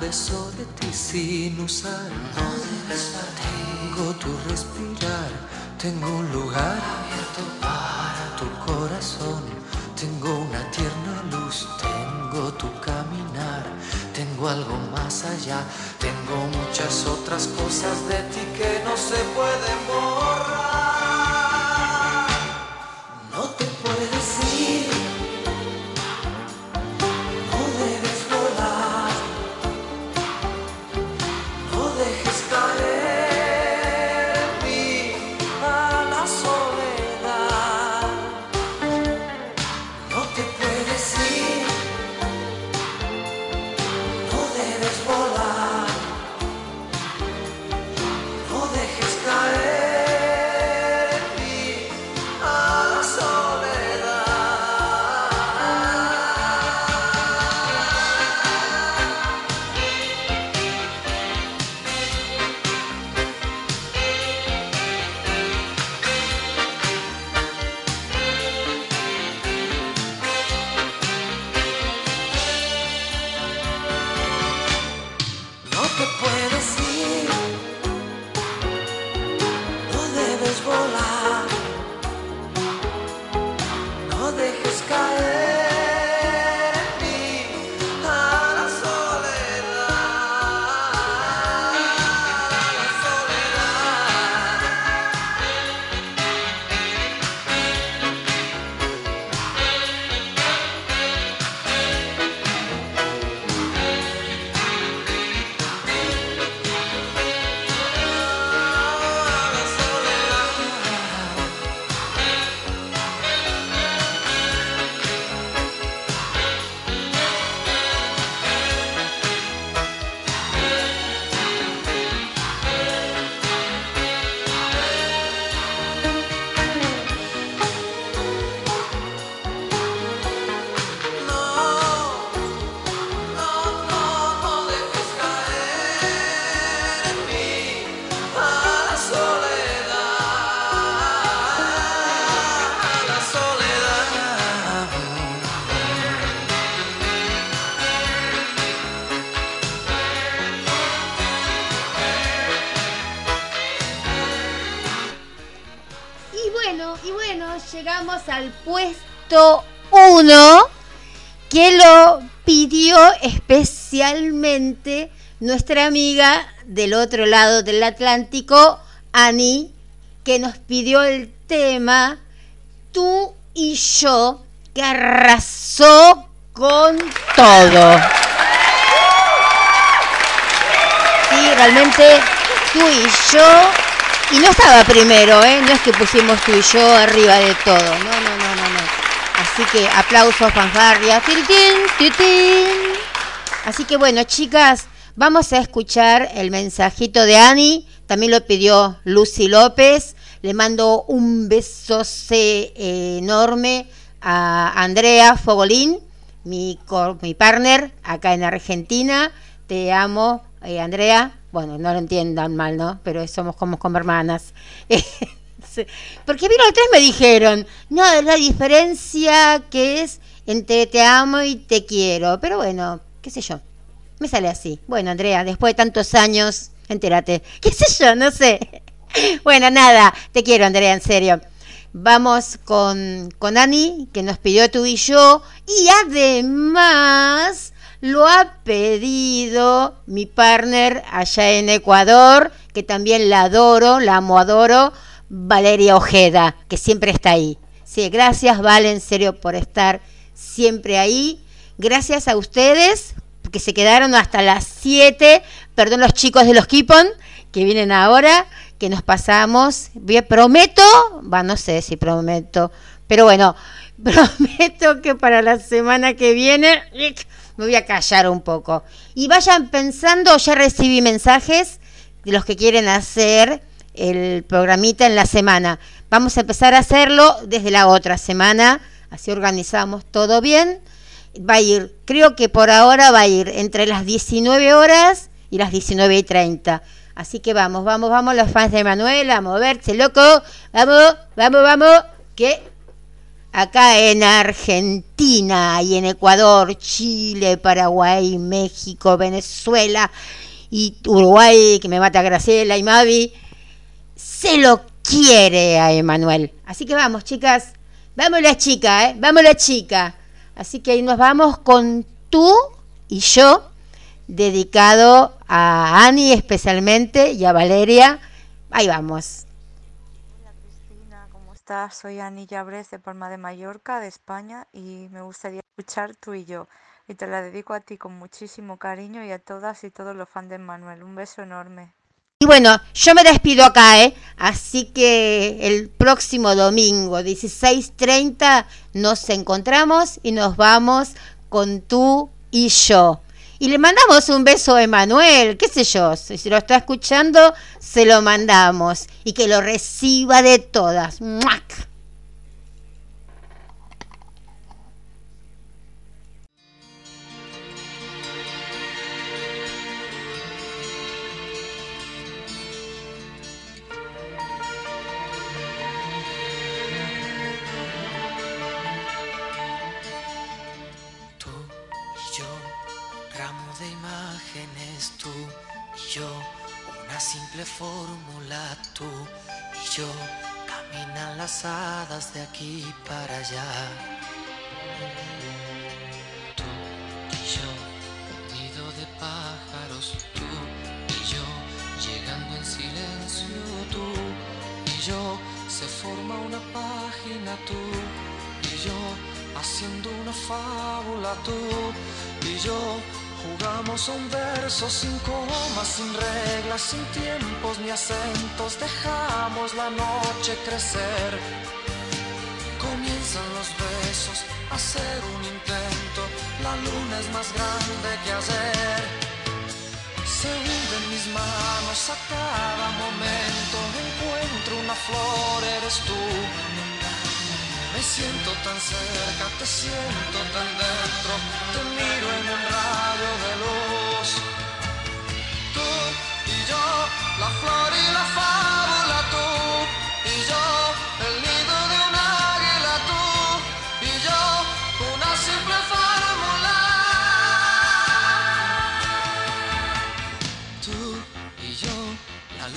Beso de ti sin usar. Tengo tu respirar. Tengo un lugar abierto para tu corazón. Tengo una tierna luz. Tengo tu caminar. Tengo algo más allá. Tengo muchas otras cosas de ti que no se pueden borrar.
1 que lo pidió especialmente nuestra amiga del otro lado del Atlántico, Ani, que nos pidió el tema Tú y yo, que arrasó con todo. Sí, realmente tú y yo. Y no estaba primero, ¿eh? No es que pusimos tú y yo arriba de todo. No, no, no. Así que aplausos, tiritín. Así que bueno, chicas, vamos a escuchar el mensajito de Ani. También lo pidió Lucy López. Le mando un beso enorme a Andrea Fogolín, mi, mi partner acá en Argentina. Te amo, eh, Andrea. Bueno, no lo entiendan mal, ¿no? Pero somos como, como hermanas. [LAUGHS] Sí. Porque vino tres me dijeron, no, es la diferencia que es entre te amo y te quiero. Pero bueno, qué sé yo. Me sale así. Bueno, Andrea, después de tantos años, entérate. [LAUGHS] ¿Qué sé yo? No sé. [LAUGHS] Bueno, nada, te quiero, Andrea, en serio. Vamos con, con Ani, que nos pidió tú y yo. Y además lo ha pedido mi partner allá en Ecuador, que también la adoro, la amo, adoro, Valeria Ojeda, que siempre está ahí. Sí, gracias, Vale, en serio, por estar siempre ahí. Gracias a ustedes, que se quedaron hasta las 7. Perdón los chicos de los Kipon, que vienen ahora, que nos pasamos. Prometo, va, no sé si prometo, pero bueno, [LAUGHS] prometo que para la semana que viene me voy a callar un poco. Y vayan pensando, ya recibí mensajes de los que quieren hacer el programita en la semana. Vamos a empezar a hacerlo desde la otra semana, así organizamos todo bien. Va a ir, creo que por ahora va a ir entre las 19 horas y las 19 y 30. Así que vamos, vamos, vamos, los fans de Manuel, a moverse, loco. Vamos, vamos, vamos, que acá en Argentina y en Ecuador, Chile, Paraguay, México, Venezuela y Uruguay, que me mata Graciela y Mavi, se lo quiere a Emanuel. Así que vamos, chicas, vamos la chica, ¿eh? Vamos la chica. Así que ahí nos vamos con tú y yo, dedicado a Ani especialmente y a Valeria. Ahí vamos.
¿Cómo estás? Soy Ani Llabres de Palma de Mallorca, de España, y me gustaría escuchar tú y yo. Y te la dedico a ti con muchísimo cariño y a todas y todos los fans de Manuel. Un beso enorme.
Y bueno, yo me despido acá, ¿eh? Así que el próximo domingo, 16.30, nos encontramos y nos vamos con tú y yo. Y le mandamos un beso a Emanuel, qué sé yo, si lo está escuchando, se lo mandamos. Y que lo reciba de todas. ¡Muac!
Fórmula, tú y yo, caminan las hadas de aquí para allá. Tú y yo, nido de pájaros, tú y yo, llegando en silencio, tú y yo, se forma una página, tú y yo, haciendo una fábula, tú y yo. Jugamos a un verso sin comas, sin reglas, sin tiempos ni acentos. Dejamos la noche crecer. Comienzan los besos, a hacer un intento. La luna es más grande que ayer. Se hunden mis manos a cada momento. Encuentro una flor, eres tú. Me siento tan cerca, te siento tan dentro. Te miro en un rayo de luz. Tú y yo, la flor y la fábula,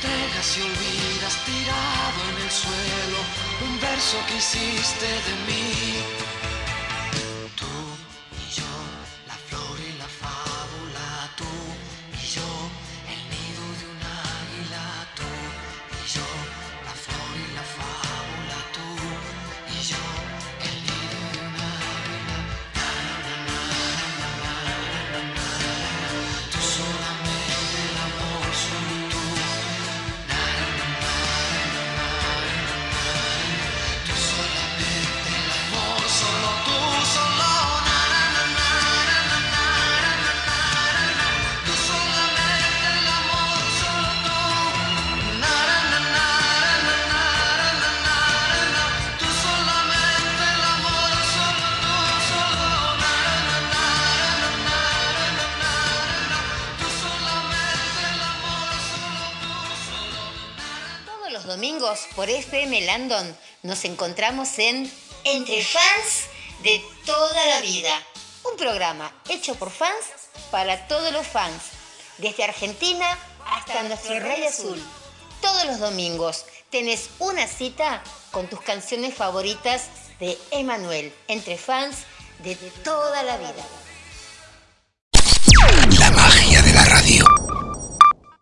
Entregas y olvidas tirado en el suelo un verso que hiciste de mí.
Por FM Landon nos encontramos en Entre Fans de toda la vida. Un programa hecho por fans para todos los fans. Desde Argentina hasta nuestro Rey Azul. Todos los domingos tenés una cita con tus canciones favoritas
de Emanuel, entre fans de toda la vida.
La magia de la radio.